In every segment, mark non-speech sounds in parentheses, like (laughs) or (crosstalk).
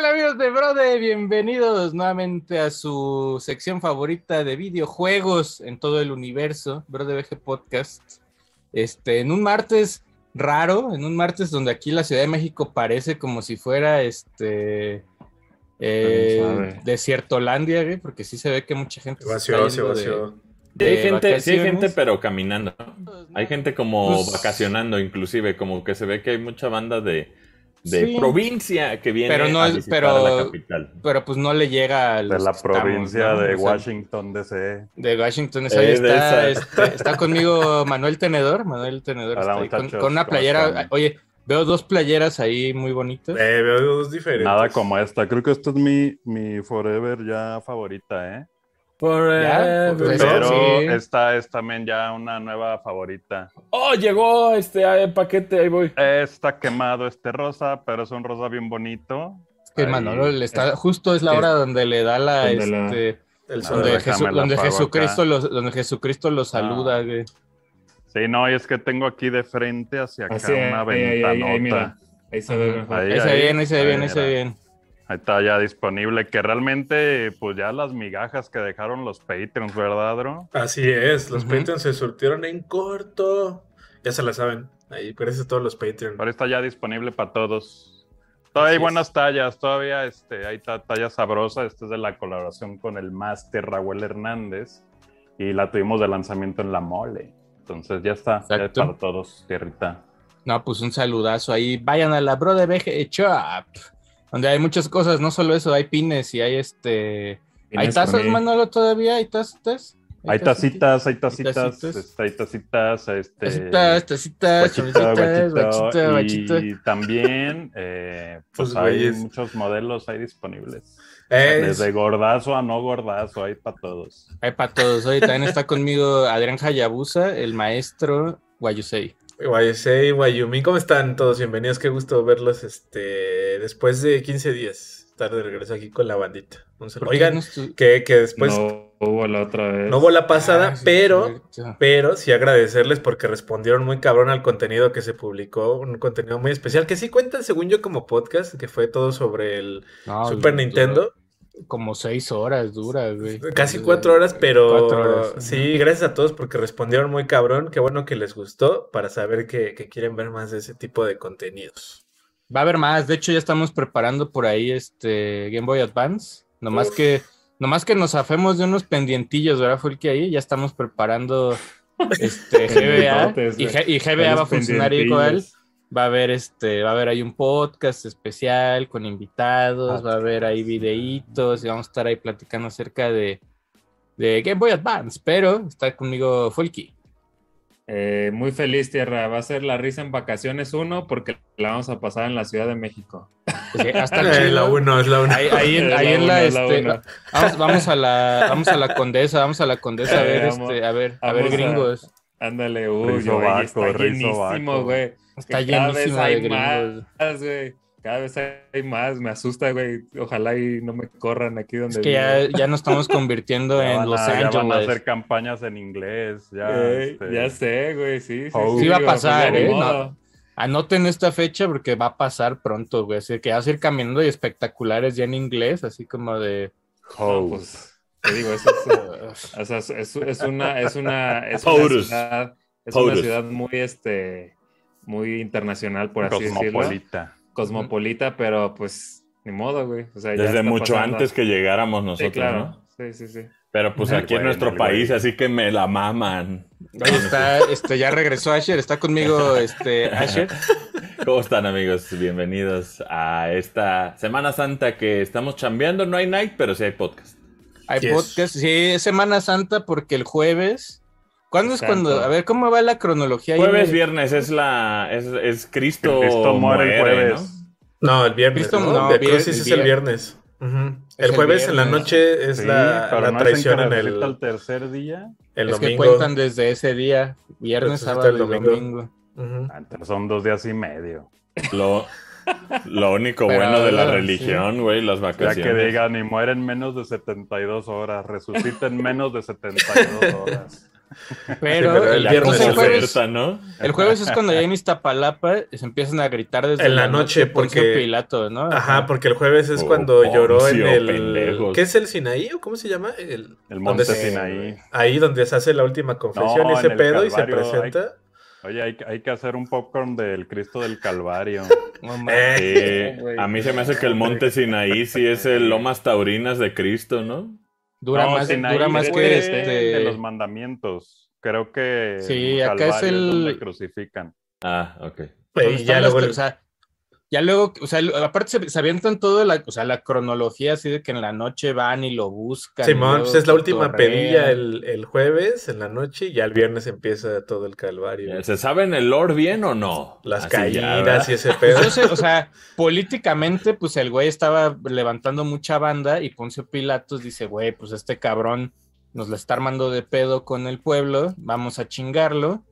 Hola amigos de Brode? Bienvenidos nuevamente a su sección favorita de videojuegos en todo el universo, Brode VG Podcast. Este, en un martes raro, en un martes donde aquí la Ciudad de México parece como si fuera este eh, Desiertolandia, güey, porque sí se ve que mucha gente se vació, se vació. Sí hay, gente, sí hay gente, pero caminando. Hay gente como Pues- vacacionando, inclusive, como que se ve que hay mucha banda de, de Sí. provincia que viene Pero no a es- visitar pero- la capital. Pero pues no le llega a de los la que estamos, provincia ¿no? de O sea, Washington DC. De Washington, Eh, ahí de está, este, está conmigo (laughs) Manuel Tenedor. Manuel Tenedor Hola, está ahí con, una ¿cómo playera. Oye, veo dos playeras ahí muy bonitas. Eh, veo dos diferentes. Nada como esta. Creo que esta es mi, mi Forever ya favorita, ¿eh? Ya, pues, Pero sí. esta es también ya una nueva favorita. Oh, llegó este eh, paquete, ahí voy. Está quemado este rosa, pero es un rosa bien bonito. Es que Ahí. Manolo le está, justo es la hora donde le da la, donde la- este, El A sol. donde, Jesu- la donde Jesucristo acá. lo, donde Jesucristo lo saluda, güey. Sí, no, y es que tengo aquí de frente hacia acá Así, una ahí, ahí, ahí, ahí, ventanota. mira. Ahí se ve mejor. Ahí, Ahí se ve ahí, bien, ahí se ve ahí, bien, ahí se ve bien. Ahí está ya disponible, que realmente, pues ya las migajas que dejaron los Patreons, ¿verdad, Dro? Así es, los Ujú. Patreons se surtieron en corto. Ya se la saben. Ahí, gracias a todos los Patreons. Ahora está ya disponible para todos. Todavía hay buenas es. tallas, todavía este, hay ta- talla sabrosa. Esta es de la colaboración con el máster Raúl Hernández y la tuvimos de lanzamiento en la mole. Entonces ya está, ya es Exacto. para todos, tierrita. No, pues un saludazo ahí. Vayan a la Bro de VG Shop, donde hay muchas cosas, no solo eso, hay pines y hay este. ¿Hay tazas. Manolo, todavía? ¿Hay tazas? Hay tacitas, hay tacitas, tacitas. este, hay tacitas, este, Tacitas, tacitas, guachito, y también (laughs) eh, pues Pues, hay güeyes. muchos modelos ahí disponibles. Desde gordazo a no gordazo, hay para todos. Hay para todos. Hoy también está (laughs) conmigo Adrián Hayabusa, el maestro Guayusei. YSA, Wyoming, ¿cómo están todos? Bienvenidos, qué gusto verlos este después de 15 días. Estar de regreso aquí con la bandita. Un saludo. ¿Por qué Oigan, no que, que después no, no hubo la otra vez. hubo la pasada, Ah, sí, pero, pero sí agradecerles porque respondieron muy cabrón al contenido que se publicó, un contenido muy especial, que sí cuentan según yo como podcast, que fue todo sobre el No, Super Nintendo. Como seis horas dura, güey. Casi cuatro horas, pero Cuatro horas, sí, gracias a todos porque respondieron muy cabrón. Qué bueno que les gustó para saber que, que quieren ver más de ese tipo de contenidos. Va a haber más. De hecho, ya estamos preparando por ahí este Game Boy Advance. Nomás Uf. que, nomás que nos afemos de unos pendientillos, ¿verdad? Fue el que ahí. Ya estamos preparando este (laughs) GBA. Y. G- y GBA va a funcionar igual. Va a haber este, va a haber ahí un podcast especial con invitados, va a haber ahí videitos y vamos a estar ahí platicando acerca de, de Game Boy Advance, pero está conmigo Folky. Eh, muy feliz, Tierra. Va a ser la risa en vacaciones 1 porque la vamos a pasar en la Ciudad de México. Hasta (laughs) Eh, la uno, es la uno. Ahí, ahí en, (laughs) Es ahí en la, uno, la este, vamos, vamos a la, vamos a la condesa, vamos a la condesa a ver, Eh, vamos- este, a ver, a ver a- gringos. Ándale, uy, Rizo güey, vaco, está rizo llenísimo, vaco. güey. Está Que cada vez llenísimo hay de gringos. más, güey. Cada vez hay más. Me asusta, güey. Ojalá y no me corran aquí donde Es que ya, ya nos estamos convirtiendo (laughs) en Los a, ya van a Ángeles. hacer campañas en inglés. Ya, este, Ya sé, güey, sí. Sí, Oh. Sí va a digo, pasar, pues, ¿eh? No. Anoten esta fecha porque va a pasar pronto, güey. Así que vas a ir caminando y espectaculares ya en inglés, así como de. No, Hoes. pues, te digo, eso es, uh, (laughs) o sea, es, es- es una, es una, es una ciudad, es una ciudad muy, este, muy internacional, por así decirlo. Cosmopolita. Cosmopolita, pero pues, ni modo, güey. O sea, ya Desde mucho pasando. antes que llegáramos Sí, nosotros, claro. ¿no? Sí, sí, sí. Pero pues El aquí en nuestro país, güey. así que me la maman. Ahí está, este, ya regresó Asher, está conmigo este Asher. (laughs) ¿Cómo están amigos? Bienvenidos a esta Semana Santa que estamos chambeando. No hay night, pero sí hay podcast. Hay Yes. podcast, sí, es Semana Santa porque el jueves. ¿Cuándo es Exacto. cuando? A ver, ¿cómo va la cronología? ahí? Jueves, viernes es la es, es Cristo, Cristo muere el jueves. ¿no? No, el viernes. Cristo- ¿no? no, Via vier- Crucis el es el vier- viernes. Ujú. Es El el jueves en la viernes. noche es Sí, la, pero la no es en traición que en resucita el, el tercer día. el es que domingo. cuentan desde ese día, viernes, sábado el y domingo. domingo. Ujú. Ah, entonces Son dos días y medio. Lo, lo único Pero, bueno de la sí. religión, güey, las Ya vacaciones. que digan, y mueren menos de 72 horas, resuciten menos de 72 horas. Pero, pero el viernes el es jueves, oferta, ¿no? el jueves es cuando ya en Iztapalapa se empiezan a gritar desde En la noche, Poncio porque- Pilato, ¿no? Ajá, porque el jueves es Oh, cuando lloró en el. pendejos. ¿Qué es el Sinaí o cómo se llama? El, El monte se- Sinaí. Ahí donde se hace la última confesión No, y ese pedo y se hay- presenta. Oye, hay, hay que hacer un popcorn del Cristo del Calvario. (laughs) No mames. Eh, a mí se me hace que el monte Sinaí sí es el Lomas Taurinas de Cristo, ¿no? Dura No, más, Sinaí dura más es que este. de los mandamientos. Creo que Sí, acá es Calvario el- donde crucifican. Ah, ok. están ya luego. o sea, ya luego, o sea, aparte se, se avientan todo la, o sea, la cronología así de que en la noche van y lo buscan. Simón, pues es la última pedilla el, el jueves en la noche y ya el viernes empieza todo el calvario. ¿Se saben el lore bien o no? Las Así caídas y ese pedo. Pues sé, o sea, políticamente, pues el güey estaba levantando mucha banda y Poncio Pilatos dice, güey, pues este cabrón nos la está armando de pedo con el pueblo, vamos a chingarlo.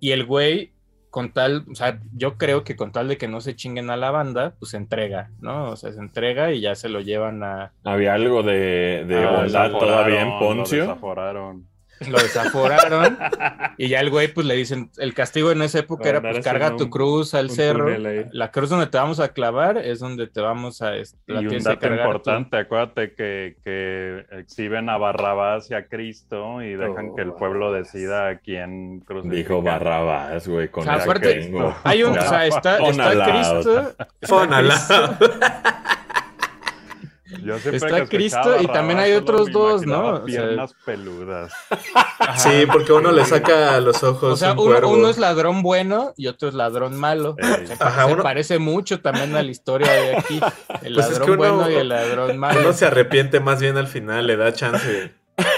Y el güey, con tal, o sea, yo creo que con tal de que no se chinguen a la banda, pues se entrega, ¿no? O sea, se entrega y ya se lo llevan a... Había algo de, de Ah, bondad todavía en Lo Poncio. Lo desaforaron (laughs) y ya el güey, pues le dicen, el castigo en esa época era, pues carga tu un- cruz al cerro. La cruz donde te vamos a clavar es donde te vamos a... la Y un dato tú. importante, acuérdate que, que exhiben a Barrabás y a Cristo y dejan Oh, que el pueblo Barrabás. decida a quién crucificar. Dijo Barrabás, güey, con O sea, aparte. Hay un, o sea, está, está. Cristo, Pon al lado. (laughs) Yo siempre Está que Cristo y también hay otros dos, ¿no? O sea- Piernas peludas. Ajá. (laughs) Sí, porque uno le saca a los ojos o sea, un uno, es ladrón bueno y otro es ladrón malo. Ey. Se, Ajá, se uno- parece mucho también a la historia de aquí. El Pues es ladrón que uno- bueno y el ladrón malo. Uno se arrepiente más bien al final, le da chance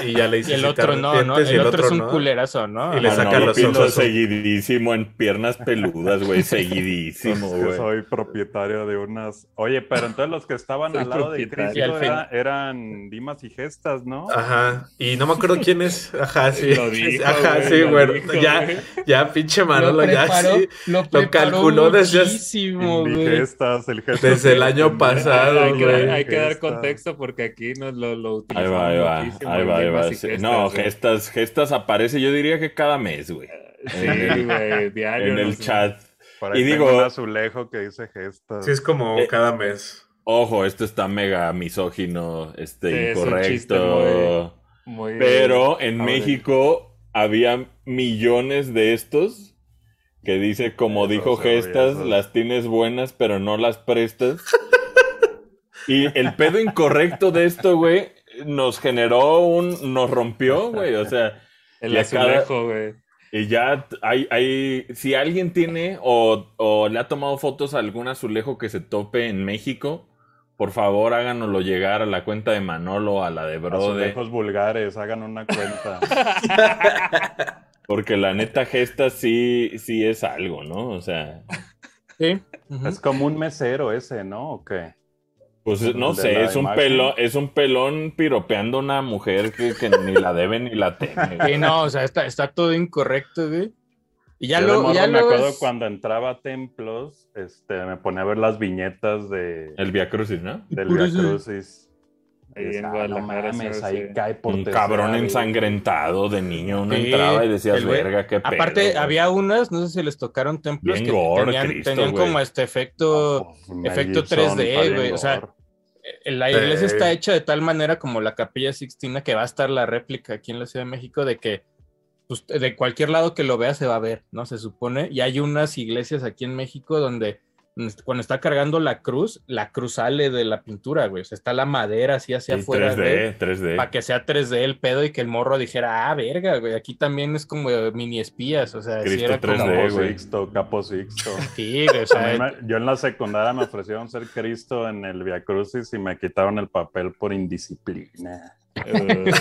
y ya le (laughs) Y dice el si otro no, ¿no? El, otro, es un no. culerazo, ¿no? Y le Ajá. saca lo los ojos. seguidísimo en piernas peludas, güey, (laughs) seguidísimo, Pues güey. soy propietario de unas. Oye, pero entonces los que estaban Soy al lado de. Cristo Y al fin- era- eran Dimas y Gestas, ¿no? Ajá, y no me acuerdo quién es. Ajá, sí. Lo dijo, Ajá, güey, sí, dijo, Ya, güey. ya, pinche Lo Manolo, ya preparó, sí. lo, calculó desde güey. Gestas, el Gestas. Desde el que año pasado, hay, que, güey. hay que dar contexto porque aquí nos lo, utilizamos va, ahí va, muchísimo, ahí va, ahí Dimas va. y Sí, gestas, No, güey. gestas, gestas aparece, yo diría que cada mes, güey. Sí, En el, güey, diario. en el chat. Por ahí Y digo- un azulejo que dice Gestas. Sí, es como Eh, cada mes. Ojo, esto está mega misógino, Sí, este, es un chiste incorrecto. muy- Pero en. México había millones de estos que dice, como Eso dijo Gestas, las tienes buenas, pero no las prestas. (laughs) y el pedo incorrecto de esto, güey, nos generó un, nos rompió, güey, o sea, (laughs) El cada- azulejo, güey. y ya hay, hay, si alguien tiene o, o le ha tomado fotos a algún azulejo que se tope en México, por favor háganoslo llegar a la cuenta de Manolo, a la de Brode. Azulejos vulgares, hagan una cuenta. (laughs) Porque la neta gesta sí, sí es algo, ¿no? O sea, Sí. Es como un mesero ese, ¿no? ¿O qué? Pues ¿El no de sé, es un imagen? pelón, es un pelón piropeando a una mujer que, que ni la debe ni la teme. (laughs) Sí, no, o sea, está, está todo incorrecto, güey. Y ya Yo de lo, ya me acuerdo es- cuando entraba a templos, este, me ponía a ver las viñetas de, El Via Crucis, ¿no? del Via sí. Crucis. Ahí Y decía, en "Ah, Guadalajara, no mames, sí, ahí sí. cae por Un tercera cabrón vez". ensangrentado de niño, uno Sí, entraba y decías, verga, qué pedo. Aparte, güey". había unas, no sé si les tocaron templos Bien que gore, tenían, Cristo, tenían como este efecto. Pues, efecto Gibson 3D, está bien güey, o sea, eh, La iglesia Sí. está hecha de tal manera como la Capilla Sixtina que va a estar la réplica aquí en la Ciudad de México de que pues, de cualquier lado que lo vea se va a ver, ¿no? Se supone. Y hay unas iglesias aquí en México donde cuando está cargando la cruz, la cruz sale de la pintura, güey. O sea, está la madera así hacia Sí, afuera. 3D, 3D. Para que sea 3D el pedo y que el morro dijera, ah, verga, güey, aquí también es como mini espías, o sea, Cristo era como, 3D, Capo güey. Sixto, Capo Sixto. sí, güey, o sea, me- yo en la secundaria me ofrecieron ser Cristo en el Via Crucis y me quitaron el papel por indisciplina. Eh,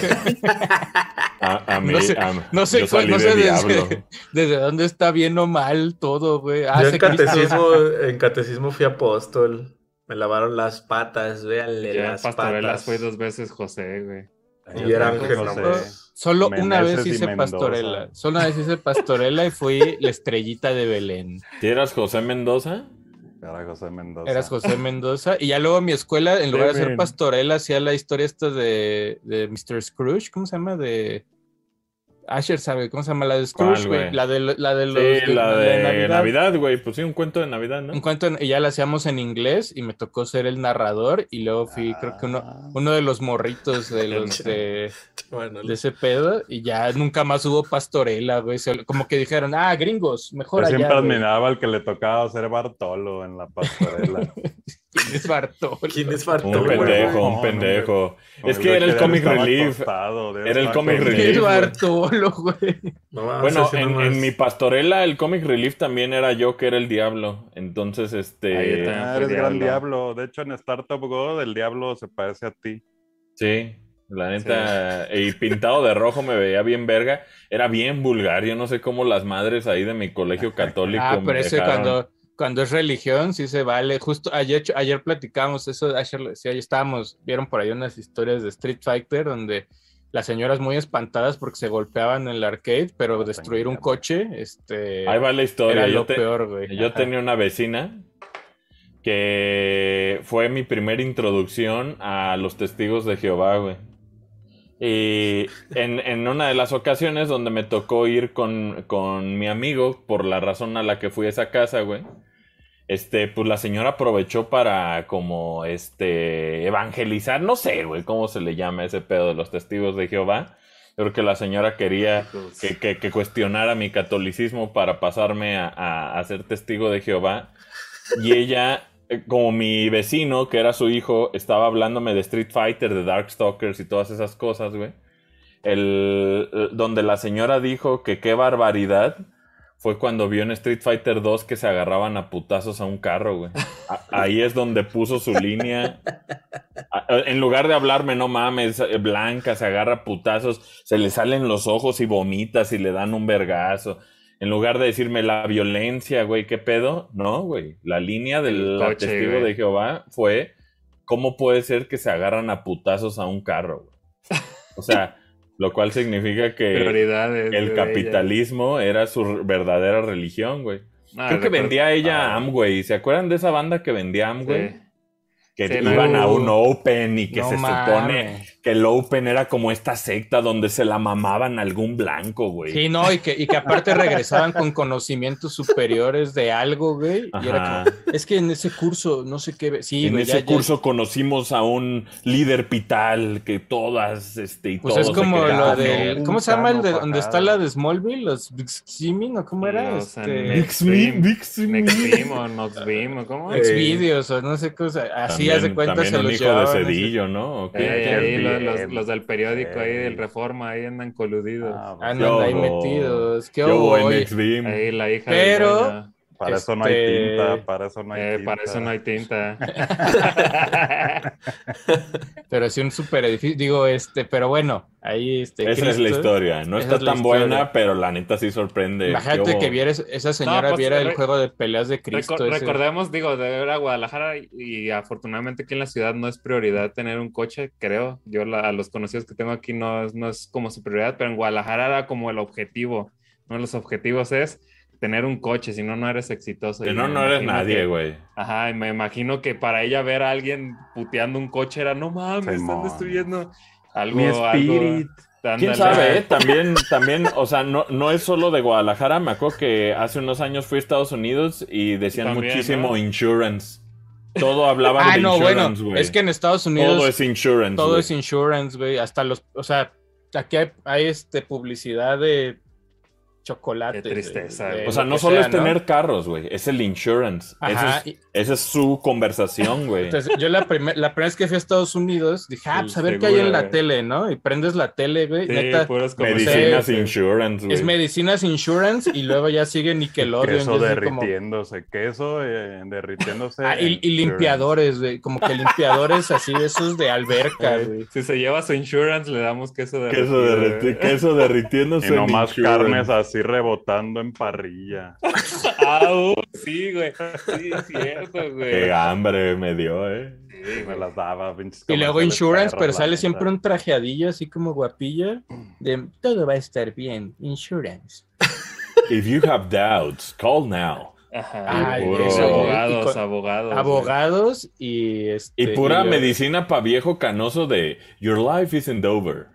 A, a mí, No sé- a- no sé yo cuál- salí no de sé desde, (laughs) desde dónde está bien o mal todo, güey. Ah, Yo en Cristo- catecismo, en catecismo fui apóstol. Me lavaron las patas, véanle en las Pastorelas patas. fue dos veces José, güey. Y era ángel. Solo una vez hice pastorela. Solo una vez hice pastorela y fui la estrellita de Belén. ¿Sí eras José Mendoza? Era José Mendoza. Eras José Mendoza. Y ya luego mi escuela, en lugar de hacer Deben. pastorela, hacía la historia esta de, de Mr. Scrooge. ¿Cómo se llama? De. Asher sabe, ¿cómo se llama? La de Scrooge, ¿Cuál, güey. La de, la de los Sí, la de, Navidad. Navidad, güey. Pues sí, un cuento de Navidad, ¿no? Un cuento en- y ya la hacíamos en inglés y me tocó ser el narrador y luego fui, creo que Ah. uno, uno de los morritos de (laughs) los de, (laughs) Bueno, de ese pedo y ya nunca más hubo pastorela, güey. Como que dijeron, ah, gringos, mejor Yo allá. siempre güey". admiraba al que le tocaba ser Bartolo en la pastorela. (laughs) ¿Quién es Bartolo? ¿Quién es Un Bartolo? pendejo, No, un pendejo. No, Es que era el comic relief. Era el comic acostado. ¿Quién es relief. Bartolo, güey? No, vamos a Bueno, en, mi pastorela, el comic relief también era yo que era el diablo. Entonces, Ahí este. está. Ah, Fue eres gran diablo. De hecho, en Startup Go, el diablo se parece a ti. Sí, la neta. Y pintado de rojo me veía bien verga. Era bien vulgar. Yo no sé cómo las madres ahí de mi colegio católico. Ah, me pero ese dejaron. cuando, cuando es religión sí se vale. Justo ayer, ayer platicamos eso, ayer lo decía, ahí estábamos, vieron por ahí unas historias de Street Fighter donde las señoras muy espantadas porque se golpeaban en el arcade, pero destruir un coche, este, Ahí va la historia. era Yo, lo te- peor, güey. yo Ajá. tenía una vecina que fue mi primera introducción a los testigos de Jehová, güey. Y en, en una de las ocasiones donde me tocó ir con, con mi amigo, por la razón a la que fui a esa casa, güey, este, pues la señora aprovechó para como, este, evangelizar, no sé, güey, cómo se le llama ese pedo de los testigos de Jehová. Creo que la señora quería que, que- que cuestionara mi catolicismo para pasarme a, a- a ser testigo de Jehová. Y ella, como mi vecino, que era su hijo, estaba hablándome de Street Fighter, de Darkstalkers y todas esas cosas, güey. El, eh, donde la señora dijo que qué barbaridad fue cuando vio en Street Fighter 2 que se agarraban a putazos a un carro, güey. Ahí es donde puso su línea. En lugar de hablarme, no mames, eh, Blanca se agarra a putazos, se le salen los ojos y vomitas y le dan un vergazo. En lugar de decirme la violencia, güey, ¿qué pedo? No, güey. La línea del coche, testigo güey. de Jehová fue, ¿cómo puede ser que se agarran a putazos a un carro? güey? O sea, (laughs) lo cual significa que Prioridades. el capitalismo era su verdadera religión, güey. Ah, Creo que recuerdo- vendía ella Ah, Amway. ¿Se acuerdan de esa banda que vendía Amway? sí. Que Sí, no, iban a un Open y que No se supone. Que el Open era como esta secta donde se la mamaban a algún blanco, güey. Sí, no, y que, y que aparte regresaban con conocimientos superiores de algo, güey. Y era Ajá. como, es que en ese curso, no sé qué. Sí, en güey, ese ya- ya- curso conocimos a un líder pital que todas, este, y Pues todos es como lo un ¿Cómo se llama el de donde está la de Smallville? ¿Los Biximing o cómo era? Los Este. Next Beam o Nox Beam, ¿o ¿cómo? Eh, Xvideos o no sé qué. Así de cuenta también se los hijo de llevaban. así. Cedillo, ¿no? Los, bien, los- los del periódico ahí del. Reforma ahí andan coludidos. Ah, Andan ahí metidos. ¿Qué Yo hubo. Ahí la hija Pero- para eso no hay este, tinta, para eso no hay Eh, tinta. para eso no hay tinta. (laughs) Pero sí un super edificio. Digo, este, pero bueno, ahí este. Esa es la historia. No está es tan historia. buena, pero la neta sí sorprende. Imagínate ¿Qué que hubo? vieras, esa señora pues, viera el re- juego de peleas de Cristo. Ese. recordemos, digo, de ver a Guadalajara y, y afortunadamente aquí en la ciudad no es prioridad tener un coche, creo. Yo la- a los conocidos que tengo aquí no, es- no es como su prioridad, pero en Guadalajara era como el objetivo. Uno de los objetivos es tener un coche, si no, no eres exitoso. Que Y no, no eres nadie, güey. Ajá, y me imagino que para ella ver a alguien puteando un coche era, no mames, están destruyendo algo. Mi algo- spirit. ¿Quién sabe? eh? También, (laughs) también, o sea, no, no es solo de Guadalajara. Me acuerdo que hace unos años fui a Estados Unidos y decían También, muchísimo ¿no? insurance. Todo hablaban (laughs) Ah, de no, bueno. insurance, güey. Es que en Estados Unidos todo es insurance. todo es insurance, güey. Hasta los, o sea, aquí hay, hay, este publicidad de chocolate. Qué tristeza, güey. O sea, no solo es ¿no? tener carros, güey. Es el insurance. Ajá, Ese y- es- esa es su conversación, (laughs) güey. Entonces, yo la, primer- la primera vez que fui a Estados Unidos dije, ah, pues a ver qué hay en la tele, ¿no? Y prendes la tele, güey. Sí, neta, Medicinas sí. insurance, güey. es medicinas insurance y luego ya sigue Nickelodeon. Queso y es de como- derritiéndose, queso eh, derritiéndose. Ah, y, y limpiadores, güey. Como que limpiadores así de esos de alberca, güey. Si se lleva su insurance, le damos queso de Queso, derreti- queso derritiéndose. Y nomás insurance. carnes así rebotando en parrilla. (laughs) Ah, uh, sí, güey. Sí, es cierto, güey. Qué hambre me dio, eh. Sí, Me las daba, pinches Y luego insurance, perros, pero sale siempre un trajeadillo así como guapilla. De todo va a estar bien. Insurance. (laughs) If you have doubts, call now. Ajá. Ay, puro- eso, abogados, Y con- abogados. Abogados y este. Y pura luego- medicina pa' viejo canoso de Your life isn't over.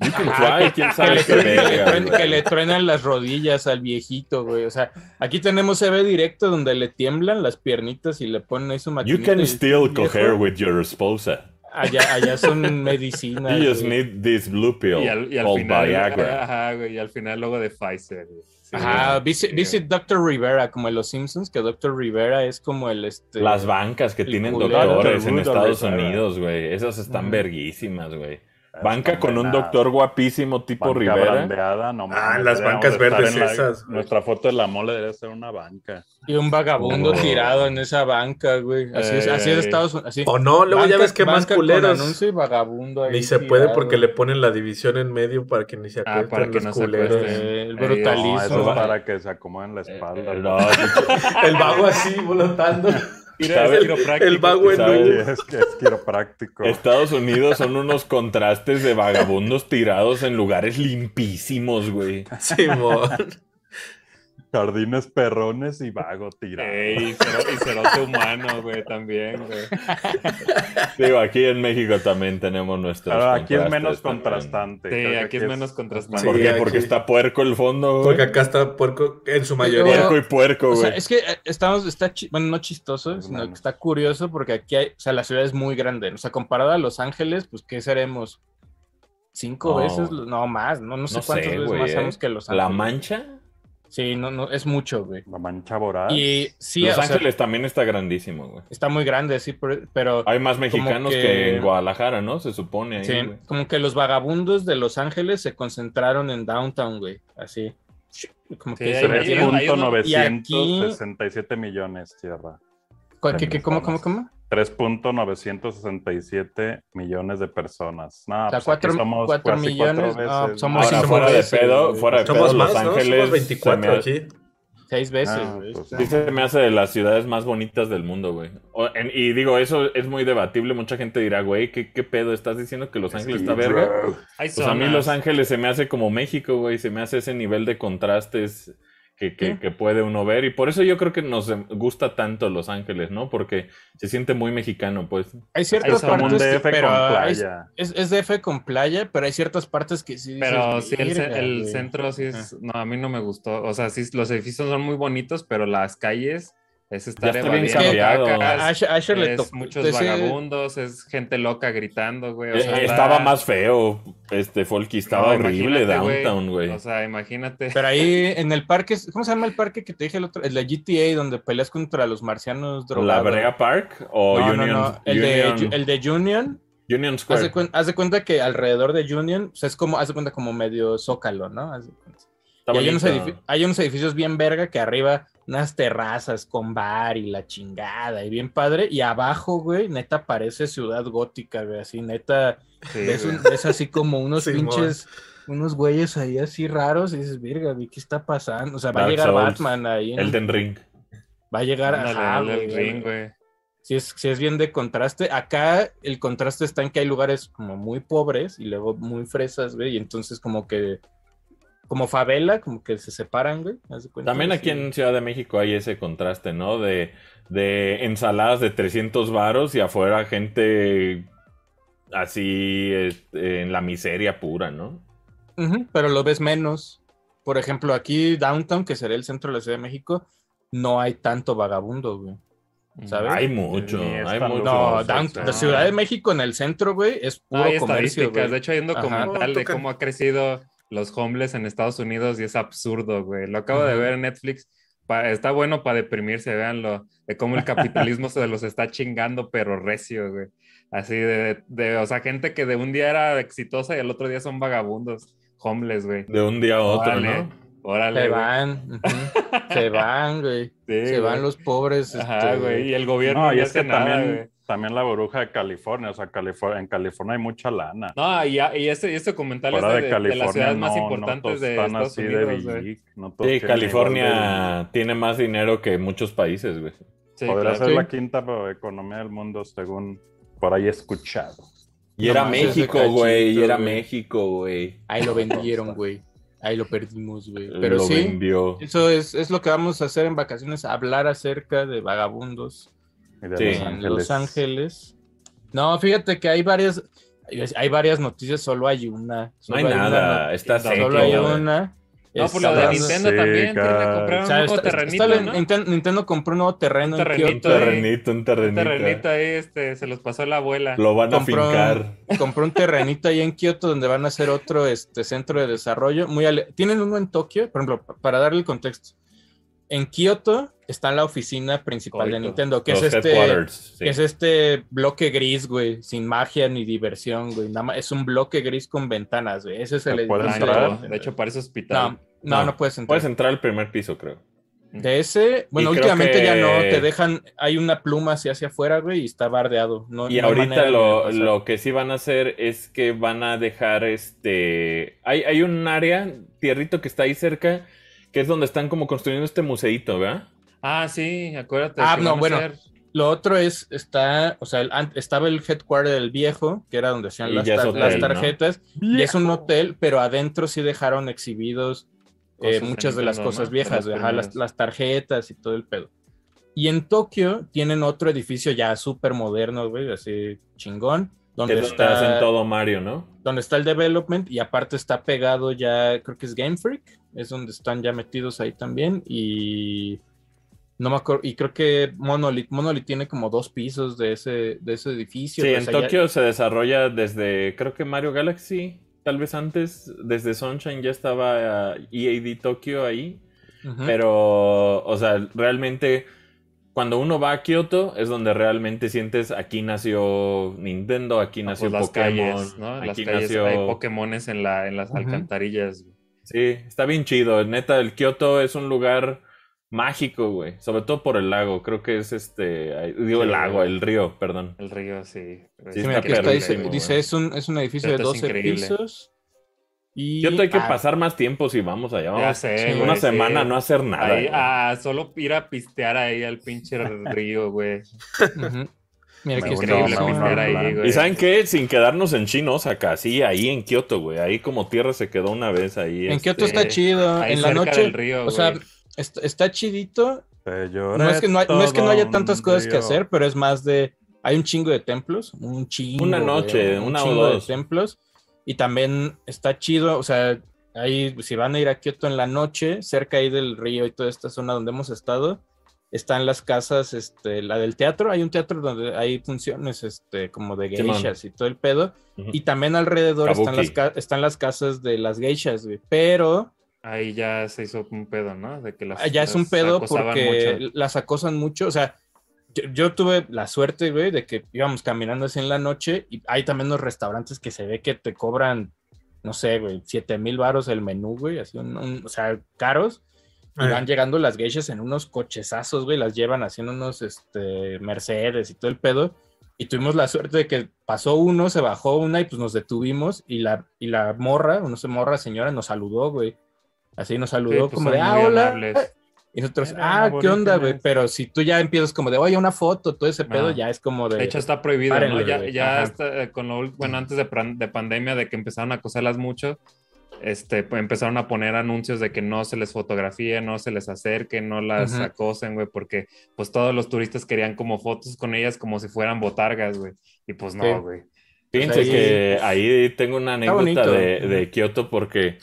You can Que le, truenan, que le verga, truenan- güey. que le truenan las rodillas al viejito, güey. O sea, aquí tenemos CB directo donde le tiemblan las piernitas y le ponen ahí su You maquinita. can y- still cohere with your esposa. Allá, allá son medicinas. You just güey. need this blue pill Y al, y al called final, Viagra. ajá, güey, y al final luego de Pfizer. güey. Sí, Ajá, visit, visit Dr. Rivera, como en Los Simpsons, que Dr. Rivera es como el este. Las bancas que tienen doctores en Estados Rivera. Unidos, güey. Esas están Ujú. verguísimas, güey. Banca Están con un doctor guapísimo tipo Banca Rivera. brandeada, no Ah, mames, las bancas verdes en la- esas. Nuestra foto de la mole debería ser una banca. Y un vagabundo Oh. tirado en esa banca, güey. Así es, así es Ey. Estados Unidos. Así. O no, luego ya Banca- ves que más banca con culeros. anuncio y vagabundo ahí Ni se puede tirado. porque le ponen la división en medio para que ni se Ah, acuesten para que los no se culeros. acuesten. Eh, el Ey, No, brutalismo. eso es para que se acomoden la espalda. Eh, no, (laughs) El vago así, volotando. (laughs) El es que es quiropráctico. Estados Unidos son unos contrastes de vagabundos tirados en lugares limpísimos, güey. Simón. Jardines perrones y vago tirado. Ey, y cero- y cerote humano, güey, también, güey. Digo, aquí en México también tenemos nuestros. Pero aquí es menos también. contrastante. Sí, aquí es menos contrastante. ¿Por Sí, qué? aquí- Porque está puerco el fondo, güey. Porque acá está puerco en su mayoría. Puerco y puerco, O sea, güey. es que eh, estamos, está, chi- bueno, no chistoso, sino que está curioso porque aquí hay, o sea, la ciudad es muy grande. O sea, comparada a Los Ángeles, pues, ¿qué seremos? ¿Cinco No. veces? No, más, no, no sé No cuántas sé, veces güey, más eh. somos que Los Ángeles. La Mancha. Sí, no, no, es mucho, güey. La mancha voraz. Y sí, Los sea, Ángeles también está grandísimo, güey. está muy grande, sí, pero, Hay más mexicanos que... que en Guadalajara, ¿no? Se supone ahí, sí, güey. como que los vagabundos de Los Ángeles se concentraron en Downtown, güey, así. Como Sí, que ahí- se ahí- metieron- ahí- ahí- y aquí- 3.967 millones, tierra. ¿Cuál- qué- qué- ¿Cómo, cómo, cómo? 3.967 millones de personas. No, O sea, pues cuatro- somos cuatro millones, cuatro no, veces. somos Ahora, fuera de pedo, fuera de Somos pedo, más, Los ¿no? Ángeles. Somos se 24 me- aquí. Seis veces, Ah, pues, Sí se me hace de las ciudades más bonitas del mundo, güey. Y digo, eso es muy debatible. Mucha gente dirá, güey, ¿qué, qué pedo? ¿Estás diciendo que Los Ángeles está verga? Pues a mí. Los Ángeles se me hace como México, güey. Se me hace ese nivel de contrastes que, que- puede uno ver. Y por eso yo creo que nos gusta tanto Los Ángeles, ¿no? Porque se siente muy mexicano, pues. Hay Es ciertas como un partes, que- DF pero con playa. es, es DF con playa, pero hay ciertas partes que sí. Pero sí, el, ce- "Verga, el güey". centro sí es. No, a mí no me gustó. O sea, sí, los edificios son muy bonitos, pero las calles es estar está bien cambiado. Asher, le es tocó. muchos ese- vagabundos, es gente loca gritando, güey. o Eh, sea, estaba más feo, este Folky. Estaba No, horrible Downtown, güey. O sea, imagínate. Pero ahí (laughs) en el parque, ¿cómo se llama el parque que te dije el otro? El de GTA, donde peleas contra los marcianos ¿La drogados. Brea Park o No, no, Union, no. El, de, Union, el de Union. Union Haz Square? de, haz de cuenta que alrededor de Union, o sea, es como, haz de cuenta como medio zócalo, ¿no? Haz de cuenta. Está Y hay unos, hay unos edificios bien verga que arriba unas terrazas con bar y la chingada y bien padre. Y abajo, güey, neta parece ciudad gótica, güey, así neta. Sí, ves, güey. un- ves así como unos pinches, unos güeyes ahí así raros y dices, virga, güey, ¿qué está pasando? O sea, va a llegar Souls, Batman ahí. ¿no? Elden Ring. Va a llegar Ándale, ajá, dale güey, el güey. ring, güey. Si es, si es bien de contraste. Acá el contraste está en que hay lugares como muy pobres y luego muy fresas, güey, y entonces como que, como favela, como que se separan, güey. También aquí en Ciudad de México hay ese contraste, ¿no? De, de ensaladas de 300 varos y afuera gente así este, en la miseria pura, ¿no? Pero lo ves menos. Por ejemplo, aquí Downtown, que sería el centro de la Ciudad de México, no hay tanto vagabundo, güey. ¿Sabes? Hay mucho, hay mucho. No, Down- la Ciudad de México en el centro, güey, es No, puro hay comercio, estadísticas. güey. De hecho, hay un documental de cómo ha crecido los homeless en Estados Unidos y es absurdo, güey. Lo acabo de Ujú. ver en Netflix. Pa- está bueno para deprimirse, véanlo. De cómo el capitalismo (laughs) se los está chingando, pero recio, güey. Así de, de, o sea, gente que de un día era exitosa y el otro día son vagabundos, homeless, güey. De un día a otro, Órale, ¿no? Órale, Se van, se (laughs) van, güey. Sí, se güey. van los pobres. Ajá, este, güey. Y el gobierno No, no, y es hace que nada, también, güey. También la burbuja de California, o sea, California, en California hay mucha lana. No, y, y este, y este documental es de, de de las ciudades no, más importantes de están Estados así Unidos, de güey. billic, no Sí, California tiene más dinero que muchos países, güey. Sí, Podría claro. ser Sí. la quinta economía del mundo, según por ahí he escuchado. Y era México, güey, y era güey. México, güey. Ahí lo vendieron, güey. Ahí lo perdimos, güey. Pero Lo sí, vendió. eso es, es lo que vamos a hacer en vacaciones, hablar acerca de vagabundos de Sí. Los en Ángeles. Los Ángeles. No, fíjate que hay varias. Hay, varias noticias, solo hay una. No hay una nada, no- está Solo hay una. No, por lo Está- de Nintendo también. Tiene que comprar o un sea, nuevo está- terrenito, está- ¿no? Ninten- Nintendo compró un nuevo terreno Un en terrenito Un terrenito, un Un terrenito. terrenito ahí, este, se los pasó la abuela. Lo van a fincar. compró un terrenito ahí en Kioto donde van a hacer otro este, centro de desarrollo. Muy ale- Tienen uno en Tokio, por ejemplo, pa- para darle el contexto. En Kioto está la oficina principal de. Nintendo, que Los es este, sí. que es este bloque gris, güey, sin magia ni diversión, güey. Nada más es un bloque gris con ventanas, güey. Ese es el ¿Se puede edificio Ah, entrar? de hecho, parece hospital. No, no, no, puedes entrar. Puedes entrar al primer piso, creo. De ese, bueno, Y últimamente que- ya no, te dejan, hay una pluma hacia hacia afuera, güey, y está bardeado. No, Y no ahorita lo, lo que sí van a hacer es que van a dejar este. Hay, hay un área, tierrito que está ahí cerca, que es donde están como construyendo este museíto, ¿verdad? Ah, sí, acuérdate. Ah, que no, bueno. hacer- Lo otro es, está, o sea, el estaba el headquarter del viejo, que era donde hacían las, tar- hotel, las ¿no? tarjetas, y es un hotel, pero adentro sí dejaron exhibidos eh, muchas de las cosas ¿no? viejas, De ajá, las, las tarjetas y todo el pedo. Y en Tokio tienen otro edificio ya súper moderno, güey, así chingón, Que donde es donde hacen está, todo Mario, ¿no? donde está el development y aparte está pegado ya, creo que es Game Freak, es donde están ya metidos ahí también y no me acuerdo, y creo que Monolith, Monolith tiene como dos pisos de ese, de ese edificio. Sí, o en ya- Tokio se desarrolla desde, creo que Mario Galaxy, tal vez antes, desde Sunshine ya estaba eh, EAD Tokio ahí. Pero, o sea, realmente cuando uno va a Kioto es donde realmente sientes aquí nació Nintendo, aquí Ah, nació pues las Pokémon, calles, ¿no? Las aquí calles, nació... hay Pokémones en, la, en las alcantarillas. Sí, está bien chido. Neta, el Kioto es un lugar mágico, güey. Sobre todo por el lago. Creo que es este, digo el lago, el río, perdón. El río, sí. Sí, Sí, mira, aquí está dice, es un, es un edificio de Esto es 12 increíble. pisos. Y, Kioto hay que ah, pasar más tiempo si vamos allá. Ya Vamos sé, sí, güey, una semana no hacer nada. Ahí, ah, solo ir a pistear ahí al pinche (laughs) río, güey. Mira, está. Increíble pistear ahí, güey. ¿Y saben qué? Sin quedarnos en China, Osaka, sí, ahí en Kioto, güey. Ahí como tierra se quedó una vez ahí. En este, Kioto está chido. Ahí en la noche, del río, o sea, güey. está, está chidito. No es, que no, hay- no es que no haya tantas un cosas que río. hacer, pero es más de. Hay un chingo de templos, un chingo. Una güey, noche, un una o chingo dos. de templos. Y también está chido, o sea, ahí si van a ir a Kioto en la noche, cerca ahí del río y toda esta zona donde hemos estado, están las casas, este, la del teatro, hay un teatro donde hay funciones, este, como de geishas y todo el pedo. Ujú. Y también alrededor están las, están las casas de las geishas, güey. Pero Ahí ya se hizo un pedo, ¿no? De que las, Ah, ya es un pedo porque mucho. las acosan mucho. O sea, yo, yo tuve la suerte, güey, de que íbamos caminando así en la noche y hay también unos restaurantes que se ve que te cobran, no sé, güey, 7 mil baros el menú, güey, así, un- un- o sea, caros. Y Eh. van llegando las geishas en unos cochezazos, güey, las llevan haciendo unos este, Mercedes y todo el pedo. Y tuvimos la suerte de que pasó uno, se bajó una y pues nos detuvimos y la, y la morra, no sé, morra señora, nos saludó, güey. Así nos saludó Sí, pues como de, ah, hola. amables. Y nosotros, Eran ah, ¿qué onda, güey? Pero si tú ya empiezas como de, oye, una foto, todo ese pedo, Ah. ya es como de... De hecho, está prohibido, Párenle, ¿no? Ya, ya está, eh, con lo, bueno, antes de, de pandemia, de que empezaron a acosarlas mucho, este, pues, empezaron a poner anuncios de que no se les fotografíe, no se les acerque, no las acosen, güey, porque pues todos los turistas querían como fotos con ellas como si fueran botargas, güey. Y pues Sí. no, güey. Fíjense ahí- que ahí tengo una anécdota de, de Kioto porque,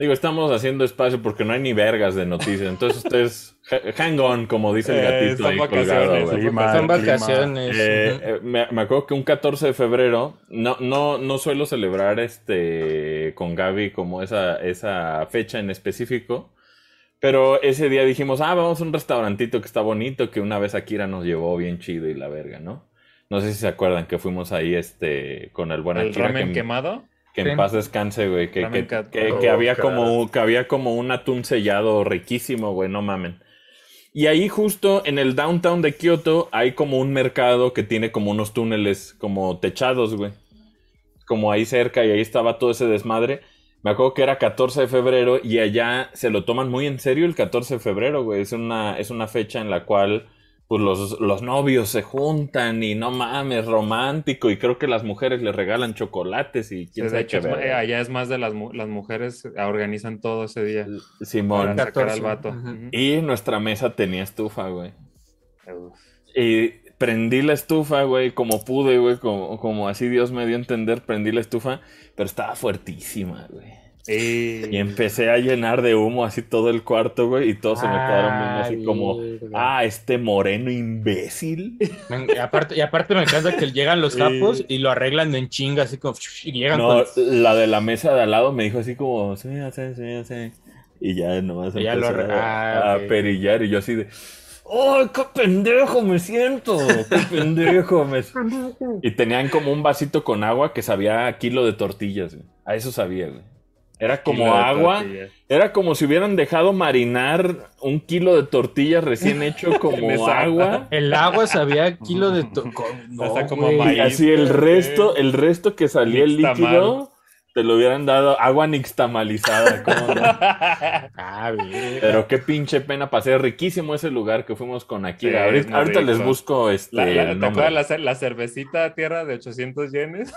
digo, estamos haciendo espacio porque no hay ni vergas de noticias. Entonces ustedes, ha- hang on, como dice el Eh, gatito son ahí vacaciones, colgado. Clima, Son vacaciones. Eh, eh, me, me acuerdo que un 14 de febrero, no, no, no suelo celebrar este con Gaby como esa, esa fecha en específico, pero ese día dijimos, ah, vamos a un restaurantito que está bonito, que una vez Akira nos llevó bien chido y la verga, ¿no? No sé si se acuerdan que fuimos ahí este con el buen El Akira, ramen que, quemado. Que en paz descanse, güey, que, que, que- Oh, que había como, que había como un atún sellado riquísimo, güey, no mamen. Y ahí justo en el downtown de Kioto hay como un mercado que tiene como unos túneles como techados, güey. Como ahí cerca y ahí estaba todo ese desmadre. Me acuerdo que era 14 de febrero y allá se lo toman muy en serio el 14 de febrero, güey. Es una, es una fecha en la cual pues los, los novios se juntan y no mames, romántico. Y creo que las mujeres le regalan chocolates y Sí, quién de sabe hecho, qué es ma- verga. eh, allá es más de las, las mujeres organizan todo ese día Simón. para sacar 14, al vato. Y nuestra mesa tenía estufa, güey. Uf. Y prendí la estufa, güey, como pude, güey, como, como así Dios me dio a entender, prendí la estufa, pero estaba fuertísima, güey. Y empecé a llenar de humo así todo el cuarto, güey, y todos se me quedaron viendo así como, verga. ah, este moreno imbécil. Y, aparte, y aparte me encanta que llegan los japos y lo arreglan en chinga, así como. Y llegan No, con. la de la mesa de al lado me dijo así como, sí, sí, sí, sí. Y ya nomás Y ya lo a, ah, a perillar y yo así de, ¡ay, qué pendejo me siento! ¡Qué (laughs) pendejo me Y tenían como un vasito con agua que sabía a kilo de tortillas, güey. A eso sabía, güey. Era como agua, tortillas. era como si hubieran dejado marinar un kilo de tortillas recién hecho (laughs) como agua. (laughs) El agua sabía a kilo de. (laughs) No, Hasta como güey. maíz. Y así el resto, el resto que salía el líquido, te lo hubieran dado agua nixtamalizada. ¿cómo no? Ah, bien. Pero qué pinche pena pasé. Riquísimo ese lugar que fuimos con Akira. Sí, ahorita les busco este La- la- el ¿Te acuerdas la, la cervecita tierra de 800 yenes?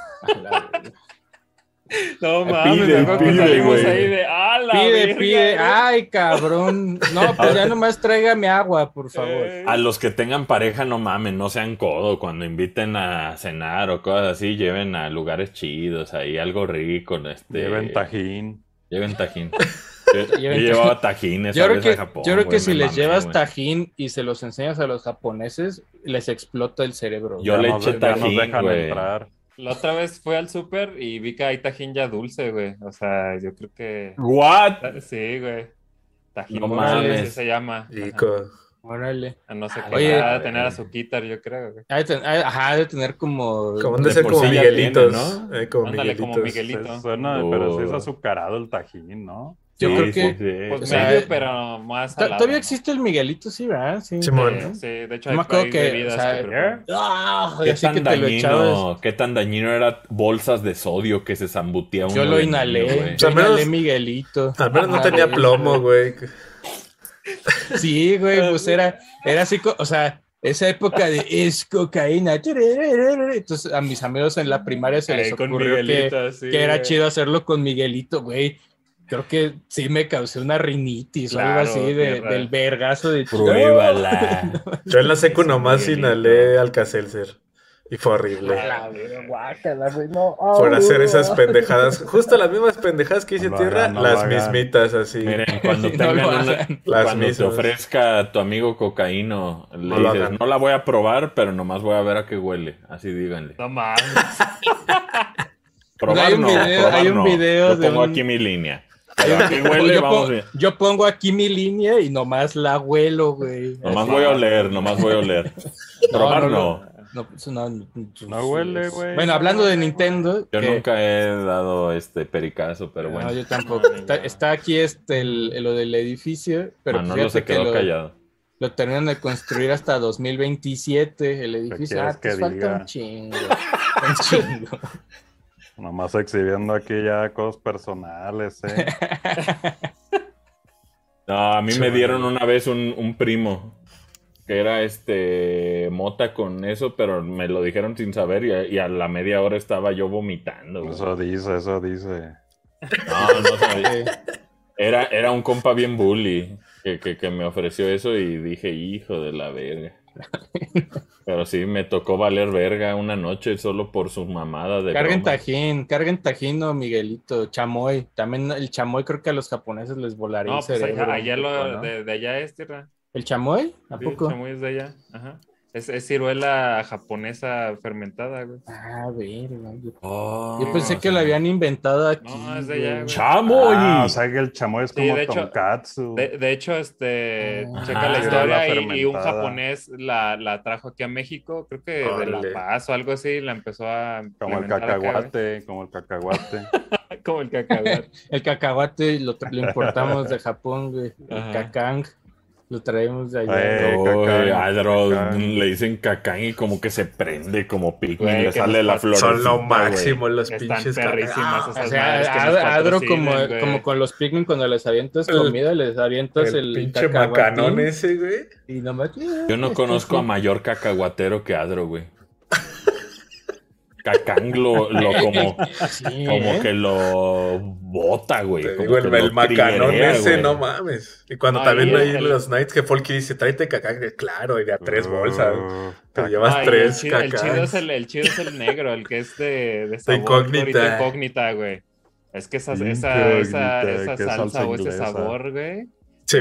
No Eh, mames, pide, me acuerdo que pide, salimos ahí de ¡Ah, la Pide, verga, pide. güey! Ay, cabrón. No, (laughs) pues ya nomás tráigame agua, por favor. Eh, A los que tengan pareja, no mamen, no sean codo. Cuando inviten a cenar o cosas así, lleven a lugares chidos, ahí algo rico. Este, Lleven tajín. Lleven tajín. (laughs) Yo, yo llevaba tajines Yo creo que, a Japón. yo creo que si les llevas güey. tajín y se los enseñas a los japoneses, les explota el cerebro. Yo Ya le nos- eché ya nos tajín, dejan entrar. La otra vez fui al súper y vi que hay tajín ya dulce, güey. O sea, yo creo que... ¿What? Sí, güey. Tajín No dulce, así se llama. Rico. Órale. A No sé Ah, qué. oye. ha de tener azuquitar, yo creo, güey. Ajá, ha de tener como. Como han de ser como Miguelitos. tiene, ¿no? eh, como Ándale, como Miguelitos. Miguelito. Suena, pero sí es Oh. azucarado el tajín, ¿no? Yo Sí, creo sí, que- sí. Pues O sea, medio, pero más salado. Todavía existe el Miguelito, sí, ¿verdad? Sí. Simón. Sí, sí, de hecho hay, acuerdo hay que, bebidas o sea, que. Ah, ¿Qué así que tan, te lo echabas. dañino, ¿Qué tan dañino era bolsas de sodio que se zambutía uno Yo lo inhalé. niño, yo O sea, al menos- inhalé Miguelito. Al menos no Ah, tenía plomo, güey. Sí, güey, pues era, era así, o sea, esa época de es cocaína. Entonces a mis amigos en la primaria se les ocurrió que, sí, que era chido hacerlo con Miguelito, güey. Creo que sí me causé una rinitis o algo así de- del vergazo de Pruébala. (laughs) Yo en la secu nomás inhalé Alka-Seltzer. Y fue horrible. No. Por Ah, hacer esas (laughs) pendejadas. Justo las mismas pendejadas que hice No tierra, hagan, no las mismitas así. Miren, (laughs) cuando No tengan una. Las cuando te ofrezca tu amigo cocaíno, le No dices, no la voy a probar, pero nomás voy a ver a qué huele. Así díganle. No mames. Probar Hay un no, video- probar hay un no. video Yo de pongo un- aquí mi línea. Huele, yo, vamos pon- bien. yo pongo aquí mi línea y nomás la huelo, güey. Nomás voy a oler, nomás voy a oler. (laughs) Probar no, no. No, pues, no, no, No huele, güey. Bueno, hablando de Nintendo. Yo que- nunca he dado este pericazo, pero bueno. No, yo tampoco. Está, está aquí este, el- lo del edificio, pero Manolo fíjate se que quedó lo, callado. lo terminan de construir hasta 2027, el edificio. Ah, pues que falta diga? un chingo. Un chingo. (laughs) Nomás exhibiendo aquí ya cosas personales, ¿eh? (laughs) No, a mí me dieron una vez un, un primo que era este mota con eso, pero me lo dijeron sin saber y a, y a la media hora estaba yo vomitando. güey. Eso dice, eso dice. No, no sabía. Era, era un compa bien bully que, que, que me ofreció eso y dije, hijo de la verga. (laughs) Pero sí, me tocó valer verga una noche solo por su mamada de carguen broma. tajín, carguen tajín o Miguelito, chamoy. También el chamoy creo que a los japoneses les volaría No, el pues cerebro. allá, allá un poco, lo, ¿no? de, de allá es tierra. ¿El chamoy? ¿A Sí, poco? Chamoy es de allá. Ajá. Es, es ciruela japonesa fermentada, güey. Ah, verga. Yo, Oh, yo pensé que lo habían inventado aquí. No, es de allá, güey. ¡Chamoy! Ah, o sea que el chamoy es Sí, como de hecho- tonkatsu. De, de hecho, este, Ah. checa la Ah, historia y, y un japonés la, la trajo aquí a México, creo que de. La Paz o algo así, la empezó a Como el acá, cacahuate, como el cacahuate. (laughs) como el cacahuate. El cacahuate lo, lo importamos de Japón, güey. El cacang lo traemos de allá. Eh, Uy, cacán, Adro, cacán. le dicen cacán y como que se prende como Pikmin, Güey, le sale la flor. Son lo máximo los Están pinches perrísimas O sea, Ad- Adro como, como con los Pikmin cuando les avientas El- comida, les avientas el, El pinche cacahuatín macanón ese, güey. Y nomás, Yo no (laughs) conozco a mayor cacahuatero que Adro, güey. Cacán lo, lo como, Sí, como ¿eh? que lo bota, güey. Te como digo, el, el macanón ese, güey. no mames. Y cuando también hay el- los nights que Folky dice, tráete cacán, claro, y de a tres bolsas. Te Uh, llevas Ay, tres el, chido, el, chido es el, el chido es el negro, el que es de, de sabor incógnita. incógnita, güey. Es que esa, esa, esa, salsa, salsa o ese sabor, güey. Sí.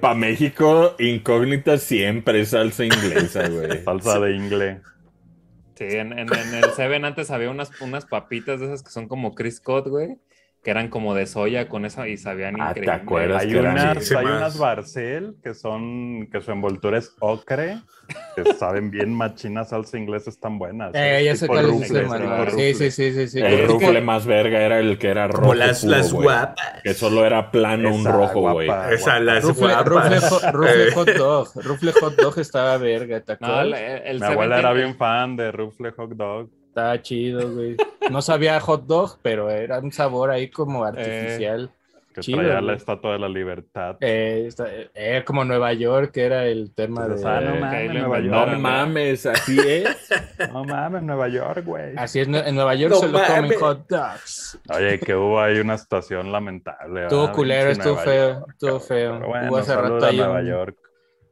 Para México, incógnita siempre es salsa inglesa, güey. (laughs) Salsa de ingle. Sí, en, en, en el Seven antes había unas, unas papitas de esas que son como Chris Scott, güey. Que eran como de soya con eso y sabían Ah, ¿te increíble. acuerdas? Hay que unas, hay unas Barcel que son, que su envoltura es ocre, que (laughs) saben bien machinas salsa inglesa, están buenas. Eh, ya sé cuál es. Sí, sí, sí, sí, sí. El rufle más verga era el que era rojo. Como las, puro, las guapas. Que solo era plano un Esa rojo, güey. guapa. Esa, las Rufle, guapas. rufle, Eh. hot dog. Rufle hot dog estaba verga, ¿te No, acuerdas? el, el Mi abuela era bien fan de rufle hot dog. Estaba chido, güey. No sabía hot dog, pero era un sabor ahí como artificial. Que Chido, traía güey. la estatua de la libertad. Eh, está- eh, como Nueva York, que era el tema de... Entonces, ah, no ahí mames, lo Nueva. No mames, así es. No mames, Nueva York, güey. Así es, en Nueva York No solo comen hot dogs. Oye, que hubo ahí una situación lamentable. Estuvo culero, estuvo feo, York, estuvo feo. Bueno, Hubo hace rato ahí Nueva un- York.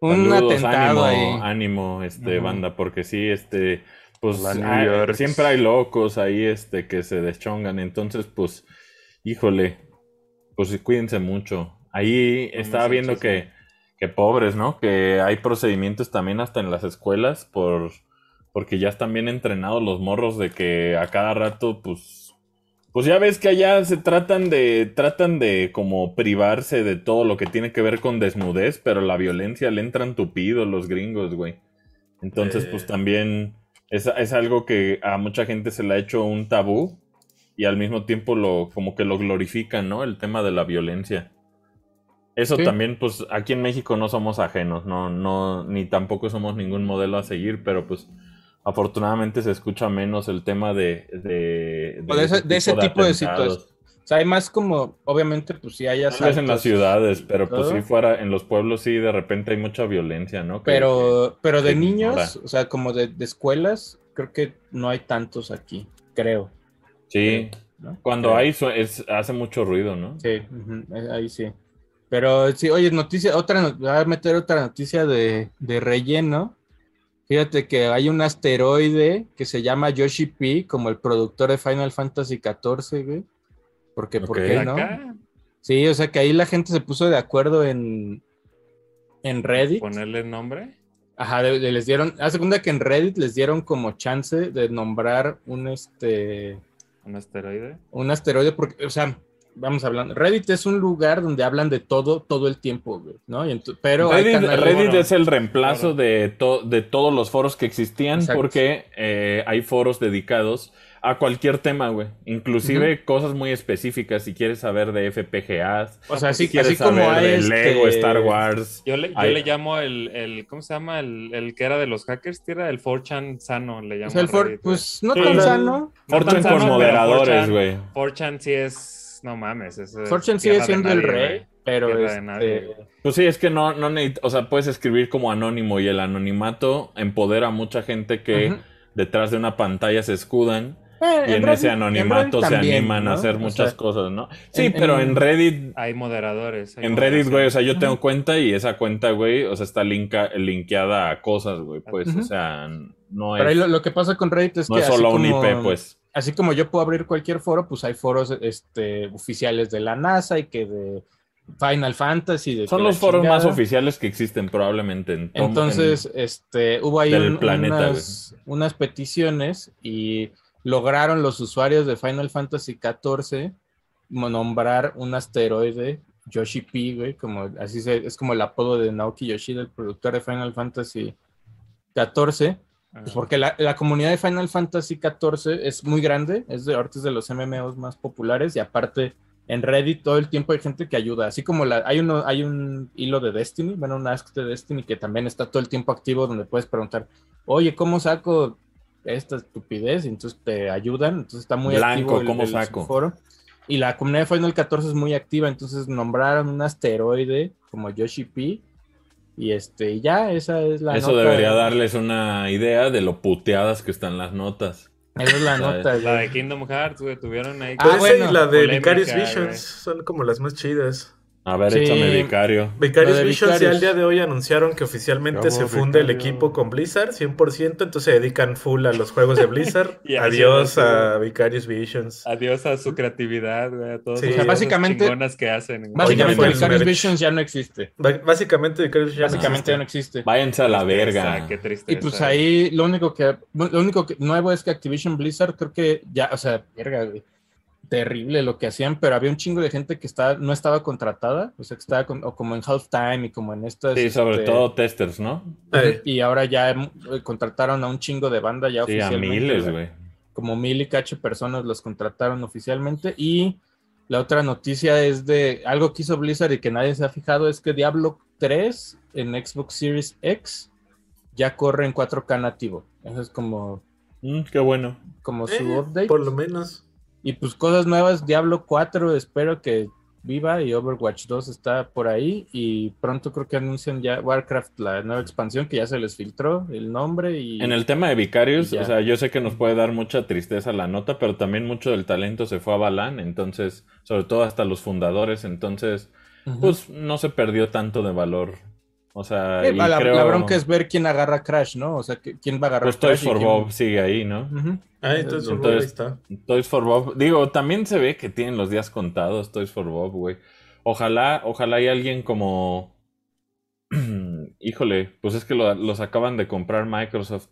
Un Saludos, atentado ánimo, ahí. ánimo, este, Ujú. banda, porque sí, este, pues hay- York. siempre hay locos ahí, este, que se deschongan, entonces, pues, híjole, pues cuídense mucho. Ahí estaba sí, viendo que, que pobres, ¿no? Que hay procedimientos también hasta en las escuelas por, porque ya están bien entrenados los morros de que a cada rato, pues, pues ya ves que allá se tratan de, tratan de como privarse de todo lo que tiene que ver con desnudez, pero la violencia le entran tupidos los gringos, güey. Entonces, Eh. pues también es, es algo que a mucha gente se le ha hecho un tabú y al mismo tiempo lo, como que lo glorifican, ¿no? El tema de la violencia. Eso Sí. también, pues, aquí en México no somos ajenos, no, no, ni tampoco somos ningún modelo a seguir, pero pues afortunadamente se escucha menos el tema de, de, de ese- tipo de situaciones. O sea, hay más como, obviamente, pues sí hay vez en las asaltos, ciudades, pero pues todo. sí fuera, en los pueblos sí de repente hay mucha violencia, ¿no? Que- Pero, pero de niños, o sea, como de, de escuelas, creo que no hay tantos aquí, creo. sí, ¿no? cuando Creo. hay es, hace mucho ruido, ¿no? Sí, eh, ahí sí. Pero sí, oye, noticia, otra, voy a meter otra noticia de, de relleno. Fíjate que hay un asteroide que se llama Yoshi P, como el productor de Final Fantasy XIV, güey. Porque, ¿por Ok. qué no? Acá, Sí, o sea que ahí la gente se puso de acuerdo en, en Reddit. ponerle nombre. Ajá, de- de- les dieron, a segunda que en Reddit les dieron como chance de nombrar un este Un asteroide. un asteroide, porque, o sea, vamos hablando, Reddit es un lugar donde hablan de todo, todo el tiempo, ¿no? Y pero hay Reddit, canales- Reddit Bueno, es el reemplazo claro. de, to- de todos los foros que existían Exacto. porque eh, hay foros dedicados a cualquier tema, güey. Inclusive cosas muy específicas si quieres saber de FPGAs, o sea, si así, quieres así como saber hay de este- Lego, Star Wars. Yo le, yo Hay- le llamo el, el, ¿cómo se llama? El, el que era de los hackers, que era el 4chan sano, le llamo. o sea, el Reddit, pues no tan sano. No Fortran tan sano, con pero moderadores, 4chan güey. 4chan sí es, no mames. es- es 4chan sigue siendo el rey, pero este. Pues sí, es que no, no necesit- o sea, puedes escribir como anónimo y el anonimato empodera a mucha gente que detrás de una pantalla se escudan eh, y en, Reddit- ese en anonimato se también, animan a ¿no? hacer O muchas sea, cosas, ¿no? Sí, en- pero en- en Reddit Hay moderadores. hay En Reddit, güey, o sea, yo tengo cuenta y esa cuenta, güey, o sea, está linka, linkeada a cosas, güey, pues, o sea, no Pero ahí es, lo, lo que pasa con Reddit es no que es así solo un como- IP, pues. así como yo puedo abrir cualquier foro, pues hay foros este, oficiales de la NASA y que de Final Fantasy. De Son los foros más oficiales que existen probablemente. En tom- Entonces, este, hubo ahí del un- planeta, unas, unas peticiones y lograron los usuarios de Final Fantasy XIV nombrar un asteroide, Yoshi P, güey, como así se- es como el apodo de Naoki Yoshida, el productor de Final Fantasy XIV. Ah, Pues porque la, la comunidad de Final Fantasy XIV es muy grande, es de ahorita es de los MMOs más populares y aparte en Reddit todo el tiempo hay gente que ayuda, así como la, hay uno hay un hilo de Destiny, bueno, un ask de Destiny que también está todo el tiempo activo donde puedes preguntar, oye, ¿cómo saco esta estupidez? Y entonces te ayudan, entonces está muy Blanco, activo el, ¿cómo el saco? foro. Y la comunidad de Final 14 es muy activa, entonces nombraron un asteroide como Yoshi P. Y este, ya, esa es la Eso nota. debería darles una idea de lo puteadas que están las notas. Esa es la nota, La de Kingdom Hearts, güey, tuvieron ahí. Ah, esa bueno, y la de Vicarious. Visions son como las más chidas. A ver, Sí. échame vicario. Vicarious Visions ya al día de hoy anunciaron que oficialmente se funde el equipo con Blizzard 100%, entonces se dedican full a los juegos de Blizzard. (laughs) Y Adiós a Vicarious Visions. Adiós a su creatividad, güey, a todas Sí. las O sea, básicamente- chingonas que hacen. Básicamente, Vicarious. Visions ya no existe. Ba- Básicamente Vicarious Visions Básicamente ya no existe. Váyanse a la Tristeza, verga. Qué tristeza. Y pues ahí lo único que lo único que nuevo es que Activision Blizzard creo que ya, o sea, verga, güey. Terrible lo que hacían, pero había un chingo de gente que está, no estaba contratada, o sea, que estaba con- o como en halftime y como en estas. Sí, sobre este, todo testers, ¿no? Y ahora ya eh, contrataron a un chingo de banda ya Sí, a oficialmente. miles, güey. güey. Como mil y cacho personas los contrataron oficialmente. Y la otra noticia es de algo que hizo Blizzard y que nadie se ha fijado, es que Diablo 3 en Xbox Series X ya corre en 4K nativo. Eso es como, Mm, qué bueno. como su eh, update. por lo menos. Y pues cosas nuevas, Diablo 4 espero que viva y Overwatch 2 está por ahí y pronto creo que anuncian ya Warcraft, la nueva expansión que ya se les filtró el nombre y... En el tema de Vicarious, o sea, yo sé que nos puede dar mucha tristeza la nota, pero también mucho del talento se fue a Balan, entonces, sobre todo hasta los fundadores, entonces, pues no se perdió tanto de valor. O sea, Eh, y la, la creo, bronca es ver quién agarra Crash, ¿no? O sea, quién va a agarrar pues Toys Crash. for quién- Bob sigue ahí, ¿no? Ujú. Ah, entonces, Entonces- ahí está. Toys for Bob, digo, también se ve que tienen los días contados Toys for Bob, güey. Ojalá, ojalá hay alguien como, (clears throat) híjole, pues es que lo- los acaban de comprar Microsoft,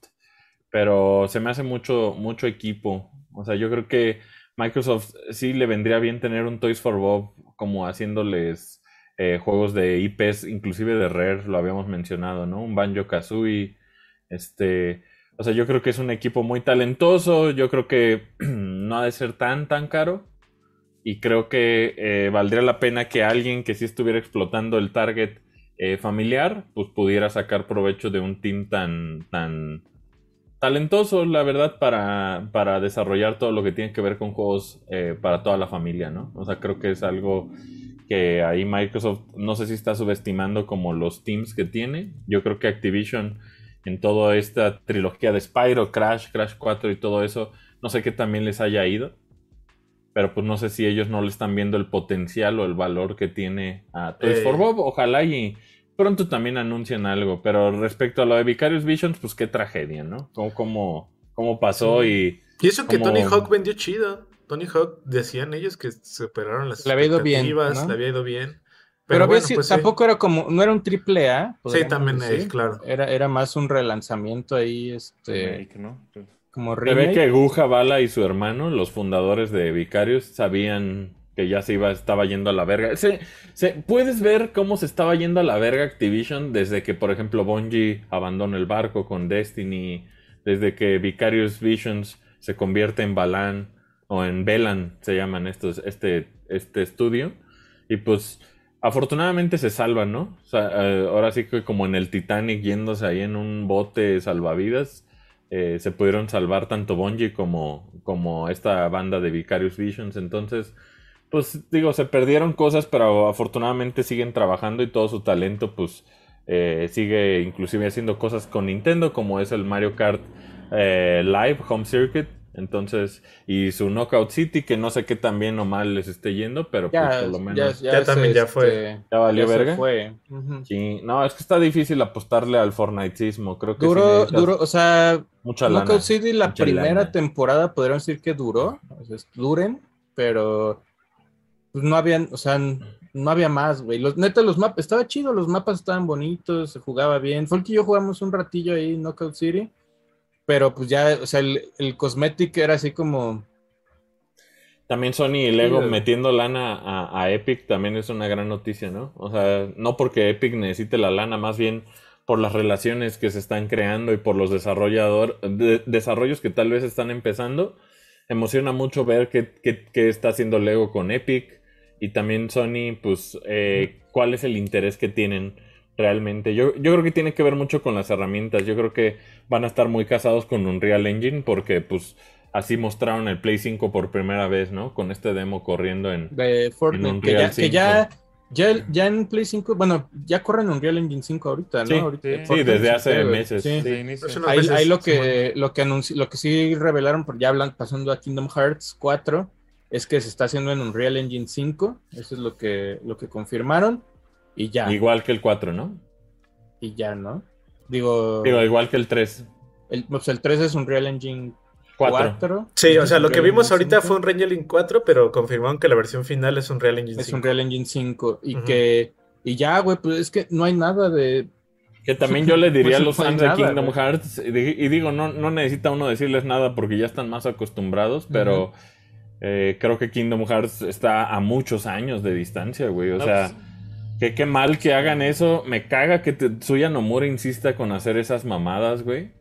pero se me hace mucho, mucho equipo. O sea, yo creo que Microsoft sí le vendría bien tener un Toys for Bob como haciéndoles eh, juegos de IPs, inclusive de Rare, lo habíamos mencionado, ¿no? Un Banjo Kazooie, este, o sea, yo creo que es un equipo muy talentoso, yo creo que (clears throat) no ha de ser tan, tan caro. Y creo que eh, valdría la pena que alguien que sí estuviera explotando el target eh, familiar, pues pudiera sacar provecho de un team tan, tan talentoso, la verdad, para, para desarrollar todo lo que tiene que ver con juegos para toda la familia, ¿no? O sea, creo que es algo que ahí Microsoft, no sé si está subestimando como los teams que tiene. Yo creo que Activision en toda esta trilogía de Spyro, Crash, Crash 4 y todo eso, no sé qué también les haya ido. Pero pues no sé si ellos no le están viendo el potencial o el valor que tiene a Toys Eh. for Bob. Ojalá y pronto también anuncien algo. Pero respecto a lo de Vicarious Visions, pues qué tragedia, ¿no? Cómo, cómo, cómo pasó y... Y eso que Como- Tony Hawk vendió chido. Tony Hawk decían ellos que superaron las Le había ido bien, expectativas, ¿no? le había ido bien. Pero, Pero, bueno, ves, pues sí. tampoco era como, no era un triple A. Sí, también decir. eh, claro. Era, era más un relanzamiento ahí, este, Remake, ¿no? como Se ve remake. que Guja Bala y su hermano, los fundadores de Vicarious, sabían que ya se iba, estaba yendo a la verga. Se, se- puedes ver cómo se estaba yendo a la verga Activision desde que, por ejemplo, Bungie abandona el barco con Destiny, desde que Vicarious Visions se convierte en Balan o en Velan, se llaman estos, este, este estudio. Y pues, afortunadamente se salvan, ¿no? Eh, ahora sí que como en el Titanic yéndose ahí en un bote salvavidas eh, se pudieron salvar tanto Bungie como, como esta banda de Vicarious Visions. Entonces, pues digo, se perdieron cosas, pero afortunadamente siguen trabajando y todo su talento, pues eh, sigue inclusive haciendo cosas con Nintendo, como es el Mario Kart Live Home Circuit. Entonces, y su Knockout City, que no sé qué tan bien o mal les esté yendo, pero pues, por lo menos ya, Ya se, también ya este, fue. ya valió ya se verga. fue. Sí, no, es que está difícil apostarle al Fortniteismo. Creo que sí Duró, necesitas duró, o sea, mucha lana. Knockout City la mucha primera lana. temporada podrían decir que duró, o sea, es- duren, pero pues, no habían, o sea, no había más, güey. Los, neta, los mapas, estaba chido, los mapas estaban bonitos, se jugaba bien. Folk y yo jugamos un ratillo ahí en Knockout City, pero pues ya, o sea, el, el cosmetic era así como, También Sony y Lego Sí, metiendo lana a, a Epic también es una gran noticia, ¿no? O sea, no porque Epic necesite la lana, más bien por las relaciones que se están creando y por los desarrollador, de- desarrollos que tal vez están empezando. Emociona mucho ver qué, qué- qué está haciendo Lego con Epic y también Sony, pues, eh, cuál es el interés que tienen realmente. Yo, yo creo que tiene que ver mucho con las herramientas. Yo creo que van a estar muy casados con Unreal Engine porque, pues, así mostraron el Play 5 por primera vez, ¿no? Con este demo corriendo en... de Fortnite, En que ya, que ya, Ya, en Play 5, bueno, ya corren Unreal Engine 5 ahorita, ¿no? Sí, Ahorita, sí. por Sí, desde hace meses. Sí. Ahí, veces, ahí lo que lo que anunci- lo que sí revelaron, porque ya hablan pasando a Kingdom Hearts 4, es que se está haciendo en Unreal Engine 5. Eso es lo que, lo que confirmaron. Y ya. Igual que el 4, ¿no? Y ya, ¿no? Digo, Digo, igual que el 3. el, pues el 3 es Unreal Engine 4. 4. Sí, o sea, lo que vimos Engine ahorita 5. fue un Unreal Engine 4, pero confirmaron que la versión final es un Real Engine Es 5. Unreal Engine 5. Y Ujú. que. Y ya, güey, pues es que no hay nada de. Que también yo le (laughs) diría a Pues los no hay fans de Kingdom güey. Hearts, y y digo, no, no necesita uno decirles nada porque ya están más acostumbrados, pero eh, creo que Kingdom Hearts está a muchos años de distancia, güey. O No, sea, pues, que qué mal que hagan eso. Me caga que Tetsuya Nomura insista con hacer esas mamadas, güey.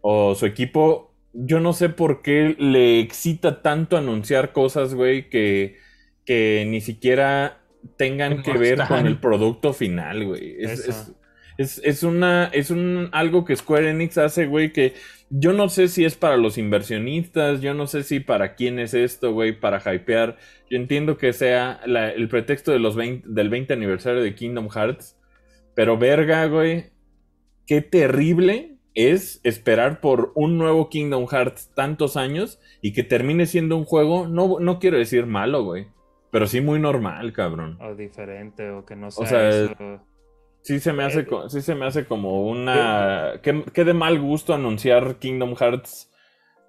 O su equipo, yo no sé por qué le excita tanto anunciar cosas, güey, que, que ni siquiera tengan Que ver están. con el producto final, güey. Es, es, es, es una, es un algo que Square Enix hace, güey, que yo no sé si es para los inversionistas, yo no sé si para quién es esto, güey, para hypear. Yo entiendo que sea la- el pretexto de los 20 del 20 aniversario de Kingdom Hearts, pero verga, güey, qué terrible es esperar por un nuevo Kingdom Hearts tantos años y que termine siendo un juego, no, no quiero decir malo, güey, pero sí muy normal, cabrón. o diferente, o que no sea, sea, eso. Sí se me hace, sí se me hace como una... Qué, qué de mal gusto anunciar Kingdom Hearts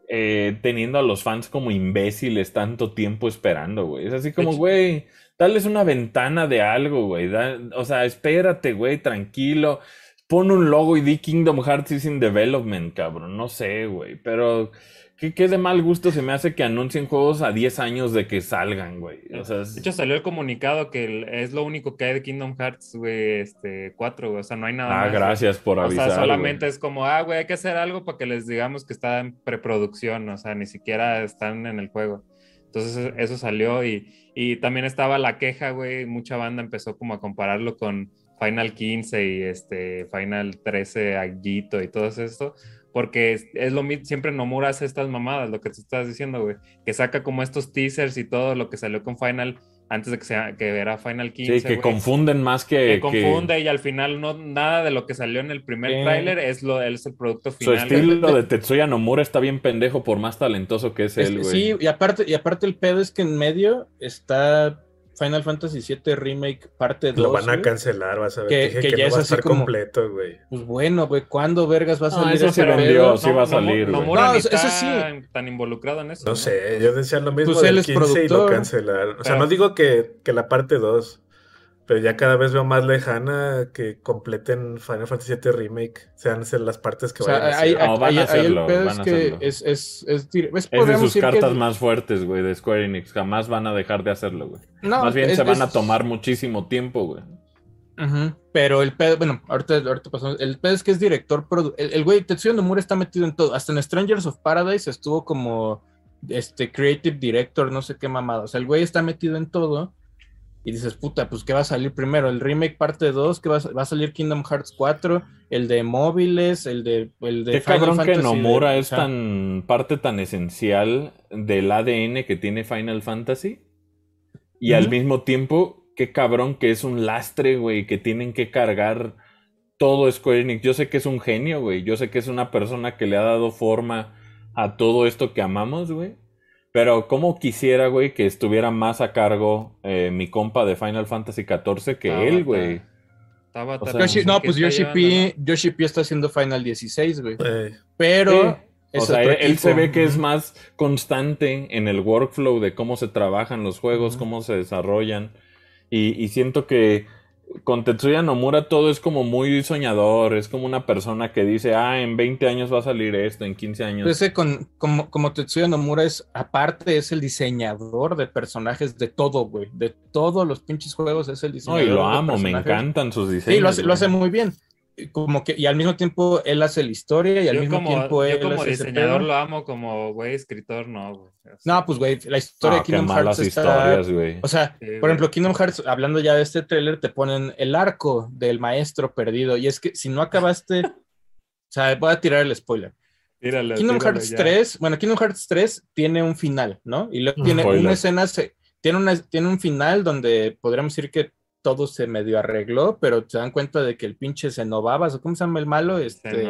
eh, teniendo a los fans como imbéciles tanto tiempo esperando, güey. Es así como, güey, dales una ventana de algo, güey. O sea, espérate, güey, tranquilo. Pon un logo y di Kingdom Hearts is in development, cabrón. No sé, güey. Pero qué, qué de mal gusto se me hace que anuncien juegos a 10 años de que salgan, güey. O sea, es- De hecho, salió el comunicado que el- es lo único que hay de Kingdom Hearts, güey, este, 4, güey. O sea, no hay nada ah, más. güey. gracias por O avisar. sea, solamente güey. es como, ah, güey, hay que hacer algo para que les digamos que está en preproducción, o sea, ni siquiera están en el juego. Entonces eso salió y, y también estaba la queja, güey, mucha banda empezó como a compararlo con Final 15 y este Final 13 Aguito y todo esto, porque es, es lo mismo, siempre Nomura hace estas mamadas, lo que te estás diciendo, güey, que saca como estos teasers y todo lo que salió con Final antes de que sea que era Final 15, Sí, que confunden más que... que que- confunde y al final no nada de lo que salió en el primer Sí. tráiler es lo es el producto Su final. estilo de Tetsuya Nomura está bien pendejo por más talentoso que es Es- él, güey. sí, y aparte, y aparte el pedo es que en medio está Final Fantasy VII Remake parte 2. Lo van a güey. cancelar, vas a ver. Que- que que, ya no es va a estar como- completo, güey. Pues bueno, güey, ¿cuándo vergas va a No, salir eso ese se vendió, sí va a salir, No, ni eso- está eso sí. tan involucrado en eso. No sé, yo decía lo mismo Pues él del es 15 y lo productor. cancelaron. O sea, Pero- no digo que, que la parte 2, pero ya cada vez veo más lejana que completen Final Fantasy VII Remake. Sean las partes que O sea, vayan a hacer. No, van a hacerlo, el pedo van es a que hacerlo. es, es, es, dir- es- Es de sus que- cartas más fuertes, güey, de Square Enix. Jamás van a dejar de hacerlo, güey. No, más bien es- se van a tomar muchísimo tiempo, güey. Ujú, Pero el pedo, bueno, ahorita, ahorita pasamos. El pedo es que es director, el güey Tetsuya Nomura está metido en todo. Hasta en Strangers of Paradise estuvo como este creative director, no sé qué mamada. O sea, el güey está metido en todo. Y dices, puta, pues ¿qué va a salir primero? ¿El remake parte 2? ¿Qué va, a- va a salir Kingdom Hearts 4? ¿El de móviles? ¿El de, el de Qué Final cabrón que Fantasy de- Nomura es tan parte tan esencial del ADN que tiene Final Fantasy. Y al mismo tiempo, qué cabrón que es un lastre, güey, que tienen que cargar todo Square Enix. Yo sé que es un genio, güey. Yo sé que es una persona que le ha dado forma a todo esto que amamos, güey. Pero como quisiera, güey, que estuviera más a cargo eh, mi compa de Final Fantasy XIV que Tabata. él, güey. O sea, Yoshi- no, ¿qué pues Yoshi P, Yoshi P está haciendo Final 16, güey. Eh, Pero Sí. es o sea, él, se ve que es más constante en el workflow de cómo se trabajan los juegos, cómo se desarrollan. Y, y siento que con Tetsuya Nomura todo es como muy soñador, es como una persona que dice, ah, en 20 años va a salir esto, en 15 años. Ese con, como, como Tetsuya Nomura es, aparte, es el diseñador de personajes de todo, güey. De todos los pinches juegos es el no, diseñador. y lo amo, me encantan sus diseños. Sí, lo hace, lo hace muy bien. Y Como que, y al mismo tiempo él hace la historia y al Yo mismo como, tiempo yo él como hace diseñador lo amo, como güey escritor no, güey. No, pues güey, la historia Ah, de qué Kingdom malas Hearts está... historias, güey. O sea, Sí, por güey. ejemplo, Kingdom Hearts, hablando ya de este tráiler, te ponen el arco del maestro perdido. Y es que si no acabaste... (laughs) o sea, voy a tirar el spoiler. Kingdom Hearts ya. 3, bueno, Kingdom Hearts 3 tiene un final, ¿no? Y luego tiene Spoiler. una escena, se- tiene, una, tiene un final donde podríamos decir que todo se medio arregló, pero se dan cuenta de que el pinche Cenovabas, o cómo se llama el malo, este,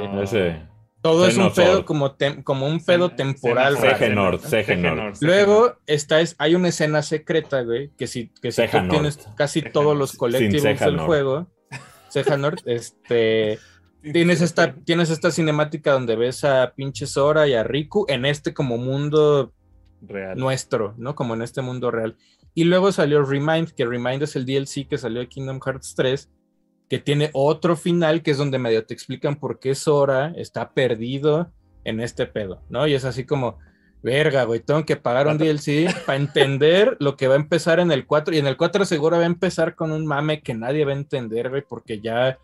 todo es un pedo como, tem- como un pedo Cen- temporal. Segenor, Cegenor, Segenor. Luego está es, hay una escena secreta, güey, que si, que si tú tienes casi todos los colectivos del juego, Ceja North, (laughs) este, tienes esta, tienes esta cinemática donde ves a pinche Sora y a Riku en este como mundo Real. nuestro, ¿no? Como en este mundo real. Y luego salió Remind, que Remind es el DLC que salió de Kingdom Hearts 3, que tiene otro final que es donde medio te explican por qué Sora está perdido en este pedo, ¿no? Y es así como, verga, güey, tengo que pagar un DLC para entender lo que va a empezar en el 4. Y en el 4 seguro va a empezar con un mame que nadie va a entender, güey, porque ya...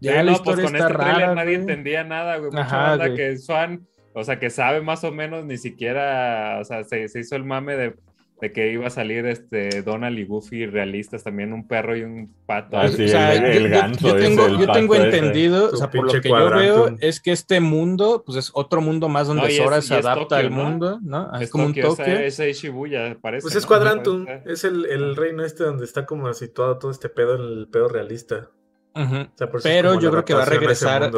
Ya la no, pues historia con está este trailer rara, nadie güey. entendía nada, güey. Mucha Ajá, banda güey. que es fan, o sea, que sabe más o menos, ni siquiera, o sea, se, se hizo el mame de, de que iba a salir este Donald y Goofy realistas, también un perro y un pato. Ah, sí, O sea, el- el yo- tengo, el yo tengo pato ese. entendido, o sea, por lo que yo veo es que este mundo, pues es otro mundo más donde No, es- Sora se es adapta Tokio, al ¿no? mundo, ¿no? Es, Es como Tokio, un. Ese, ese Shibuya, parece. Pues es ¿no? Quadrantum, es el, el reino este donde está como situado todo este pedo, el pedo realista. Ujú. O sea, por eso es Pero yo creo que va a regresar-.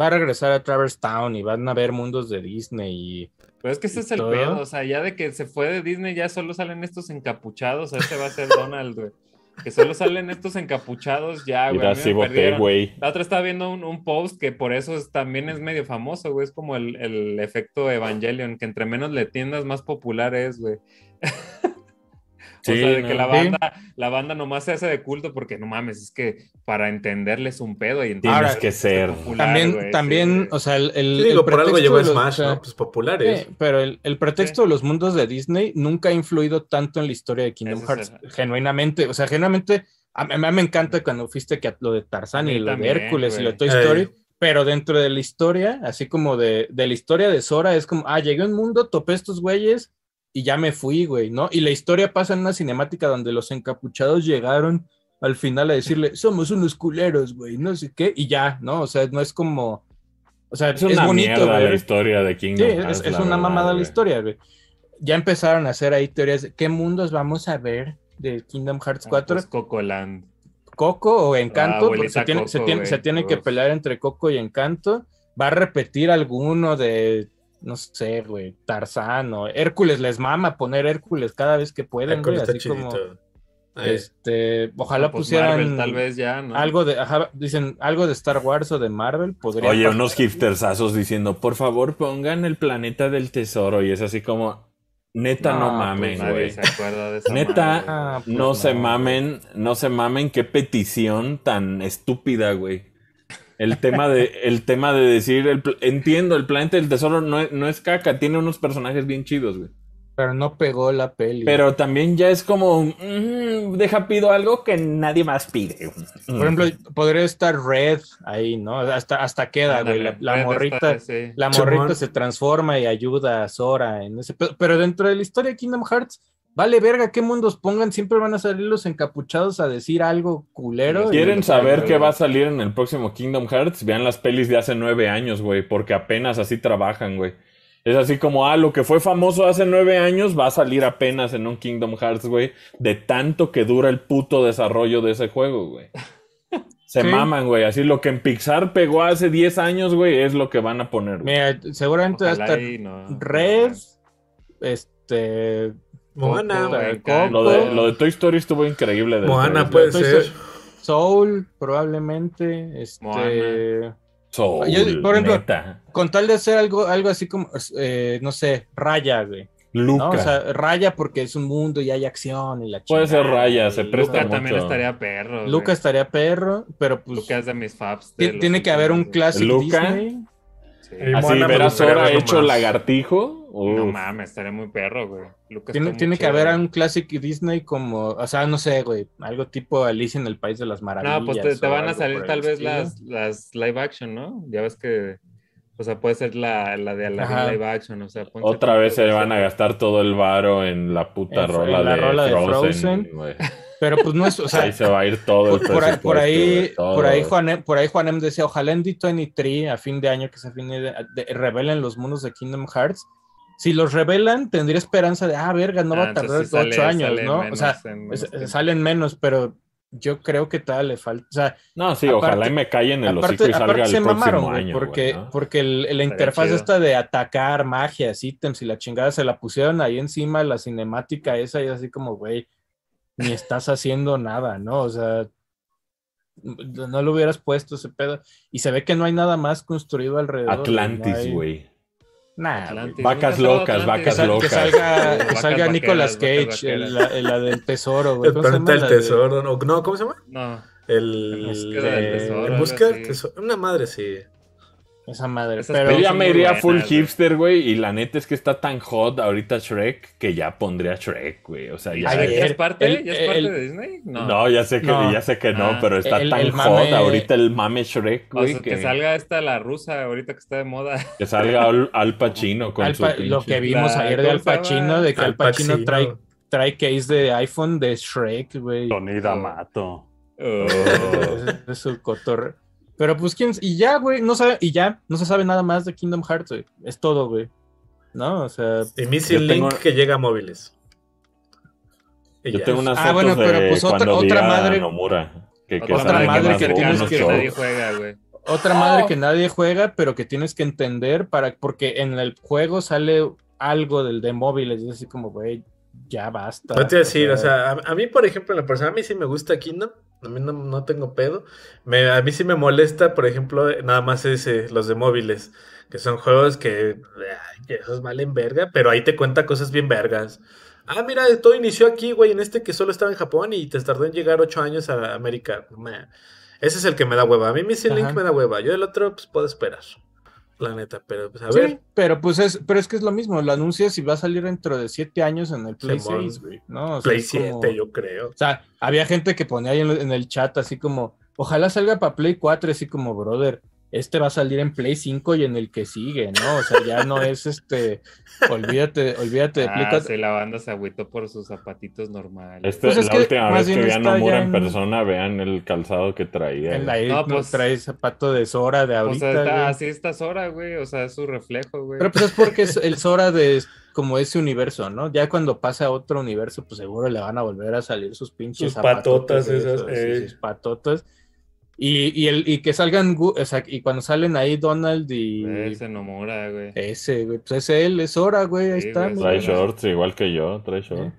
Va a regresar a Traverse Town y van a ver mundos de Disney y Pero es que ese ¿Y es el todo? pedo, o sea, ya de que se fue de Disney ya solo salen estos encapuchados, ese va a ser Donald, güey. Que solo salen estos encapuchados ya, güey. a mí sí me perdieron. güey. La otra estaba viendo un, un post que por eso es- también es medio famoso, güey. Es como el, el efecto Evangelion, que entre menos le tiendas, más popular es, güey. (laughs) (laughs) o Sí, sea, de que no. la Sí. banda, la banda nomás se hace de culto porque no mames, es que para entenderles un pedo y Tienes entonces que ser. popular, también, güey, también, sí, o sea, el, el- Sí, digo, el por algo llegó los- Smash, o sea, ¿no? Pues populares. sí, pero el, el pretexto de los mundos de Disney nunca ha influido tanto en la historia de Kingdom Ese es Hearts, genuinamente, o sea, genuinamente, a, a mí me encanta cuando fuiste que lo de Tarzán y lo también, de Hércules y lo de Toy. Story, Ey. pero dentro de la historia, así como de, de la historia de Sora, es como, ah, llegué a un mundo, topé estos güeyes y ya me fui, güey, ¿no? Y la historia pasa en una cinemática donde los encapuchados llegaron al final a decirle, somos unos culeros, güey, no sé qué, y ya, ¿no? O sea, no es como, o sea, Es es, una bonito, mierda güey. la historia de Sí, Kingdom es, Hearts, es la una verdad, mamada la historia, güey. Ya empezaron a hacer ahí teorías de qué mundos vamos a ver de Kingdom Hearts Ah, 4. pues Cocoland. Coco o Encanto, porque se tiene, se tiene, güey. se tiene que pelear entre Coco y Encanto. Va a repetir alguno de, no sé, güey, Tarzán o Hércules. Les mama poner Hércules cada vez que pueden, güey. Hércules Así como. Ahí. este, ojalá Ah, pues pusieran Marvel, tal vez ya, ¿no? algo de, ajá, dicen, algo de Star Wars o de Marvel. Podría Oye, pasar. unos hipstersazos diciendo, por favor pongan el planeta del tesoro. Y es así como, neta, no, No, mamen, pues, Nadie güey. se acuerda de esa Neta, madre, güey. Ah, pues No se no, mamen, no se mamen, qué petición tan estúpida, güey. El tema de, el tema de decir, el entiendo, el planeta del tesoro no es, no es caca, tiene unos personajes bien chidos, güey. Pero no pegó la peli. Pero también ya es como, mm, deja pido algo que nadie más pide. Por ejemplo, podría estar Red ahí, ¿no? Hasta, hasta queda, güey. La, morrita, está- sí. la morrita se transforma y ayuda a Sora en ese. Pero dentro de la historia de Kingdom Hearts, vale verga qué mundos pongan, siempre van a salir los encapuchados a decir algo culero. y- ¿Quieren saber qué va a salir en el próximo Kingdom Hearts? Vean las pelis de hace nueve años, güey, porque apenas así trabajan, güey. Es así como, ah, lo que fue famoso hace nueve años va a salir apenas en un Kingdom Hearts, güey, de tanto que dura el puto desarrollo de ese juego, güey. (laughs) Se Sí. maman, güey. Así lo que en Pixar pegó hace 10 años, güey, es lo que van a poner. güey. Mira, seguramente Ojalá y no- Red, este. Moana. Coco. Lo de, lo de Toy Story estuvo increíble. Moana puede Toy ser. Story- Soul, probablemente. Este. Moana. Soul, Yo, por ejemplo, neta. Con tal de hacer algo, algo así como, eh, no sé, Raya, güey. Luca. ¿no? O sea, Raya porque es un mundo y hay acción y la Puede ser Raya, se presta Luca mucho. también estaría perro. güey. Luca estaría perro, pero pues Luca es de mis faps. de tiene que haber un clásico Luca. Disney. Sí. Así, Moana me ver a gustaría Sora verlo hecho más. No mames, estaría muy perro, güey. Tiene, que haber un clásico Disney como, o sea, no sé, güey, algo tipo Alicia en el País de las Maravillas. No, pues te, van a salir tal vez las, las live action, ¿no? Ya ves que, o sea, puede ser la, la de Ajá. Live action, o sea, Otra vez se van a gastar todo el varo en la puta En- rola, en la de, rola de Frozen. Frozen. güey. Pero pues no es, o (laughs) sea, ahí se va a ir todo el por, por ahí, por ahí, por ahí todo. Juanem, por ahí Juanem decía, ojalá en D23 a fin de año que se fin de, de- revelen los mundos de Kingdom Hearts. Si los revelan, tendría esperanza de, ah, verga, no va Ah, a tardar entonces sí ocho sale- años, sale ¿no? O sea, en menos es- tiempo. salen menos, pero yo creo que todavía le falta. O sea, No, sí, Aparte- ojalá y me callen el hocico aparte, y salga el se próximo mamaron, güey, año, porque, güey, ¿no? porque el- la interfaz chido. esta de atacar magias, ítems y la chingada se la pusieron ahí encima, la cinemática esa, y así como, güey, ni estás haciendo nada, ¿no? O sea, no lo hubieras puesto ese pedo. Y se ve que no hay nada más construido alrededor. Atlantis, güey. Nah. Vacas locas, vacas Que, sal- que locas. salga, que salga Nicolas Cage, en la, en la del tesoro, güey. El del La de- tesoro. No, no, ¿cómo se llama? No, El. En del eh, tesoro, En busca del tesoro. Una madre, sí. Esa madre. Esas Pero, Yo ya me iría buenas, full güey. hipster, güey, y la neta es que está tan hot ahorita Shrek que ya pondría Shrek, güey. O sea, ya. Ay, ¿Ya, es parte? el- ¿Ya es parte el- de Disney? No. No, ya sé que No. ya sé que no, Ah. pero está El- tan el hot ahorita el mame Shrek, O güey, sea, que, que salga esta la rusa ahorita que está de moda. (laughs) que salga Al, Al Pacino con Al su Pa- lo que vimos La- ayer de ¿cómo Al? Pacino, de que Al Al Pacino Pacino. trae, trae case de iPhone de Shrek, güey. Tony D'Amato. Oh. Es- (laughs) es su cotorre. Pero pues quién, y ya, güey, no sabe, y ya, no se sabe nada más de Kingdom Hearts, güey. Es todo, güey. ¿No? O sea, Y Missing tengo- Link que llega a móviles. Y Yo ya. tengo unas Ah, fotos bueno, pero de pues otra- cuando vi otra a madre- Nomura, que, que Otra madre que tienes que- nadie juega, güey. otra madre que nadie juega, pero que tienes que entender para, porque en el juego sale algo del de móviles, y es así como, güey, ya basta. No te voy a decir, o sea, a, a mí, por ejemplo, en la persona, a mí sí me gusta Kingdom, a mí no, no tengo pedo. Me, a mí sí me molesta, por ejemplo, nada más ese, los de móviles, que son juegos que, ay, que esos valen verga, pero ahí te cuenta cosas bien vergas. Ah, mira, todo inició aquí, güey, en este que solo estaba en Japón y te tardó en llegar ocho años a América. Ese es el que me da hueva. A mí Missing Link me da hueva. Yo el otro, pues puedo esperar. La neta, pero pues a Sí, ver. pero pues es, pero es que es lo mismo, lo anuncias y va a salir dentro de siete años en el Play Simón. 6, güey, ¿no? O sea, Play es como- 7, yo creo. O sea, había gente que ponía ahí en, en el chat así como, ojalá salga para Play 4, así como, brother, este va a salir en Play 5 y en el que sigue, ¿no? O sea, ya no es este, olvídate, olvídate de Play Ah, 4. sí, la banda se agüitó por sus zapatitos normales. Este, Pues es la que última vez que vi a Nomura en en- persona, vean el calzado que traía. En ahí No, no, pues- trae zapato de Sora de o ahorita. sea, está, güey. así está Sora, güey. O sea, es su reflejo, güey. Pero pues es porque es el Sora de como ese universo, ¿no? Ya cuando pase a otro universo, pues seguro le van a volver a salir sus pinches Sus patotas esas, sus patotas. Y, y, el, y que salgan, o sea, y cuando salen ahí Donald y Ese Nomura, güey. ese, güey, pues es él, es Sora, güey, ahí Sí, está. güey. Trae shorts igual que yo, trae shorts.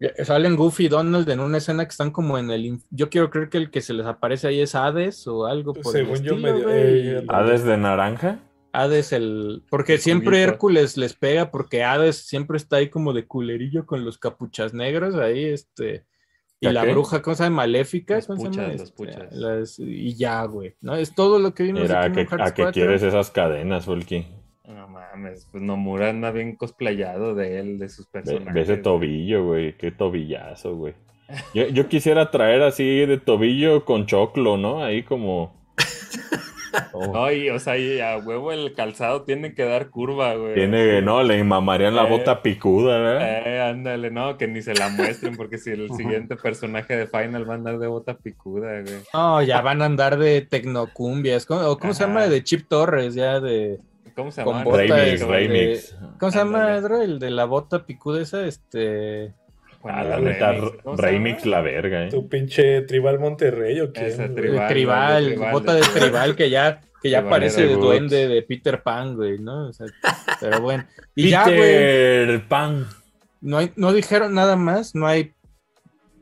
Eh, Salen Goofy y Donald en una escena que están como en el... Yo quiero creer que el que se les aparece ahí es Hades o algo por el Según yo, estilo, medio- güey, ¿Ah, desde naranja? Hades el... Porque El siempre cubito. Hércules les pega porque Hades siempre está ahí como de culerillo con los capuchas negras ahí, este... Y ¿Ya la qué? bruja, ¿cómo se llama? Maléfica, Los ¿cómo se llama? puchas, los Este, puchas. las- y ya, güey, ¿no? Es todo lo que vimos Mira, de ¿a Hearts a qué 4. quieres esas cadenas, Volky? No mames, pues Nomura anda bien cosplayado de él, de sus Ve, personajes. ve ese tobillo, güey. Qué tobillazo, güey. Yo, yo quisiera traer así de tobillo con choclo, ¿no? Ahí como... (laughs) Oh, No, y, o sea, y a huevo el calzado tiene que dar curva, güey. Tiene, no, le mamarían la Eh, bota picuda, ¿verdad? Eh, ándale, no, que ni se la muestren, porque si el (laughs) siguiente personaje de Final va a andar de bota picuda, güey. No, ya van a andar de tecnocumbias, ¿cómo, o ¿cómo se llama? De Chip Torres, ya de... ¿Cómo se llama? bota Remix, de- remix. ¿Cómo se llama, Ándale. Edro? El de la bota picuda esa, este... Ah, la neta, ¿Cómo se remix la verga, ¿eh? Tu pinche Tribal Monterrey o qué. Güey? Tribal, tribal, tribal, bota de tribal. que ya, que ya (laughs) parece de de duende de Peter Pan, güey, ¿no? O sea, pero bueno. Y ya, güey, Peter Pan. no, hay, no dijeron nada más, no hay,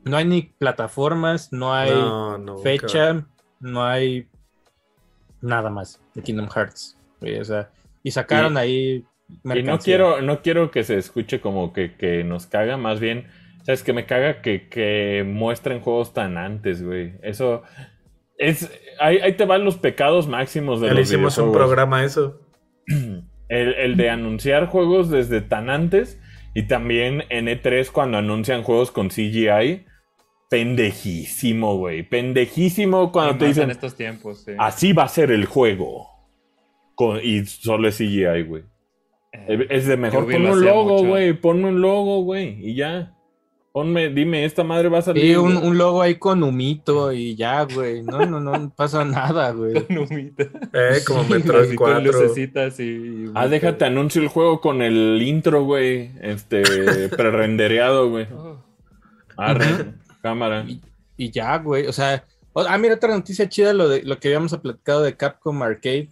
no hay ni plataformas, no hay No, no. fecha, no hay nada más de Kingdom Hearts, güey, o sea, y sacaron Y- ahí Y no quiero, no quiero que se escuche como que, que nos caga, más bien, sabes que me caga que, que muestren juegos tan antes, güey. Eso es, ahí, ahí te van los pecados máximos de Ya le los hicimos un programa a eso. (clears throat) El, el de anunciar juegos desde tan antes y también en E3 cuando anuncian juegos con CGI. Pendejísimo, güey. Pendejísimo cuando Y te más en dicen, estos tiempos, sí. así va a ser el juego. Con- y solo es CGI, güey. Eh, Es de mejor, ponme un logo, güey. Ponme un logo, güey. Y ya. Ponme, dime, esta madre va a salir. Sí, un, un logo ahí con humito y ya, güey. No, no, no, no pasa nada, güey. Con humita. Eh, como Sí, Metroid Así con 4. lucecitas y. Ah, déjate, anuncio el juego con el intro, güey. Este, (laughs) prerendereado, güey. Oh, Arre, Ujú. cámara. Y, y ya, güey. O sea, ah, mira, otra noticia chida, lo, de, lo que habíamos platicado de Capcom Arcade.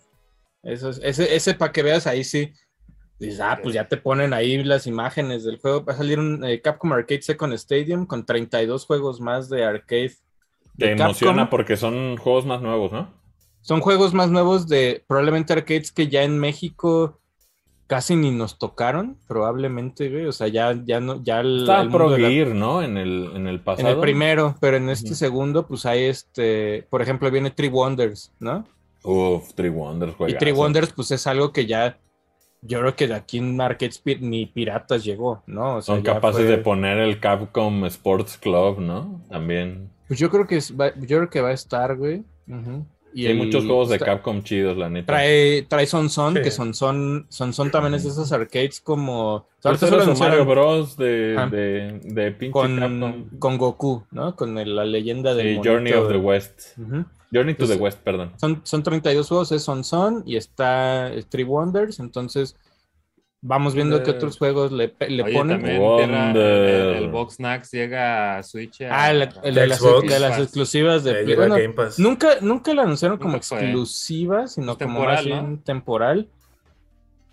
Eso es- ese, ese para que veas ahí sí. Dices, ah, pues ya te ponen ahí las imágenes del juego. Va a salir un eh, Capcom Arcade Second Stadium con 32 juegos más de arcade. Te emociona porque son juegos más nuevos, ¿no? Son juegos más nuevos de probablemente arcades que ya en México casi ni nos tocaron, probablemente, güey. O sea, ya, ya no, ya el, Estaba el mundo la- ¿no? En el, en el en pasado. el primero, pero en este segundo, pues hay este, por ejemplo, viene Three Wonders, ¿no? Uf, Three Wonders, Y. Three Wonders, pues es algo que ya, yo creo que de aquí en pi- ni piratas llegó, ¿no? O sea, Son capaces fue- de poner el Capcom Sports Club, ¿no? También. Pues yo creo que es- va- yo creo que va a estar, güey. Y hay el- muchos juegos de Capcom chidos, la neta. Trae, trae Son Son, Sí. que Son Son, Son Son también es de esos arcades como. Pues solo su anunciaron Mario Bros. de, de, de pinche Capcom. con, con Goku, ¿no? Con el- la leyenda del. Sí. Journey of the West. Ujú. Journey to Pues- the West, perdón. Son, son 32 juegos, es Son Son y está Three Wonders, entonces vamos viendo qué otros juegos le, le Oye, ponen. Tierra- el, el Box Snacks llega a Switch. a- Ah, el, el de, De las, Xbox. de las exclusivas de Eh, Play. Bueno, Game Pass. nunca, nunca la anunciaron como fue. exclusiva, sino Es como temporal, más bien ¿no? temporal.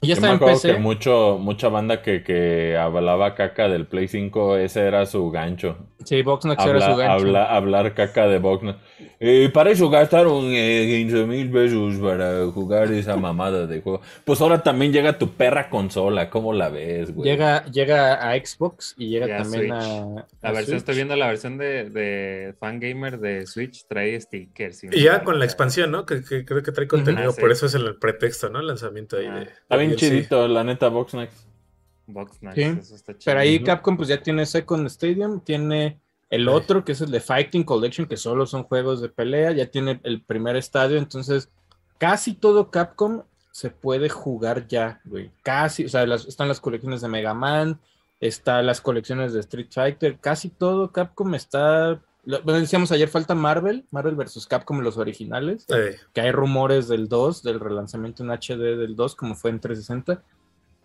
Y ya Yo está me en acuerdo PC. que mucho, mucha banda que, que hablaba caca del Play 5, ese era su gancho. Sí, Boxnax era su gancho. habla- hablar caca de Boxna. Eh, para eso gastaron eh, 15 mil pesos para jugar esa mamada de juego. Pues ahora también llega tu perra consola, ¿cómo la ves, güey? Llega, llega a Xbox y llega Y a también Switch. a, La a versión, Switch. estoy viendo la versión de, de Fangamer de Switch, trae stickers. Y ya con la expansión, ¿no? Que, que creo que trae contenido, Ah, sí. por eso es el pretexto, ¿no? El lanzamiento ahí Ah. de. Bien DLC. chidito, la neta. Box Snacks, Sí. eso está chido. Pero ahí. Capcom pues ya tiene Second Stadium, tiene el Sí. otro que es el de Fighting Collection, que solo son juegos de pelea, ya tiene el primer estadio, entonces casi todo Capcom se puede jugar ya, güey. Casi, o sea, las- están las colecciones de Mega Man, están las colecciones de Street Fighter, casi todo Capcom está... lo- Bueno, decíamos ayer falta Marvel, Marvel versus Capcom los originales, que hay rumores del 2, del relanzamiento en HD del 2, como fue en 360.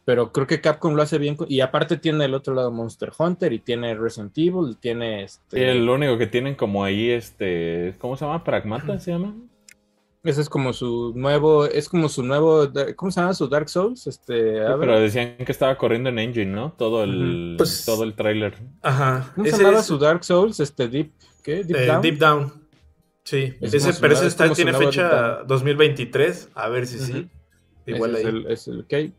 Pero creo que Capcom lo hace bien. Y aparte tiene el otro lado Monster Hunter y tiene Resident Evil, y tiene este. Sí, el único que tienen como ahí, este, ¿cómo se llama? ¿Pragmata se llama? Ese es como su nuevo, es como su nuevo, ¿cómo se llama? Su Dark Souls, este, Sí, a ver, pero decían que estaba corriendo en Engine, ¿no? Todo el, Pues- todo el tráiler. Ajá. ¿cómo se llamaba es, su Dark Souls? Este Deep, ¿qué? Deep eh, Down. Deep Down. Sí, Es ese, pero ese es está, tiene fecha Down. 2023. A ver si sí. Igual Ese ahí. Es el, es el- ok.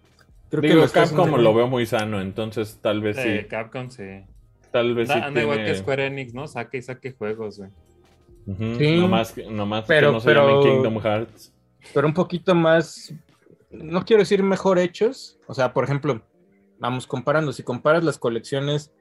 Creo Digo, está Capcom lo bien. veo muy sano, entonces tal vez Eh, sí. Capcom, sí. Tal vez sí Anda, igual que Square Enix, ¿no? Saque y saque juegos, güey. Ujú, Sí. Nomás, que- nomás Pero- que no se pero- Kingdom Hearts. pero un poquito más, no quiero decir mejor hechos, o sea, por ejemplo, vamos comparando, si comparas las colecciones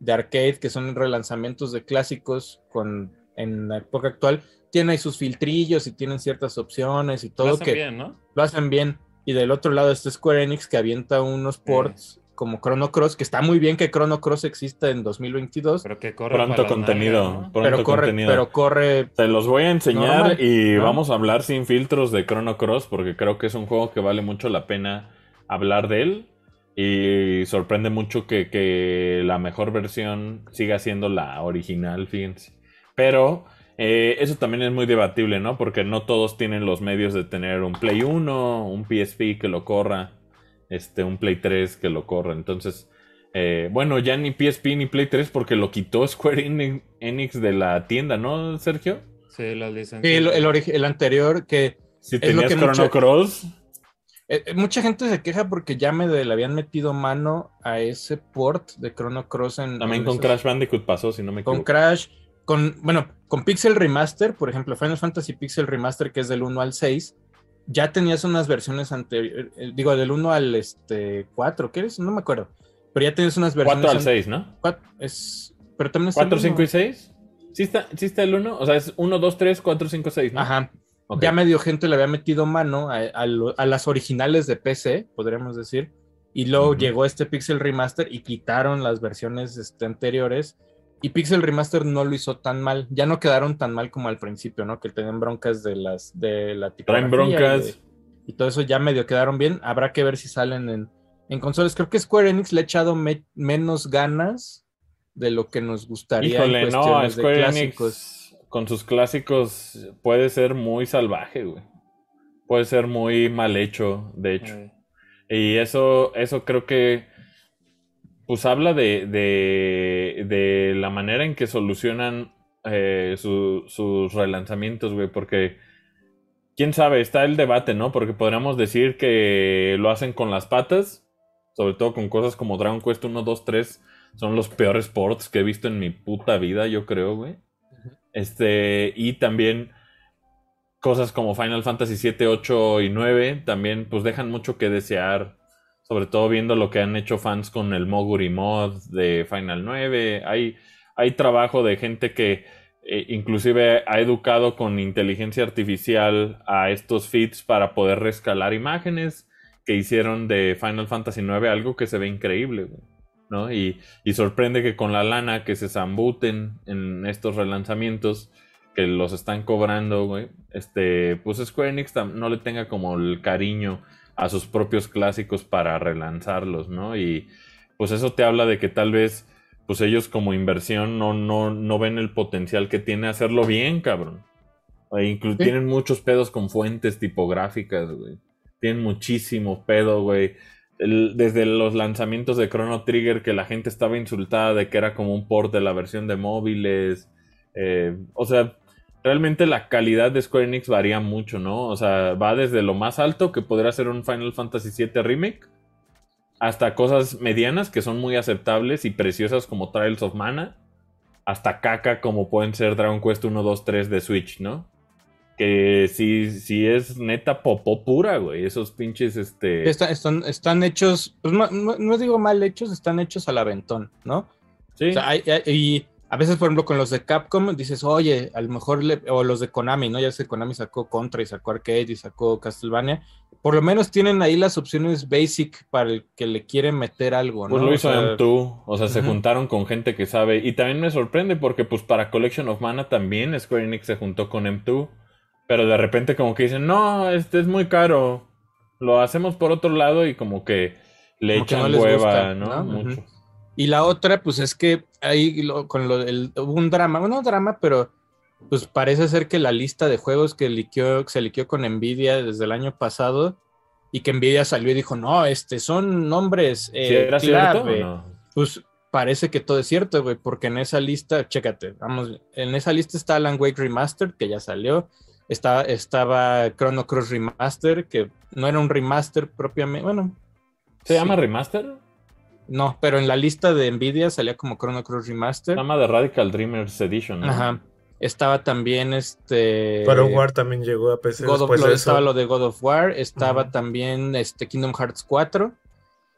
de arcade que son relanzamientos de clásicos con en la época actual, tiene ahí sus filtrillos y tienen ciertas opciones y todo Lo hacen que bien, ¿no? lo hacen bien. Y del otro lado está Square Enix que avienta unos ports como Chrono Cross, que está muy bien que Chrono Cross exista en 2022, Pero que corre Pronto contenido. nalgas, ¿no? Pronto pero corre, contenido. pero corre Te los voy a enseñar Normal, y ¿no? vamos a hablar sin filtros de Chrono Cross porque creo que es un juego que vale mucho la pena hablar de él. Y sorprende mucho que, que la mejor versión siga siendo la original, fíjense. Pero eh, eso también es muy debatible, ¿no? Porque no todos tienen los medios de tener un Play 1, un PSP que lo corra, este, un Play 3 que lo corra. Entonces, eh, bueno, ya ni PSP ni Play 3 porque lo quitó Square Enix- Enix de la tienda, ¿no, Sergio? Sí, las licencias. Sí, el, el el anterior que Si lo tenías que Chrono mucho- Cross, eh, eh, mucha gente se queja porque ya me de- le habían metido mano a ese port de Chrono Cross en también en con esos- Crash Bandicoot pasó, si no me con equivoco. Crash, con bueno, con Pixel Remaster, por ejemplo, Final Fantasy Pixel Remaster que es del 1 al 6, ya tenías unas versiones anteriores, digo del 1 al este 4, ¿qué es? No me acuerdo. Pero ya tenías unas versiones 4 al an- 6, ¿no? cuat- es pero también está el 4, 5 y uno. 6. ¿Sí está, ¿Sí está el 1? O sea, es 1, 2, 3, 4, 5, 6, ¿no? Ajá. Ya medio gente le había metido mano a, a lo- a las originales de PC, podríamos decir. Y luego llegó este Pixel Remaster y quitaron las versiones este, anteriores. Y Pixel Remaster no lo hizo tan mal. Ya no quedaron tan mal como al principio, ¿no? Que tenían broncas de las de la Traen y broncas. de- y todo eso ya medio quedaron bien. Habrá que ver si salen en, en consolas. Creo que Square Enix le ha echado me- menos ganas de lo que nos gustaría. en Híjole, no, de Square clásicos. Enix con sus clásicos puede ser muy salvaje, güey. Puede ser muy mal hecho, de hecho. Y eso, eso creo que pues habla de, de, de la manera en que solucionan eh, su- sus relanzamientos, güey, porque quién sabe, está el debate, ¿no? Porque podríamos decir que lo hacen con las patas, sobre todo con cosas como Dragon Quest 1, 2, 3, son los peores ports que he visto en mi puta vida, yo creo, güey. Este, y también cosas como Final Fantasy 7, 8 y 9 también pues dejan mucho que desear, sobre todo viendo lo que han hecho fans con el Moguri mod de Final 9. Hay, hay trabajo de gente que eh, inclusive ha educado con inteligencia artificial a estos feeds para poder rescalar imágenes que hicieron de Final Fantasy 9 algo que se ve increíble, güey, ¿no? Y, y sorprende que con la lana que se zambuten en estos relanzamientos que los están cobrando, güey, este, pues Square Enix no le tenga como el cariño a sus propios clásicos para relanzarlos, ¿no? Y pues eso te habla de que tal vez, pues ellos como inversión no, no, no ven el potencial que tiene hacerlo bien, cabrón. E Sí. Tienen muchos pedos con fuentes tipográficas, güey. Tienen muchísimo pedo, güey. Desde los lanzamientos de Chrono Trigger que la gente estaba insultada de que era como un port de la versión de móviles. Eh, o sea, realmente la calidad de Square Enix varía mucho, ¿no? O sea, va desde lo más alto que podría ser un Final Fantasy VII Remake hasta cosas medianas que son muy aceptables y preciosas como Trials of Mana, hasta caca como pueden ser Dragon Quest 1, 2, 3 de Switch, ¿no? Que sí, sí es neta popó pura, güey. Esos pinches, este... Está- están, están hechos, pues no, no- digo mal hechos, están hechos al aventón, ¿no? Sí, O sea, hay- hay- y a veces, por ejemplo, con los de Capcom, dices, oye, a lo mejor, le- o los de Konami, ¿no? Ya sé, Konami sacó Contra y sacó Arcade y sacó Castlevania. Por lo menos tienen ahí las opciones basic para el que le quiere meter algo, ¿no? Pues lo O hizo sea, M2, o sea, se juntaron con gente que sabe. Y también me sorprende porque, pues, para Collection of Mana también Square Enix se juntó con M2. Pero de repente, como que dicen, no, este es muy caro. Lo hacemos por otro lado y como que le Como que echan no hueva, gusta, ¿no? ¿no? Mucho. Y la otra, pues es que ahí lo- con lo, el, hubo un drama, bueno, no drama, pero pues parece ser que la lista de juegos que, liqueó, que se liqueó con Nvidia desde el año pasado y que Nvidia salió y dijo, no, este son nombres eh, ¿Sí era cierto clave". no? Pues parece que todo es cierto, güey, porque en esa lista, chécate, vamos, en esa lista está Alan Wake Remastered, que ya salió, está, estaba Chrono Cross Remaster, que no era un remaster propiamente, bueno. ¿Se sí. llama Remaster? No, pero en la lista de Nvidia salía como Chrono Cross Remaster. Se llama The Radical Dreamers Edition. ¿no? Ajá. Estaba también este. God of War también llegó a PC God of- después lo- de estaba lo de God of War. Estaba también este Kingdom Hearts 4.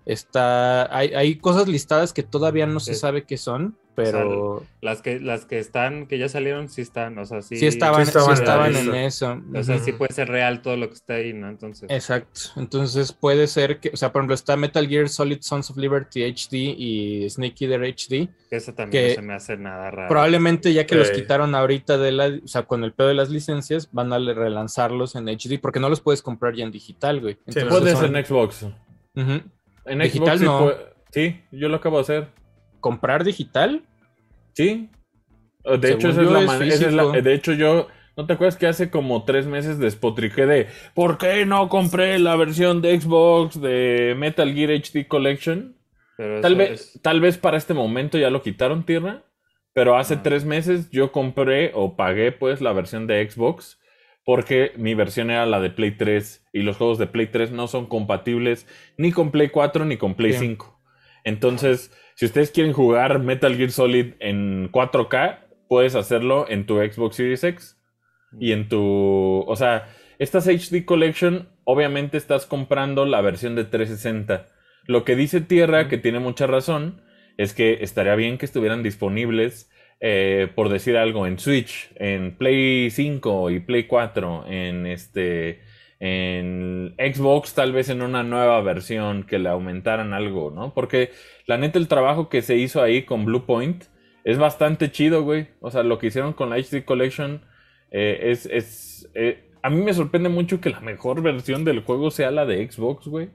Está. Hay, hay cosas listadas que todavía no se Sí. sabe qué son, pero Las que, las que están, que ya salieron, sí están, o sea, sí. sí, estaban, sí estaban sí en estaban eso. O sea, sí puede ser real todo lo que está ahí, ¿no? Entonces, Exacto. Entonces puede ser que, o sea, por ejemplo, está Metal Gear Solid Sons of Liberty HD y Snake Eater HD. eso también que no se me hace nada raro. Probablemente ya que los quitaron ahorita de la, o sea, con el pedo de las licencias, van a relanzarlos en HD porque no los puedes comprar ya en digital, güey. Entonces, Puedes son- en Xbox. Ujú. En Digital Xbox sí no. puede- Sí, yo lo acabo de hacer. comprar digital. Sí. De Según hecho, esa es la es man- esa es la- físico. de hecho, yo. ¿No te acuerdas que hace como tres meses despotriqué de ¿Por qué no compré la versión de Xbox de Metal Gear HD Collection? Pero Tal vez, es- tal vez para este momento ya lo quitaron, tierra. Pero hace Ah. tres meses yo compré o pagué pues la versión de Xbox. Porque mi versión era la de Play 3. Y los juegos de Play 3 no son compatibles ni con Play 4 ni con Play Sí. 5. Entonces, si ustedes quieren jugar Metal Gear Solid en 4K, puedes hacerlo en tu Xbox Series X y en tu... O sea, estas HD Collection, obviamente estás comprando la versión de 360. Lo que dice Tierra, que tiene mucha razón, es que estaría bien que estuvieran disponibles, eh, por decir algo, en Switch, en Play 5 y Play 4, en este... en Xbox, tal vez en una nueva versión que le aumentaran algo, ¿no? Porque la neta el trabajo que se hizo ahí con Blue Point es bastante chido, güey. O sea, lo que hicieron con la HD Collection eh, es... es eh, a mí me sorprende mucho que la mejor versión del juego sea la de Xbox, güey.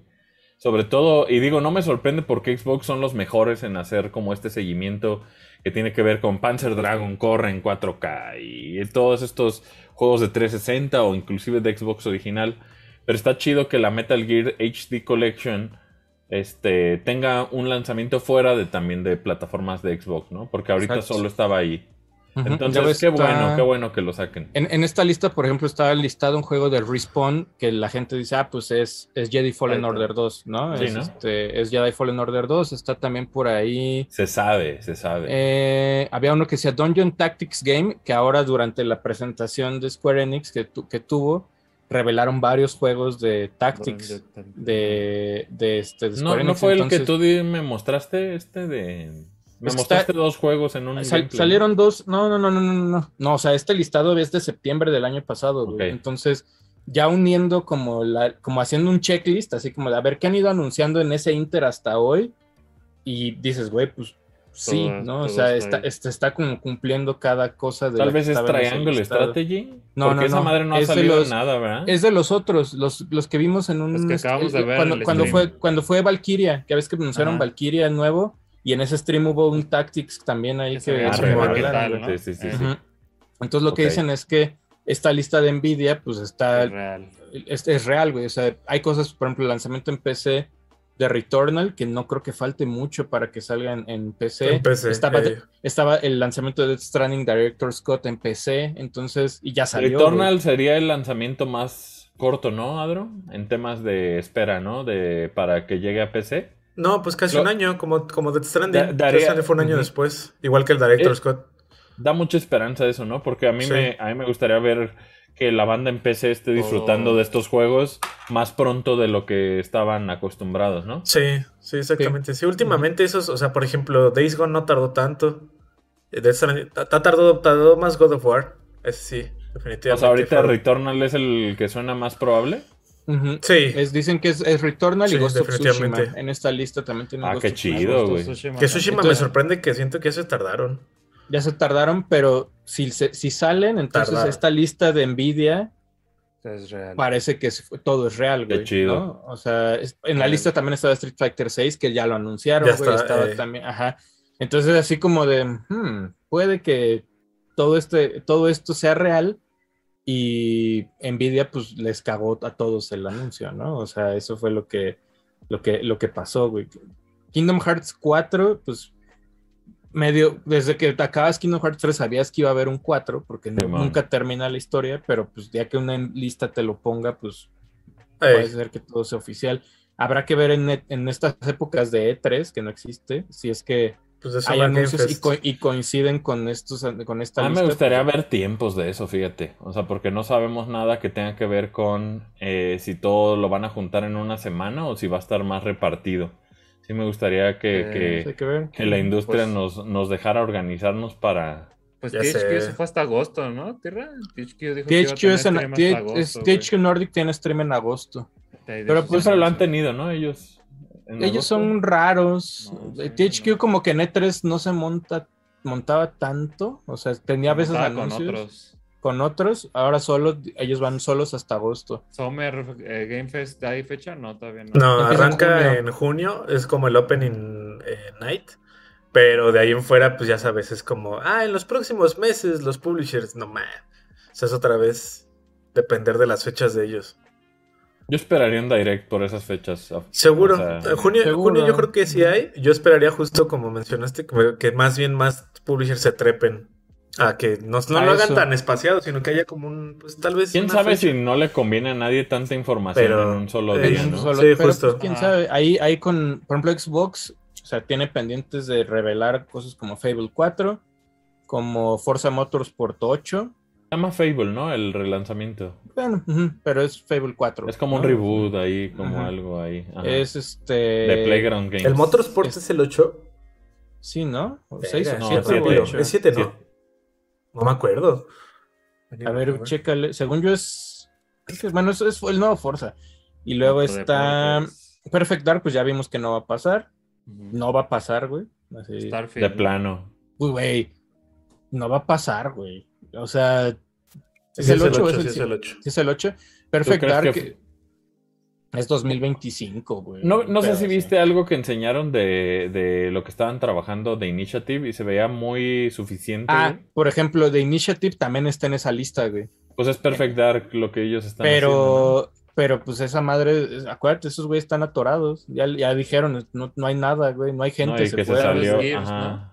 Sobre todo, y digo, no me sorprende porque Xbox son los mejores en hacer como este seguimiento que tiene que ver con Panzer Dragon Corre en 4K y todos estos juegos de 360 o inclusive de Xbox original. Pero está chido que la Metal Gear HD Collection este, tenga un lanzamiento fuera de también de plataformas de Xbox, ¿no? Porque ahorita Exacto. solo estaba ahí. Entonces, ves, qué está- bueno, qué bueno que lo saquen. En, en esta lista, por ejemplo, está listado un juego de Respawn que la gente dice, ah, pues es, es Jedi Fallen. Order 2, ¿no? Sí, es, ¿no? este, es Jedi Fallen Order 2, está también por ahí. Se sabe, se sabe. Eh, había uno que decía Dungeon Tactics Game, que ahora durante la presentación de Square Enix que, tu- que tuvo, revelaron varios juegos de Tactics de, de, este, de no, Square no Enix. fue el que tú me mostraste este de... Me mostraste está- dos juegos en un salieron dos, no, no, no, no, no, no, no, o sea, este listado es de septiembre del año pasado, güey. Entonces ya uniendo como la, como haciendo un checklist, así como de a ver qué han ido anunciando en ese Inter hasta hoy, y dices, güey, pues sí, Todo- ¿no? O sea, está está, ahí. está, como cumpliendo cada cosa de Tal la vez que es Triangle. Strategy. No, porque no, esa no. madre no ha Es de salido nada, ¿verdad? Es de los otros, los, los que vimos en un... Los que acabamos de ver cuando, fue Cuando fue Valkyria, que ves que anunciaron Ajá. Valkyria nuevo, y en ese stream hubo un Tactics también ahí Que que... que. Entonces lo que Ok. dicen es que esta lista de Nvidia pues está, Es real. es, es real, güey. O sea, hay cosas, por ejemplo, el lanzamiento en PC de Returnal, que no creo que falte mucho para que salga en, en PC. En PC, Estaba, eh. estaba el lanzamiento de Death Stranding Director Scott en PC, entonces, y ya salió. Returnal güey. sería el lanzamiento más corto, ¿no, Adro? En temas de espera, ¿no? De para que llegue a PC. No, pues casi Lo- un año, como, como Death Stranding. Da- daría- Death fue un año después, igual que el Director Eh, Scott. Da mucha esperanza eso, ¿no? Porque a mí, Sí. me, a mí me gustaría ver que la banda en PC esté disfrutando Oh. de estos juegos más pronto de lo que estaban acostumbrados, ¿no? Sí, sí, exactamente. Sí, últimamente esos, o sea, por ejemplo, Days Gone no tardó tanto. Eh, Death Stranding- ta- ta- tardó, tardó más God of War. Ese sí, definitivamente. O sea, ahorita Returnal es el que suena más probable. Sí, Es, dicen que es, es Returnal y Sí, Ghost of Tsushima. En esta lista también tiene Ah, Ghost qué chido, güey. que Tsushima me sorprende que siento que ya se tardaron. Ya se tardaron, pero si, se- si salen, entonces Tardaron. esta lista de Nvidia Es real. parece que es- todo es real, Qué güey. chido. ¿no? O sea, es- en la lista también estaba Street Fighter 6, que ya lo anunciaron, Ya güey. está, estaba eh. también, ajá. Entonces, así como de, hmm, puede que todo, este, todo esto sea real y Nvidia, pues, les cagó a todos el anuncio, ¿no? O sea, eso fue lo que, lo que, lo que pasó, güey. Kingdom Hearts 4, pues, medio, desde que acabas Kingdom Hearts 3 sabías que iba a haber un 4, porque no- nunca termina la historia, pero pues ya que una lista te lo ponga, pues Ey, puede ser que todo sea oficial. Habrá que ver en, en estas épocas de E3, que no existe, si es que pues de hay anuncios y, co- y coinciden con estos con esta A mí me gustaría ver tiempos de eso, fíjate. O sea, porque no sabemos nada que tenga que ver con eh, si todo lo van a juntar en una semana o si va a estar más repartido. Sí me gustaría que, Eh, que- que ver. que la industria pues- nos, nos dejara organizarnos para... Pues Ya THQ sé. se fue hasta agosto, ¿no? ¿Tierra? THQ dijo que iba a THQ, tener es en- agosto, es-. THQ Nordic tiene stream en agosto. Pero pues- lo han tenido, ¿no? Ellos. Ellos son raros. No, sí, THQ no. como que en E3 no se monta montaba tanto, o sea, tenía a veces con otros. con otros, ahora solo ellos van solos hasta agosto. Summer eh, Game Fest, ¿hay fecha? No, todavía no. No, Empieza en arranca junio. en junio, es como el Opening eh, Night. Pero de ahí en fuera, pues ya sabes, es como, ah, en los próximos meses los publishers, no man. O sea, es otra vez depender de las fechas de ellos. Yo esperaría un direct por esas fechas. Seguro. O sea, En junio, seguro. junio yo creo que sí hay. Yo esperaría justo como mencionaste, que, que más bien más publishers se trepen. A que no, no A lo hagan eso. tan espaciado, sino que haya como un, pues tal vez. ¿Quién sabe fecha. si no le conviene a nadie tanta información Pero, en un solo eh, día, ¿no? solo- Sí, pero, justo. pues, quién Ajá. sabe, ahí, ahí con, por ejemplo, Xbox, o sea, tiene pendientes de revelar cosas como Fable 4, como Forza Motorsport 8. Se llama Fable, ¿no? El relanzamiento. Bueno, pero es Fable 4. Es como un ¿no? reboot ahí, como Ajá. algo ahí. Ajá. Es este. de Playground Games. El Motorsport es, Es- el 8. Sí, ¿no? Verga, 6 o no, 7 siete. o ocho. Es 7, ¿no? No me acuerdo. A ver, chécale. Según yo es. Bueno, eso es el nuevo Forza. Y luego está. Perfect Dark, pues ya vimos que no va a pasar. No va a pasar, güey. Así, Starfield. De plano. Uy, güey. No va a pasar, güey. O sea, Sí, ¿es el 8 o es sí, el es 7? el 8. ¿Sí es el 8? Perfect Dark que- es 2025, güey. No, no sé Pero, si viste algo que enseñaron de, de lo que estaban trabajando de Initiative y se veía muy suficiente. Ah, güey. por ejemplo, The Initiative también está en esa lista, güey. Pues es Perfect Dark lo que ellos están haciendo. Pero, pero pues esa madre, es- acuérdate, esos güeyes están atorados. Ya, ya dijeron, no, no hay nada, güey, no hay ¿no? gente. No, y se que se fue a- salió. Gears, ajá.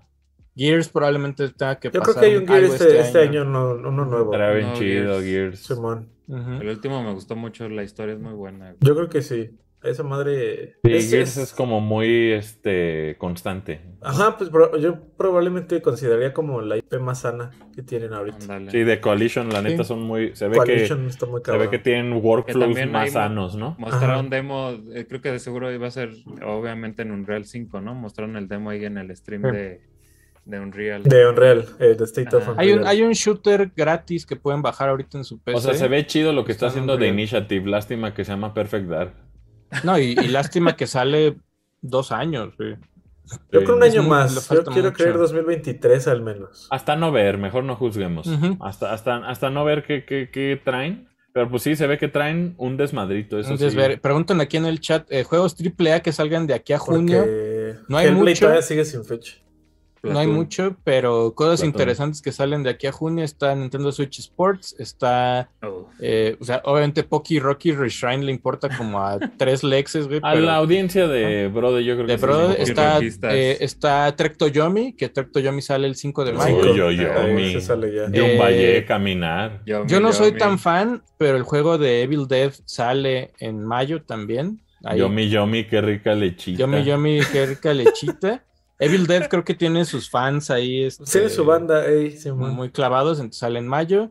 Gears probablemente tenga que Yo pasar creo que hay un Gear algo este, este año, no- uno nuevo. Estará bien No, chido, Gears. Gears. Simón. El último me gustó mucho, la historia es muy buena. güey. Yo creo que sí. Esa madre. Sí, es- Gears es- es como muy este constante. Ajá, pues yo probablemente consideraría como la IP más sana que tienen ahorita. Sí, de Coalition, la neta, Sí. son muy. Se ve Coalition que está muy se ve que tienen workflows más sanos, ¿no? Mostraron Ajá. demo, eh, creo que de seguro iba a ser, obviamente en Unreal 5, ¿no? Mostraron el demo ahí en el stream Sí. de, de Unreal. De Unreal, eh, de State of. Unreal. Hay un, hay un shooter gratis que pueden bajar ahorita en su PC. O sea, se ve chido lo que está Está haciendo de Unreal. Initiative. Lástima que se llama Perfect Dark. No, y, y lástima que sale dos años, güey. Yo creo un Es año muy- más. Yo quiero mucho. creer 2023 al menos. Hasta no ver, mejor no juzguemos. Hasta, hasta, hasta no ver qué, qué, qué traen. Pero pues sí, se ve que traen un desmadrito. Eso Entonces, sí. ver, preguntan aquí en el chat, eh, juegos AAA que salgan de aquí a junio. Porque no hay Hellblade mucho. todavía sigue sin fecha. No hay mucho, pero cosas interesantes que salen de aquí a junio. Está Nintendo Switch Sports, está, Oh. eh, o sea, obviamente Poki Rocky Reshrine le importa como a (laughs) tres lexes, güey. A pero la audiencia de Brode, yo creo que de sí Bro le importa. está, eh, está Trek Toyomi, que Trek Toyomi sale el 5 de Uy, mayo. yo, yo, se sale ya. De un Eh, valle caminar. Yo no soy tan fan, pero el juego de Evil Dead sale en mayo también. Ahí. Yomi, yomi, qué rica lechita. Yomi Yomi, qué rica lechita. (laughs) Evil Dead creo que tiene sus fans ahí. este, Tiene su banda, ey, Simón. Muy clavados, entonces sale en mayo.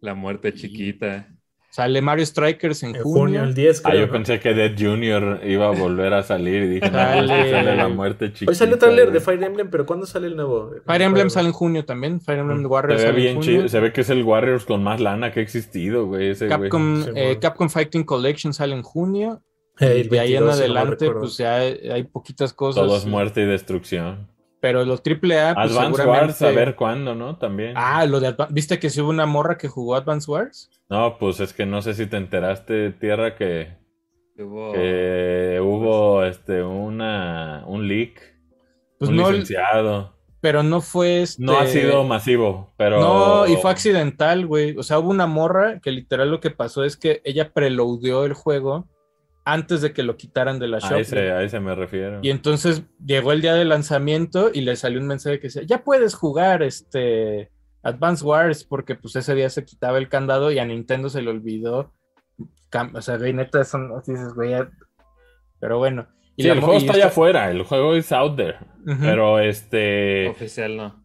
La muerte chiquita. Sale Mario Strikers en, En junio. junio, el 10, Ah, yo pensé que Dead Junior iba a volver a salir y dije, no, Sale. es que sale la muerte chiquita. Hoy salió trailer de. Fire Emblem, pero ¿cuándo sale el nuevo? Fire Emblem sale en junio también. Fire Emblem Mm. Warriors Se ve sale en bien junio. chido. Se ve que es el Warriors con más lana que ha existido, güey. Ese güey. Capcom, Sí, eh. Capcom Fighting Collection sale en junio. Y el de ahí 22, en no adelante, pues ya hay, hay poquitas cosas. Todo es muerte y destrucción. Pero los AAA, pues Advance seguramente... Wars, a ver cuándo, ¿no? También. Ah, lo de Adva- ¿Viste que sí hubo una morra que jugó Advance Wars? No, pues es que no sé si te enteraste, Tierra, que, Hubo- que hubo este una un leak. Pues un no, licenciado. pero no fue este... No ha sido masivo, pero. No, y fue accidental, güey. O sea, hubo una morra que literal lo que pasó es que ella preloadeó el juego antes de que lo quitaran de la A shop. ese, a ese me refiero. Y entonces llegó el día del lanzamiento y le salió un mensaje que decía, ya puedes jugar este Advance Wars, porque pues ese día se quitaba el candado y a Nintendo se le olvidó. O sea, güey, neta, son, dices, güey, ya- pero bueno. Y Sí, la el juego y está allá afuera, el juego es out there. Pero este. Oficial no.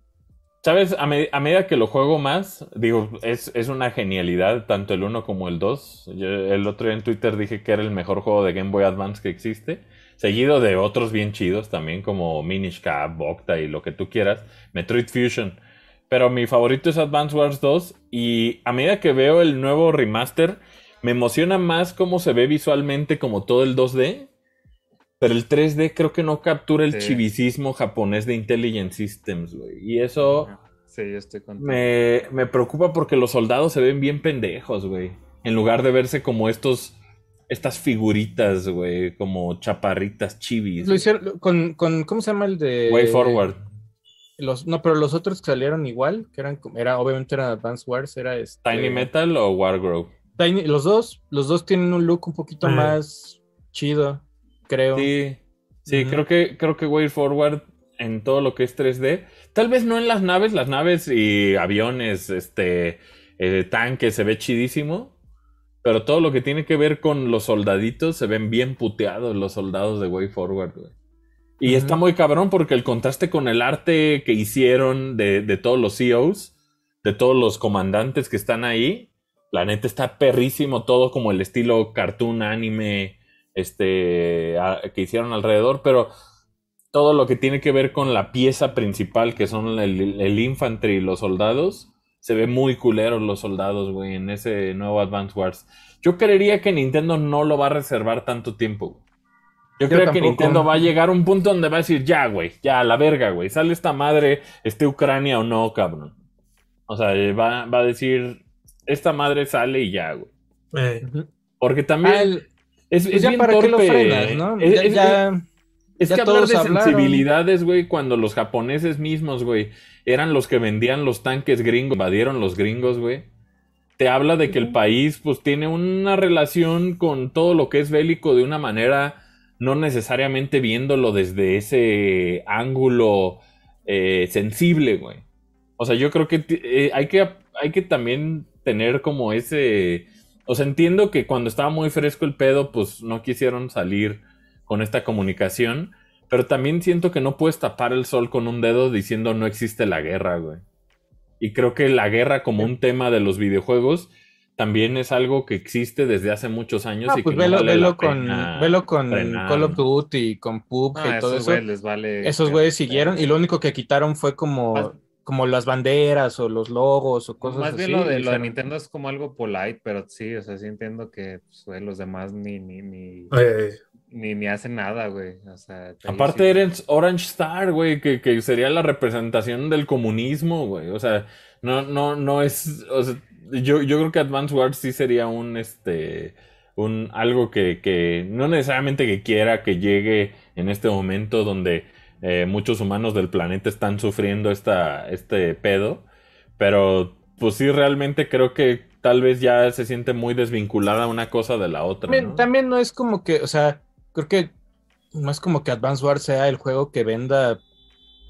¿Sabes? A, me- a medida que lo juego más, digo, es, es una genialidad, tanto el 1 como el 2. Yo el otro día en Twitter dije que era el mejor juego de Game Boy Advance que existe. Seguido de otros bien chidos también, como Minish Cap, y lo que tú quieras. Metroid Fusion. Pero mi favorito es Advance Wars 2. Y a medida que veo el nuevo remaster, me emociona más cómo se ve visualmente como todo el 2D. Pero el 3D creo que no captura el Sí. chivicismo japonés de Intelligent Systems, güey. Y eso Sí, yo estoy contigo. me, me preocupa porque los soldados se ven bien pendejos, güey. En lugar de verse como estos, estas figuritas, güey, como chaparritas chivis. Lo hicieron con, con, ¿cómo se llama el de? Way Forward. Los, no, pero los otros que salieron igual, que eran, como- era, obviamente eran Advance Wars, era este... Tiny Metal o Wargrove. Tiny- los dos, los dos tienen un look un poquito Ah. más chido, creo. Sí, sí, creo que creo que Way Forward en todo lo que es 3D, tal vez no en las naves, las naves y aviones, este, eh, tanques se ve chidísimo, pero todo lo que tiene que ver con los soldaditos se ven bien puteados los soldados de Way Forward, güey. Y está muy cabrón porque el contraste con el arte que hicieron de, de todos los CEOs, de todos los comandantes que están ahí, la neta está perrísimo todo como el estilo cartoon anime este a- que hicieron alrededor, pero todo lo que tiene que ver con la pieza principal que son el, el infantry y los soldados se ve muy culero los soldados, güey, en ese nuevo Advance Wars. Yo creería que Nintendo no lo va a reservar tanto tiempo. Yo, Yo creo que. Nintendo va a llegar a un punto donde va a decir, ya, güey, ya, a la verga, güey, sale esta madre, esté Ucrania o no, cabrón. O sea, eh, va, va a decir, esta madre sale y ya, güey. Eh. Porque también Ah, el- es, pues es ya bien para qué lo torpe. frenas, ¿no? Es, ya, es- ya- es ya que hablar todos de hablaron. sensibilidades, güey, cuando los japoneses mismos, güey, eran los que vendían los tanques gringos, invadieron los gringos, güey. Te habla de que el país, pues, tiene una relación con todo lo que es bélico de una manera, no necesariamente viéndolo desde ese ángulo eh, sensible, güey. O sea, yo creo que eh, hay que hay que también tener como ese... O sea, entiendo que cuando estaba muy fresco el pedo, pues no quisieron salir con esta comunicación, pero también siento que no puedes tapar el sol con un dedo diciendo no existe la guerra, güey. Y creo que la guerra como un tema de los videojuegos también es algo que existe desde hace muchos años Ah, y pues que no velo, vale velo la con, pena velo con frenar. Call of Duty, con PUBG Ah, y todo esos eso. güeyes les vale. Esos güeyes siguieron y lo único que quitaron fue como, como las banderas o los logos o cosas Más así. bien lo de, lo de Nintendo es como algo polite, pero sí, o sea, sí entiendo que pues, los demás ni, ni, ni, ni, ni hacen nada, güey. O sea, Aparte sí- eres Orange Star, güey, que, que sería la representación del comunismo, güey. O sea, no, no, no es. o sea, yo, yo creo que Advance Wars sí sería un este. un algo que, que no necesariamente que quiera que llegue en este momento donde eh, muchos humanos del planeta están sufriendo esta, este pedo. Pero pues sí, realmente creo que tal vez ya se siente muy desvinculada una cosa de la otra. También, ¿no? también no es como que, o sea, creo que no es como que Advance Wars sea el juego que venda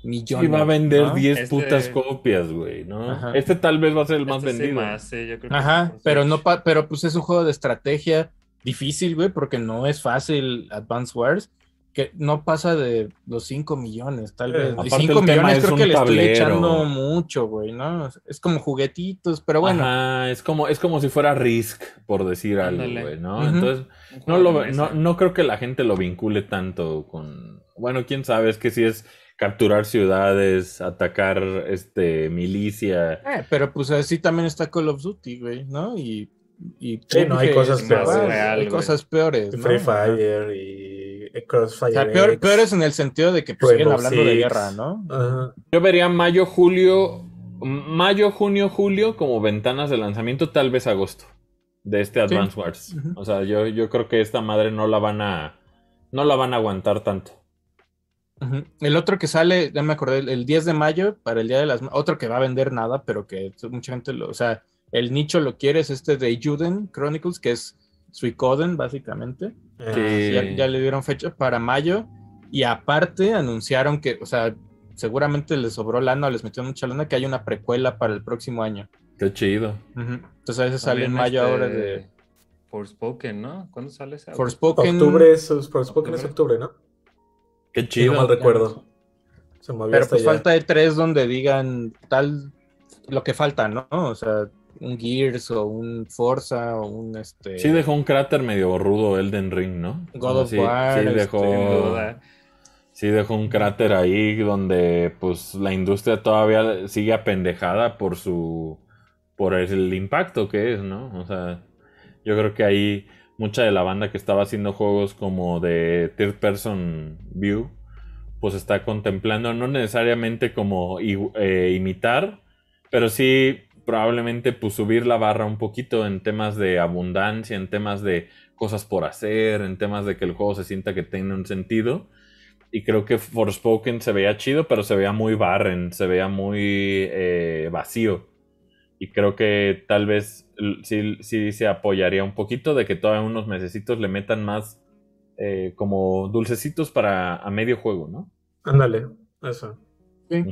millones. Sí, va a vender ¿no? 10 Este- putas copias, güey, ¿no? Ajá. Este tal vez va a ser el más Este sí vendido. más, sí, yo creo que Ajá, sí, por pero no pa- pero pues es un juego de estrategia difícil, güey, porque no es fácil Advance Wars, que no pasa de los 5 millones, tal Eh, vez. Y aparte 5 el tema millones es creo que le estoy tablero. echando mucho, güey, ¿no? Es como juguetitos, pero bueno. Ajá, es como, es como si fuera Risk, por decir algo, Ándale. güey, ¿no? Ujú. Entonces, Un no, lo, no, no creo que la gente lo vincule tanto con... Bueno, quién sabe, es que si es capturar ciudades, atacar este milicia. Eh, pero pues así también está Call of Duty, güey, ¿no? Y, y Sí, no, hay cosas es peores. hay cosas peores, ¿no? Free Ajá. Fire y Crossfire. O sea, peor- X. peores en el sentido de que pues, siguen hablando de guerra, ¿no? Yo vería mayo, julio, mayo, junio, julio como ventanas de lanzamiento, tal vez agosto de este Advance Wars. O sea, yo, yo creo que esta madre no la van a no la van a aguantar tanto. El otro que sale, ya me acordé, el- el 10 de mayo para el Día de las otro que va a vender nada, pero que mucha gente lo, o sea, el nicho lo quiere es este de Juden Chronicles, que es Suicoden, básicamente. Sí. Ya, ya le dieron fecha para mayo y aparte anunciaron que, o sea, seguramente les sobró lana o les metió mucha lana que hay una precuela para el próximo año. Qué chido. Entonces a veces sale en mayo este, ahora de Forspoken, ¿no? ¿Cuándo sale ese? Forspoken. Octubre es, Forspoken es Octubre. octubre, ¿no? Qué chido. no mal recuerdo. Se movió Pero pues allá. falta de tres donde digan tal lo que falta, ¿no? O sea, un Gears o un Forza o un este. Sí dejó un cráter medio rudo Elden Ring, ¿no? God of sí, War, sí este, dejó, Sin duda. sí dejó un cráter ahí donde pues la industria todavía sigue apendejada por su por el impacto que es, ¿no? O sea, yo creo que ahí mucha de la banda que estaba haciendo juegos como de third person view pues está contemplando no necesariamente como eh, imitar, pero sí probablemente pues subir la barra un poquito en temas de abundancia, en temas de cosas por hacer, en temas de que el juego se sienta que tiene un sentido. Y creo que Forspoken se veía chido, pero se veía muy barren, se veía muy eh, vacío. Y creo que tal vez sí, sí se apoyaría un poquito de que todavía unos mesecitos le metan más eh, como dulcecitos para a medio juego, ¿no? Ándale, eso. Sí.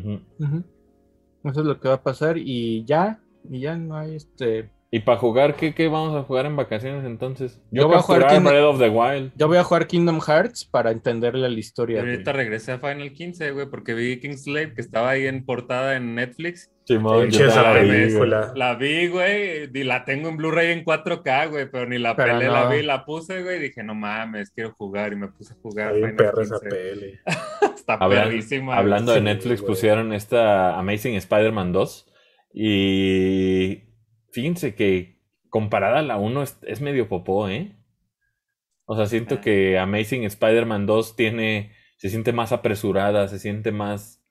Eso es lo que va a pasar y ya, y ya no hay este. Y para jugar, ¿qué, qué vamos a jugar en vacaciones entonces? Yo Yo, voy a jugar Kingdom- Breath of the Wild. Yo voy a jugar Kingdom Hearts para entenderle la historia. ahorita güey. regresé a Final 15, güey, porque vi Kingslave, que estaba ahí en portada en Netflix. Simón, esa la vi, película. La vi, güey, y la tengo en Blu-ray en 4K, güey, pero ni la Pero pelé, no. la vi, la puse, güey, y dije, no mames, quiero jugar, y me puse a jugar. Final perra esa 15. peli. (laughs) Está Hablan- perrísima. Hablando de Sí, Netflix, güey. pusieron esta Amazing Spider-Man 2. Y fíjense que comparada a la 1 es, es medio popó, ¿eh? O sea, siento Ah. que Amazing Spider-Man 2 tiene, se siente más apresurada, se siente más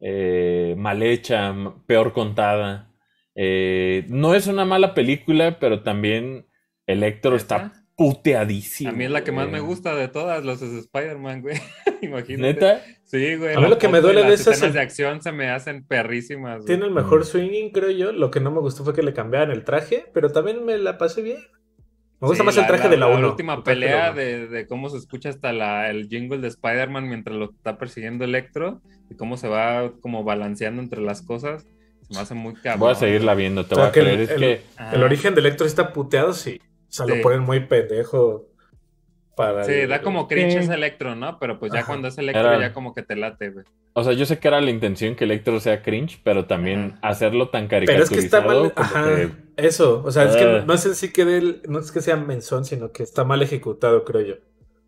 eh, mal hecha, peor contada. Eh, no es una mala película, pero también Electro está puteadísimo. A mí es la que más me gusta de todas, los de Spider-Man, güey. (laughs) Imagínate. ¿Neta? Sí, güey. A mí la lo que me duele de las esas escenas es- de acción se me hacen perrísimas. güey. Tiene el mejor swinging, creo yo. Lo que no me gustó fue que le cambiaran el traje, pero también me la pasé bien. Me gusta Sí, más el traje de la 1. última pelea de, de cómo se escucha hasta la, el jingle de Spider-Man mientras lo está persiguiendo Electro y cómo se va como balanceando entre las cosas. Se me hace muy cabrón. Voy a seguirla viendo, te O sea, voy a que el- creer. Es el- que Ajá. El origen de Electro está puteado, sí. O sea, Sí. lo ponen muy pendejo para Sí, el- da como cringe Sí. ese Electro, ¿no? Pero pues ya Ajá. cuando es Electro Era- ya como que te late, güey. O sea, yo sé que era la intención que Electro sea cringe, pero también Ajá. hacerlo tan Pero es que está caricaturizado mal. Ajá, que- eso. O sea, es que Ah. no sé si quede el- no es que sea menzón, sino que está mal ejecutado, creo yo.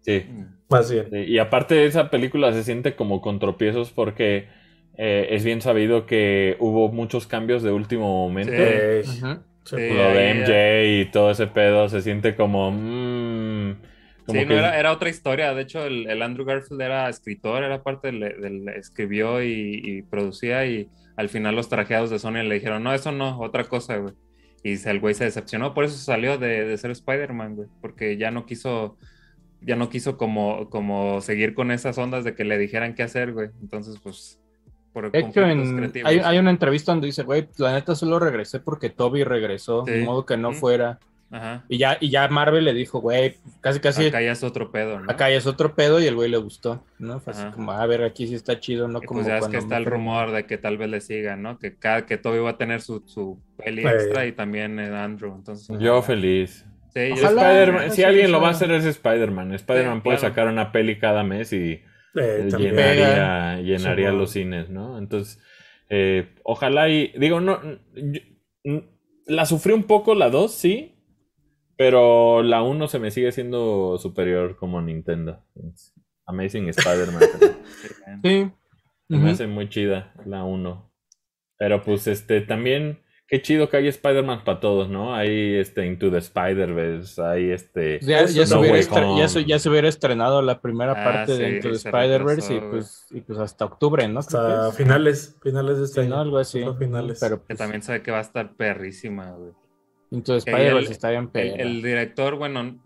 sí. Más bien. Sí, Y aparte esa película se siente como con tropiezos porque eh, es bien sabido que hubo muchos cambios de último momento. Sí. Sí. Sí. Lo de MJ y todo ese pedo se siente como... mm, como Sí, no, era, era otra historia. De hecho, el, el Andrew Garfield era escritor, era parte del, del- escribió y, y producía y al final los trajeados de Sony le dijeron, no, eso no, otra cosa, güey. Y el güey se decepcionó, por eso salió de, de ser Spider-Man, güey, porque ya no quiso, ya no quiso como, como seguir con esas ondas de que le dijeran qué hacer, güey. Entonces, pues, por De hecho, en- hay, hay una entrevista donde dice, güey, la neta solo regresé porque Toby regresó, Sí. de modo que no fuera. Ajá. Y ya, y ya Marvel le dijo, güey, casi casi Acá ya es otro pedo, ¿no? acá ya es otro pedo y el güey le gustó, ¿no? Fue así como, a ver, aquí sí está chido, no Y como pues ya es que está el rumor de que tal vez le sigan, ¿no? Que cada que Toby va a tener su, su peli extra y también eh, Andrew. Entonces, Yo feliz. Sí, yo- Ojalá. Spider-Man- si alguien lo va a hacer es Spider-Man. Spider-Man Sí, puede claro. sacar una peli cada mes y Eh, llenaría, llenaría los cines, ¿no? Entonces, eh, ojalá y... Digo, no... yo- la sufrí un poco la 2, sí. Pero la 1 se me sigue siendo superior como Nintendo. Amazing Spider-Man. (laughs) Sí. Se me hace muy chida la 1. Pero pues este también, qué chido que hay Spider-Man para todos, ¿no? Hay este Into the Spider-Verse, hay este... Ya, ya Eso se hubiera way estre- home. ya, se, ya se hubiera estrenado la primera Ah, parte sí, de Into the se Spider-Verse y pues, y pues hasta octubre, ¿no? Hasta es. finales, finales de este Sí, ¿no? Algo así. Finales. Pero que pues, también sabe que va a estar perrísima, güey. Into the Spider-Verse el- está bien El, el director, bueno,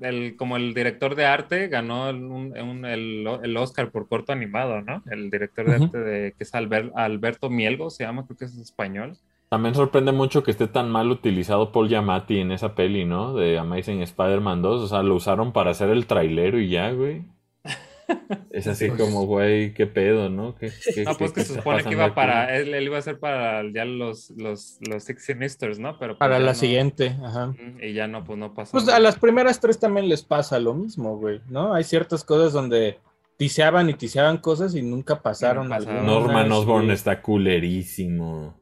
el, como el director de arte ganó el, un- un- el, el Oscar por corto animado, ¿no? El director de Ujú. arte de, que es Albert- Alberto Mielgo, se llama, creo que es español. También sorprende mucho que esté tan mal utilizado Paul Giamatti en esa peli, ¿no? De Amazing Spider-Man 2. O sea, lo usaron para hacer el trailero y ya, güey. Es así Pues- como, güey, qué pedo, ¿no? ¿Qué, qué- No, pues qué- que se supone que iba aquí? para, él, él iba a ser para ya los, los, los Six Sinisters, ¿no? Pero pues Para la no. siguiente, ajá. Y ya no, pues no pasó. Pues a las primeras tres también les pasa lo mismo, güey, ¿no? Hay ciertas cosas donde tiseaban y tiseaban cosas y nunca pasaron. No pasaron. Norman Osborn y- está culerísimo.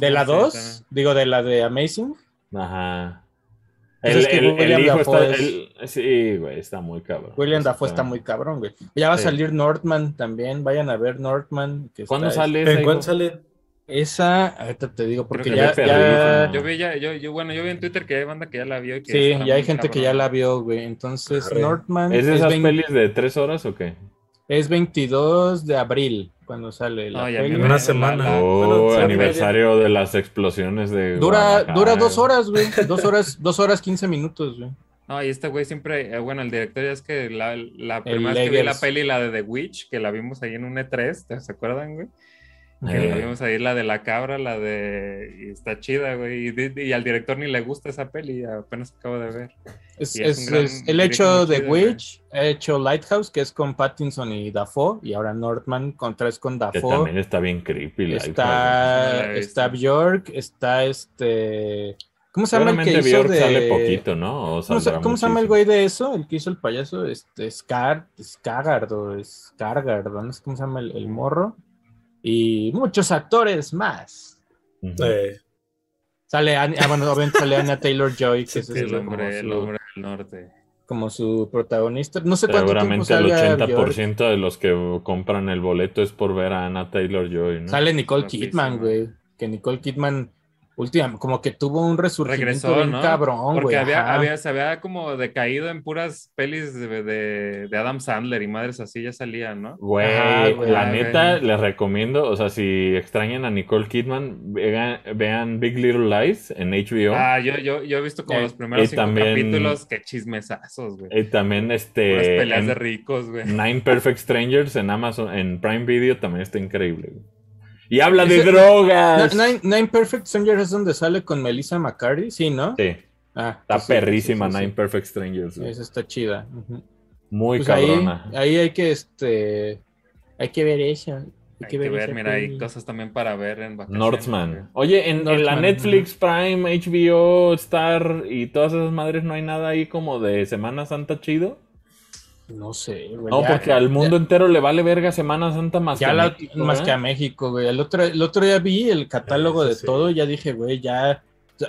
¿De la sí, 2? también. Digo, de la de Amazing. Ajá. Pues El, es que el- el William hijo Dafoe está. es- el- sí, güey, está muy cabrón. William Dafoe está muy cabrón, güey. Ya va a salir Northman también. Vayan a ver Northman. que ¿Cuándo está- sale esa? ¿En cuándo sale? Esa, ahorita te digo, porque que ya. Yo vi ya, yo, yo, bueno, yo vi en Twitter que hay banda que ya la vio y que sí, ya hay gente que ya la vio, güey. Entonces, Arre. Northman ¿Es de es, esas pelis de tres horas o qué? es 22 de abril cuando sale la vi, Una semana. la- Oh, bueno, aniversario de las explosiones de. Dura, dura dos horas, güey. (laughs) Dos horas, dos horas, quince minutos, güey. No, y este güey siempre, eh, bueno, el director ya es que la, la primera vez que vi la peli, la de The Witch, que la vimos ahí en un E3, ¿te se acuerdan, güey? Que Eh. la vimos ahí, la de la cabra, la de... Y está chida, güey. Y, al director ni le gusta esa peli, apenas acabo de ver. Es, es es- un gran es- el hecho de. Witch, ha hecho Lighthouse, que es con Pattinson y Dafoe, y ahora Northman contra es con Que Dafoe. también está bien creepy. Está, está. Bjork, está este. ¿Cómo se llama el que Seguramente hizo Bjork de... sale poquito, ¿no? O ¿Cómo, se, saldrá cómo se llama el güey de eso? El que hizo el payaso, este, Scar, Skagard o Scargard, no sé cómo se llama el, el morro. Y muchos actores más. Eh, Sale, Anya- ah, bueno, obviamente sale Anya Taylor Joy, que (laughs) Sí, es el hombre, el su- hombre del norte. como su protagonista. No sé cuánto tiempo Seguramente el salga Bjork. 80% de los que compran el boleto es por ver a Anna Taylor Joy, ¿no? Sale Nicole. Kidman, güey. que Nicole Kidman últimamente como que tuvo un resurgimiento Regresó, bien ¿no? cabrón, Porque había, había- se había como decaído en puras pelis de, de- de Adam Sandler y madres así ya salían, ¿no? Güey, la neta, les recomiendo, o sea, si extrañan a Nicole Kidman, vean, vean Big Little Lies en HBO. Ah, yo, yo, yo he visto como Eh, los primeros cinco también- capítulos, qué chismesazos, güey. y también este peleas en de ricos, güey. Nine Perfect Strangers en Amazon, en Prime Video también está increíble. güey. Y habla de drogas. Nine, Nine Perfect Strangers es donde sale con Melissa McCarthy, sí, ¿no? Sí, Ah, está sí, sí, perrísima sí, sí, sí. Nine Perfect Strangers. Esa está chida. Muy Pues ahí, cabrona. ahí hay que, este, hay que ver eso. Hay, Hay que ver, mira, hay cosas también para ver en vacaciones. Northman. Oye, en, en la Netflix, Prime, HBO, Star y todas esas madres, ¿no hay nada ahí como de Semana Santa chido? No sé, güey. No, ya- porque al mundo entero le vale verga Semana Santa más Ya que a la- México, más ¿eh? que a México, güey. El otro, el otro día vi el catálogo de sí. todo y ya dije, güey, ya.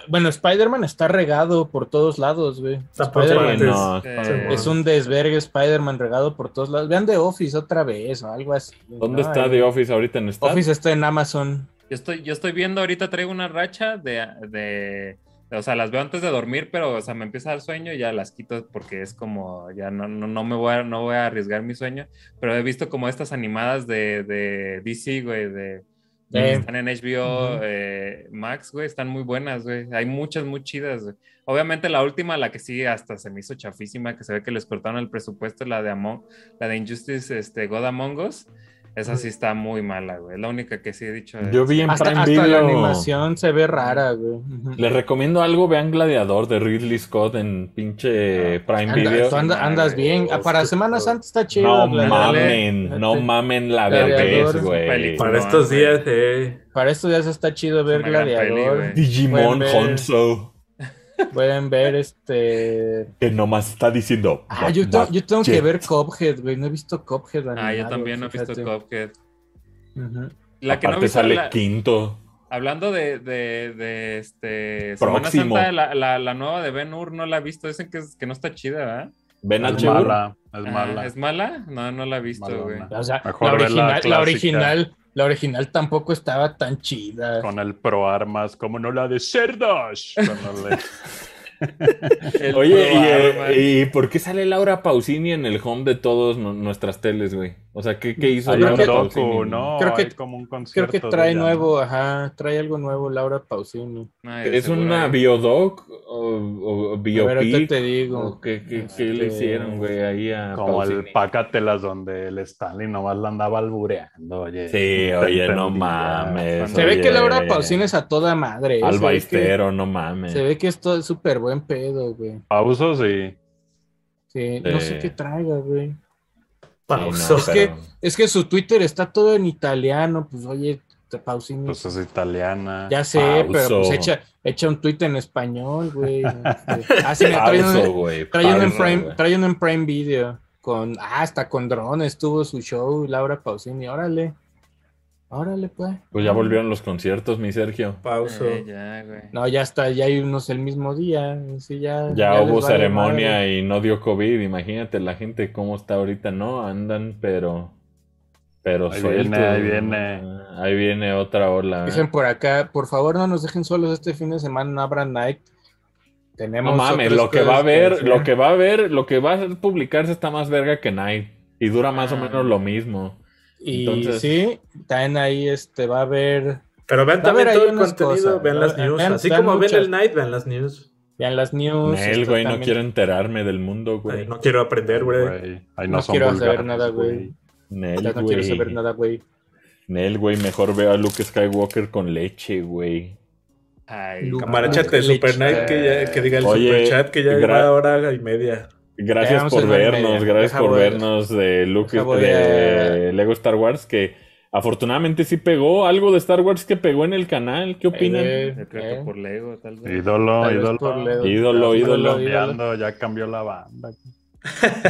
Bueno, Spider-Man está regado por todos lados, güey. No, está- es un desvergue Spider-Man regado por todos lados. Vean The Office otra vez o algo así. ¿Dónde ¿no? está The Office ahorita en Star? Office está en Amazon. Yo estoy, yo estoy viendo ahorita, traigo una racha de, de, o sea, las veo antes de dormir, pero, o sea, me empieza dar sueño y ya las quito porque es como, ya no, no, no me voy a, no voy a arriesgar mi sueño, pero he visto como estas animadas de, de DC, güey, de, Sí. están en HBO Ujú. eh, Max, güey, están muy buenas, güey, hay muchas muy chidas, güey. Obviamente la última, la que sí hasta se me hizo chafísima, que se ve que les cortaron el presupuesto, la de Among, la de Injustice, este, God Among Us, esa sí está muy mala, güey, la única que sí he dicho. Yo vi en Hasta, Prime hasta Video. la animación se ve rara, güey. Les recomiendo algo, vean Gladiador de Ridley Scott en pinche Prime Anda- Video. tú anda- andas bien. Ah, Para Semana Santa está chido. No Gladiador. mamen, no mamen la Gladiador. bebés, güey. Para estos días, eh. Para estos días está chido ver peli, Gladiador. Digimon Honso, Pueden ver este. que nomás está diciendo. Ah, yo, "Not te- yo tengo que yet". ver Cuphead, güey. No he visto Cuphead. Ah, yo también no he visto. Ujú. La que no Aparte visto, sale la- quinto. hablando de, de, de, este Semana Próximo. Santa, la, la, la nueva de Ben Hur no la he visto. Dicen que, es- que no está chida, ¿verdad? Al Es mala, es Ah, mala. ¿Es mala? No, no la he visto, güey. O sea, Mejor la original, la, original, la original tampoco estaba tan chida. Con el pro armas, como no la de cerdos. (laughs) Oye, ¿y, eh. ¿y por qué sale Laura Pausini en el home de todas nuestras teles, güey? O sea, ¿qué, qué hizo Hay creo un que- docu? ¿no? Creo que- Hay como un Creo concierto. que de trae nuevo, ajá, trae algo nuevo Laura Pausini. Ay, ¿Es una biodoc o, o biopic? te digo. ¿O qué, qué- qué le Este, hicieron, güey, ahí a Como el Pausini? Pácatelas donde el Stanley nomás la andaba albureando, oye. Sí, oye, no mames. Se ve que Laura Pausini es a toda madre. Al que- baistero, no mames. Se ve que esto es súper buen pedo, güey. Pausos y Sí, no sé qué traiga, güey. Pauso. Sí, no, que- pero- Es que su Twitter está todo en italiano, pues oye, Pausini. pues es italiana. ya sé, Pauso. pero pues echa, echa un tweet en español, güey. (laughs) Ah, sí, mira, trae, Pauso, pauso, uno en Prime Video. Con, ah, hasta con drones tuvo su show, Laura Pausini. Órale. Órale, pues. Pues ya volvieron los conciertos, mi Sergio. Pauso. Eh, ya, güey. No, ya está, ya hay unos el mismo día. Sí, ya, Ya, hubo vale ceremonia madre. y no dio COVID. Imagínate la gente cómo está ahorita, ¿no? Andan, pero. Pero Ahí sueltos, viene, ahí viene. Ahí viene otra ola. ¿eh? Dicen por acá, por favor no nos dejen solos este fin de semana, no habrá night. Tenemos No mames, lo que va a ver, lo que va a ver, lo que va a publicarse está más verga que Night. Y dura más o Ah. menos lo mismo. Y Entonces- sí, también ahí este va a haber, Pero vean también ahí todo el contenido, cosas, vean las news. Vean- Así vean como ven el night, vean las news. vean las news. Nel, está güey, no quiero enterarme del mundo, Ay, güey. no quiero aprender, güey. Güey, no, quiero saber nada, güey. Nel, Ya no quiero güey. saber nada, güey. Nel, güey, mejor veo a Luke Skywalker con leche, güey. Ay, Cámara. Super Night que, ya, que diga el Oye, Super Chat que ya gra- lleva hora y media. Gracias por vernos, gracias Deja por voy- vernos de Luke de Lego Star Wars, que afortunadamente sí pegó algo de Star Wars que pegó en el canal. ¿Qué opinan? Eh, creo eh. que por Lego, tal vez. Ídolo, Tal vez ídolo. por Leo. Ídolo, Ya ídolo. ya cambió la banda.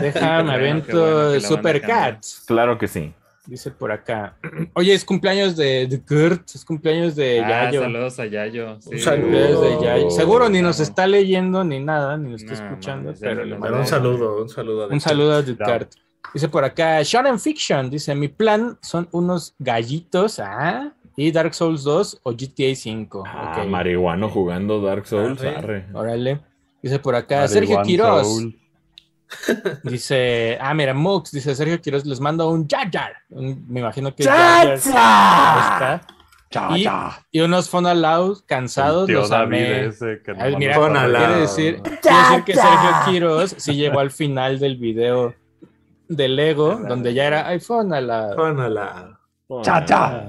Déjame, bueno, avento bueno que la Super banda cambia. Cats. Claro que sí. Dice por acá. (clears throat) Oye, es cumpleaños de, de Kurt, es cumpleaños de Ah, Yayo. saludos a Yayo. Sí, Un saludo. Cumpleaños de Yayo. Seguro ni nos está leyendo ni nada, ni nos está No, escuchando, pero un saludo, un saludo. a un saludo a. Ya. Dice por acá, Shonen Fiction, dice, mi plan son unos gallitos, ah, Y Dark Souls 2 o GTA 5. Ah, marihuano jugando Dark Souls. Arre. arre. Órale. Dice por acá Sergio Quiroz. Soul. Dice, ah, mira, Mux, dice Sergio Quiroz, les mando un Jar Jar. Un- me imagino que es Jar está. Ya, Y- ya. Y unos Fonalaus cansados, los David amé. ese que Ay, nomás mira, Fonalao. quiere decir, quiere decir que Sergio Quiroz sí llegó al final del video de Lego, donde ya era iPhone a la. Pónala. Cha, cha.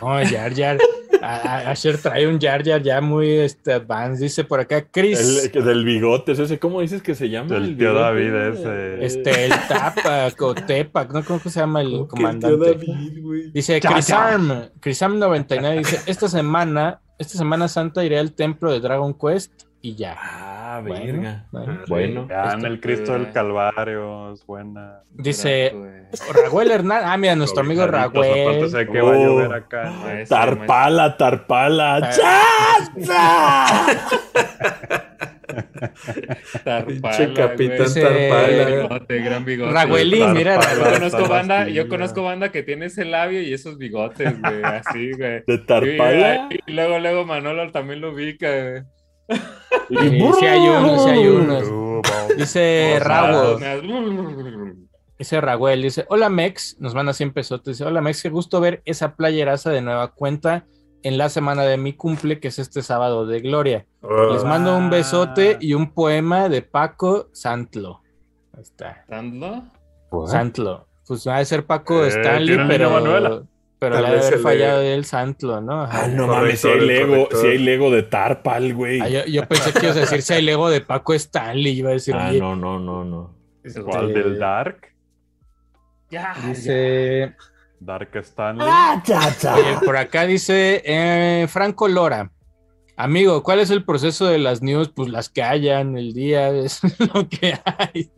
No, Jar Jar. A- a- Asher trae un Jar Jar ya muy este, advanced. Dice por acá Chris. El, del bigote, ese, ¿cómo dices que se llama? El tío bigote? David ese. Este, el Tapac o Tepac, ¿no? ¿Cómo se llama el ¿Cómo que el comandante? tío David, güey? Dice Ya, Crisarm, Crisarm99 dice, esta semana, esta semana santa iré al templo de Dragon Quest y ya. Ah, Bueno, verga. bueno. Bueno. Vean Este- el Cristo del Calvario, es buena. Dice Güey. Raguel Hernández, ah, mira, nuestro amigo Raguel. sé que va a Oh. llover acá. No, ese, Tarpala, tarpala. Ah. (laughs) Tarpala, capitán Ese- Tarpala. Bigote, gran bigote. Raguelín, mira, Tarpala, Yo conozco banda, yo conozco banda que tiene ese labio y esos bigotes, güey, así, güey. De Y, tarpala. y luego, luego Manolo también lo ubica, güey. Sí, sí hay uno, sí hay uno. Dice O sea, Rago, me- dice Raguel, dice, hola Mex, nos manda 100 pesotes, dice, hola Mex, qué gusto ver esa playeraza de nueva cuenta en la semana de mi cumple, que es este sábado de Gloria. Oh, Les mando un besote y un poema de Paco Santlo. Ahí está. ¿Dando? Santlo. Pues va a ser Paco Eh, Stanley, pero. Pero le ha de haber el fallado de- el Santlo, ¿no? Ajá. Ah, no mames, si hay el Lego, si hay Lego de tarpal, güey. Ah, yo, yo pensé que ibas a decir si hay Lego de Paco Stanley. Iba a decir, Ah, no, no, no, no. este, ¿Cuál del Dark? Ya, Dice, Dark Stanley. oye, por acá dice eh, Franco Lora. Amigo, ¿cuál es el proceso de las news? Pues las que hayan el día, (laughs) es lo que hay.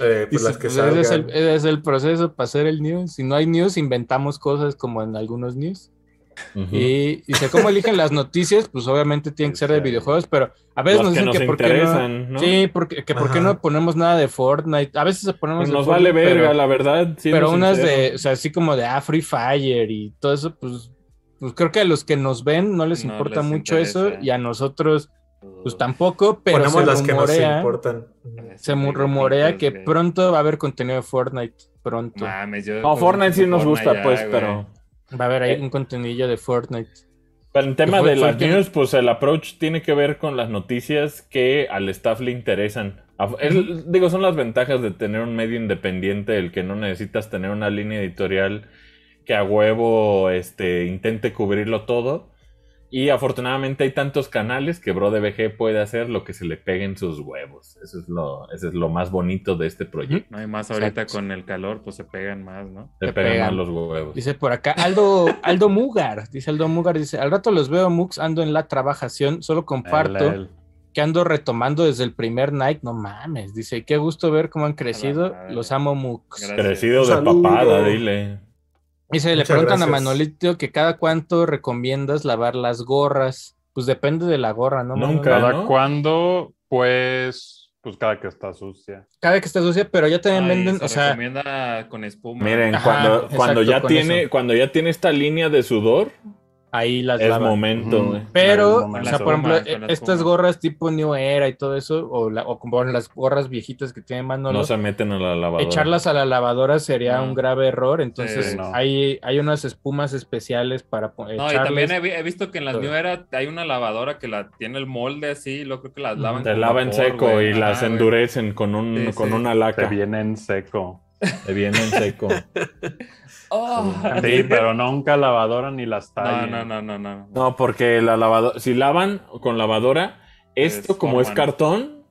Eh, pues las que pues, ese, es el, ese es el proceso para hacer el news. Si no hay news, inventamos cosas como en algunos news. Ujú. Y dice, ¿cómo eligen las noticias? Pues obviamente tienen que ser de Sí. videojuegos, pero a veces nos que dicen nos que por qué no... interesan, ¿no? Sí, porque, que por qué no ponemos nada de Fortnite. A veces ponemos Pues de nos vale Fortnite, verga, pero, la verdad. siendo pero unas de, o sea, así como de ah, Free Fire y todo eso, pues, pues creo que a los que nos ven no les No importa les mucho eso interesa. y a nosotros pues tampoco, pero Ponemos se las que nos rumorea, importan. se rumorea que pronto va a haber contenido de Fortnite, pronto. Mames, yo No, Fortnite sí nos Fortnite gusta, ya, pues, güey. pero... Va a haber ahí Eh. un contenido de Fortnite. Pero en tema de las news, pues el approach tiene que ver con las noticias que al staff le interesan. Es- digo, son las ventajas de tener un medio independiente, el que no necesitas tener una línea editorial que a huevo este, intente cubrirlo todo. Y afortunadamente hay tantos canales que Bro de BG puede hacer lo que se le pegue en sus huevos. Eso es lo, eso es lo más bonito de este proyecto. No hay más ahorita Exacto. con el calor, pues se pegan más, ¿no? Se Se pegan pegan. más los huevos. Dice por acá Aldo, Aldo Mugar, dice Aldo Mugar, dice, al rato los veo Mux, ando en la trabajación, solo comparto El- el- que ando retomando desde el primer night, no mames, dice, qué gusto ver cómo han crecido, los amo Mux. Gracias. Crecido de Saludo. papada, dile. Dice, le preguntan a. Manolito que cada cuánto recomiendas lavar las gorras, pues depende de la gorra, ¿no? Nunca. ¿Cada ¿no? cuándo? Pues, pues cada que está sucia. Cada que está sucia, pero ya también Ay, venden, se o sea, recomienda con espuma. Miren, Ajá, cuando, exacto, cuando ya con tiene, eso. cuando ya tiene esta línea de sudor, ahí las es lavan. momento. Pero, o sea, por ejemplo, la estas espuma. gorras tipo New Era y todo eso, o, la- o como las gorras viejitas que tiene Manolo, No se meten a la lavadora. echarlas a la lavadora sería No. un grave error. Entonces, Sí, no. hay, hay unas espumas especiales para po- No, y también he, vi- he visto que en las Todo. New Era hay una lavadora que la tiene el molde así, luego creo que las lavan Te con lava en vapor, seco y las endurecen con un Sí, con sí. una Te laca. viene en seco. Te viene en seco. (laughs) Oh. Sí, pero nunca lavadora ni las No, tallen. no, no, no, no. No, porque la lavadora, si lavan con lavadora, esto Es como es cartón,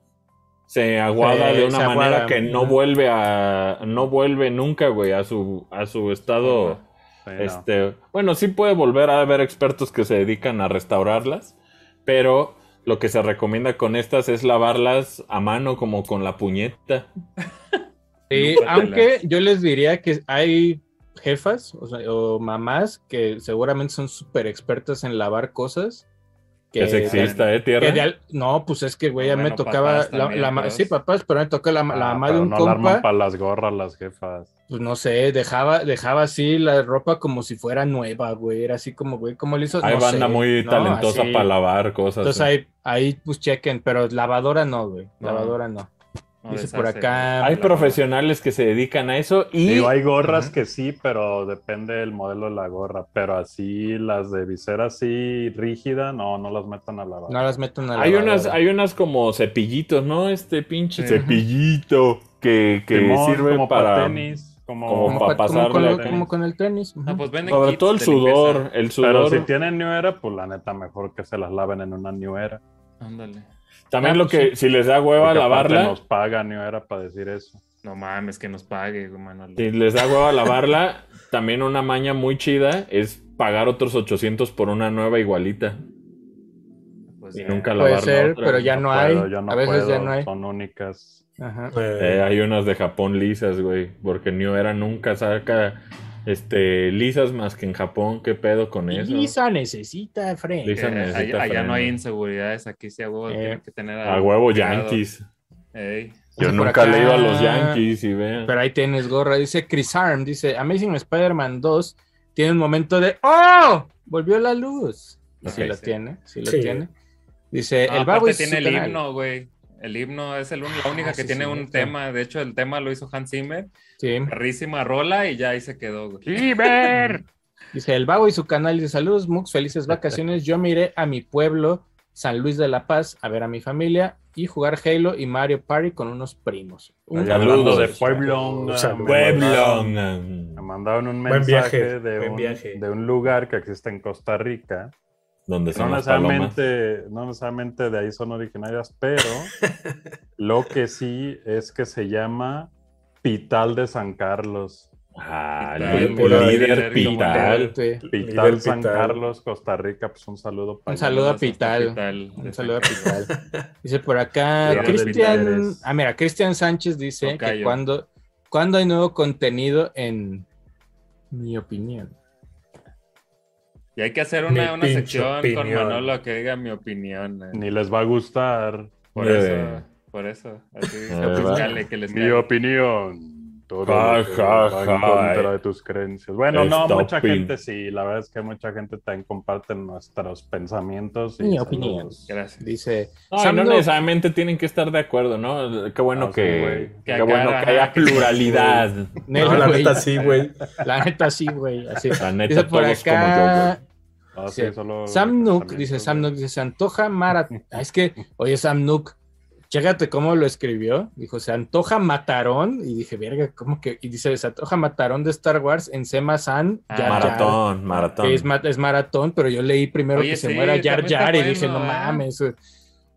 se aguada de una manera aguada. que no vuelve a no vuelve nunca, güey, a su a su estado Sí, no. Este, bueno, sí puede volver a haber expertos que se dedican a restaurarlas, pero lo que se recomienda con estas es lavarlas a mano como con la puñeta. (laughs) Te aunque yo les diría que hay jefas o, sea, o mamás que seguramente son súper expertas en lavar cosas Que sexista, ¿eh, tierra? que de al- no, pues es que, güey, ya me Bueno, tocaba. papás La, también, la ma- pero- sí, papás, pero me tocó la, la Ah, mamá de un no la arman compa. para las gorras las jefas. Pues no sé, dejaba, dejaba así la ropa como si fuera nueva, güey. Era así como, güey, ¿cómo le hizo? Hay No banda sé, muy ¿no? talentosa Así. para lavar cosas. Entonces ¿eh? ahí, ahí pues chequen, pero lavadora no, güey. No. Lavadora no. No Dice por acá- Hay la- profesionales que se dedican a eso y Digo, hay gorras que sí, pero depende del modelo de la gorra. Pero así, las de visera así rígida, no, no las metan a lavar. No las meto en la hay unas, hay unas como cepillitos, ¿no? Este pinche Sí. cepillito que, que sirve como para tenis, como, como Como, pa- pa- como pasarle con, lo- tenis. como con el tenis. pues venden sobre todo el sudor, el Pero sudor. si tienen New Era, pues la neta mejor que se las laven en una New Era. Ándale. También Ah, lo pues que si les da hueva Porque lavarla, nos paga New Era para decir eso. No mames, que nos pague, güey, Manolo. si les da hueva lavarla, también una maña muy chida es pagar otros 800 por una nueva igualita Pues y ya. nunca Puede lavar ser, otra. pero ya no hay. puedo, no A veces ya no hay. Son únicas. Ajá. Eh, hay unas de Japón lisas, güey, porque New Era nunca saca este lisas más que en Japón, ¿qué pedo con eso? Lisa necesita freno. Lisa. Esa necesita allá, allá no hay inseguridades, aquí sí a huevo Eh, tienen que tener A huevo cuidado. Yankees. Ey. Yo nunca he acá- leído a los Yankees y vean. Pero ahí tienes gorra. Dice Chris Arm. Dice Amazing Spider-Man 2 tiene un momento de ¡Oh! Volvió la luz. Y sí lo sí. tiene, sí lo Sí. tiene. Dice No, el y tiene el canal. himno, güey. El himno es el un- la única Ah, que sí, tiene un tema. De hecho, el tema lo hizo Hans Zimmer. Sí. Perrísima rola y ya ahí se quedó, güey. (laughs) Dice el babo y su canal. Dice saludos, Mux, felices vacaciones. Yo me iré a mi pueblo, San Luis de la Paz, a ver a mi familia y jugar Halo y Mario Party con unos primos. Un Saludos. de Pueblo, Un me saludo. Pueblo. Me mandaron un Buen mensaje, viaje, de, buen un, viaje. de un lugar que existe en Costa Rica. Donde No las necesariamente, no necesariamente de ahí son originarias, pero lo que sí es que se llama Pital de San Carlos. Ah, el líder líder Pital. Pital Líder San Pital. Carlos, Costa Rica, pues un saludo para Un saludo a Pital. Pital. Un saludo a Pital. Dice por acá, Cristian. Ah, mira, Cristian Sánchez dice que cuando, cuando hay nuevo contenido en mi opinión. Y hay que hacer una, una sección con. Manolo que diga mi opinión. eh. Ni les va a gustar Por eso, por eso. Así, (laughs) dale, que les mi opinión. Todo Ja, que en contra de tus creencias. Bueno, no, mucha gente sí. La verdad es que mucha gente también comparte nuestros pensamientos. Y Mi saludos. opinión. Gracias. Dice No, necesariamente tienen que estar de acuerdo, ¿no? Qué bueno Ah, sí, que, qué Que bueno acá, que haya que- pluralidad. (laughs) No, la neta sí, güey. (laughs) La neta sí, güey. Así. La neta, Dice por todos como yo, acá. Ah, Sí. sí, solo Sam Nook, dice Sam. Nook, dice, se antoja maratón. Es que, oye, Sam Nook, chécate cómo lo escribió. Dijo, se antoja matarón. Y dije, verga, ¿cómo que? Y dice, se antoja matarón de Star Wars en Sema San. Ah. Maratón, maratón. Es, ma- es maratón, pero yo leí primero Oye, que se muera Jar Jar y dije, no ¿eh?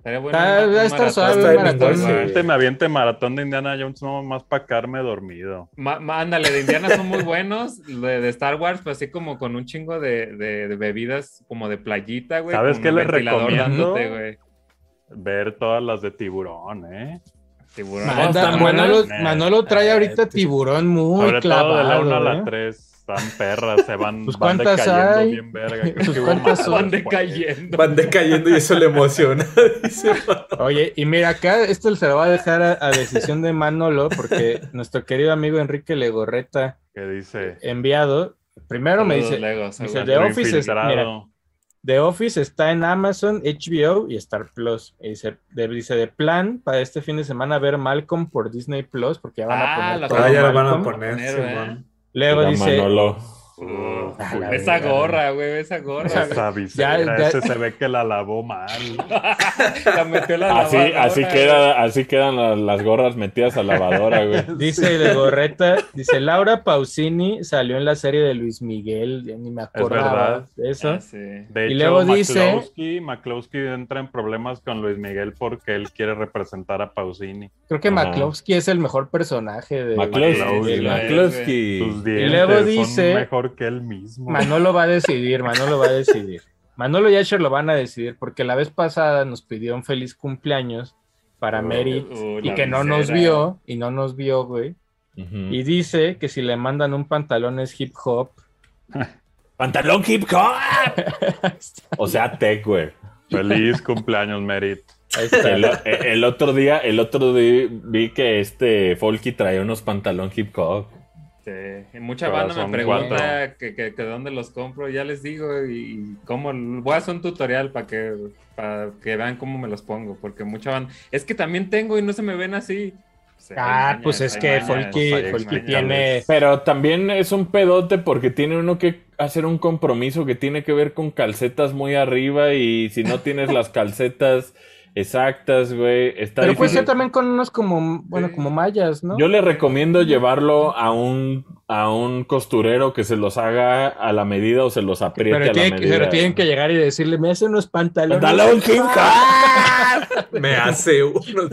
Estaría bueno Ah, un- va a un estar maratón suave maratón. inglés, güey. Gente, me aviente maratón de Indiana Jones, no más para quedarme dormido. Ma- ma- ándale, de Indiana son muy buenos. De, de Star Wars, pues así como con un chingo de, de- de bebidas como de playita, güey. ¿Sabes qué les recomiendo? dándote, güey. Ver todas las de tiburón, ¿eh? Tiburón. Manda- Manolo. Manolo trae Eh, ahorita tiburón muy Sobre todo de la 1 a clavado. la ¿eh? 3. Están perras, se van, Pues, van ¿cuántas decayendo hay? bien verga. Pues. Van decayendo. Van decayendo y eso le emociona. (laughs) dice. Oye, y mira, acá esto se lo va a dejar a, a decisión de Manolo, porque nuestro querido amigo Enrique Legorreta, Que dice... enviado, primero me dice, Legos, me dice, aguanta. The "Lo Office es- infiltrado". mira, The Office está en Amazon, HBO y Star Plus. Y dice, de, dice, de plan para este fin de semana ver Malcolm por Disney Plus, porque ya van a Ah, poner la todo Ah, ya lo van a poner. Poner, Simón. Luego La dice, Manolo. Uh, la esa gorra, güey, esa gorra. Esa visera, ya- ese se ve que la lavó mal. (laughs) La metió en la Así, lavadora, así, queda, así quedan la- las gorras metidas a lavadora, güey. (laughs) dice Legorreta, dice Laura Pausini salió en la serie de Luis Miguel, ya ni me acordaba verdad. de eso. Ah, sí. De Y hecho, luego dice- McCloskey, McCloskey entra en problemas con Luis Miguel porque él quiere representar a Pausini. Creo que. McCloskey es el mejor personaje de McCloskey. McCloskey. McCloskey. Sus dientes luego dice- son mejor que él mismo. Manolo va a (laughs) decidir, Manolo va a decidir. Manolo y Asher lo van a decidir porque la vez pasada nos pidió un feliz cumpleaños para Merit Uh, y que no nos vio y no nos vio, güey. Y dice que si le mandan un pantalón es hip hop. (laughs) ¡Pantalón hip hop! (laughs) O sea, tech, güey. Feliz cumpleaños, Merit. Ahí está. El, el otro día, el otro día vi que este Folky traía unos pantalón hip hop. Sí, y mucha banda me pregunta que, que, que dónde los compro, ya les digo, y, y cómo, voy a hacer un tutorial para que, para que vean cómo me los pongo, porque mucha banda, es que también tengo y no se me ven así. Sea, Ah, pues es que Folky, tiene. Pero también es un pedote porque tiene uno que hacer un compromiso que tiene que ver con calcetas muy arriba y si no tienes las calcetas exactas, güey, está Pero puede ser también con unos como, bueno, Sí. como mallas, ¿no? Yo le recomiendo llevarlo a un, a un costurero que se los haga a la medida o se los apriete pero, a la que- medida. pero tienen que llegar y decirle, me hace unos pantalones. ¡Pantalón hip (laughs) hop! Me hace uno.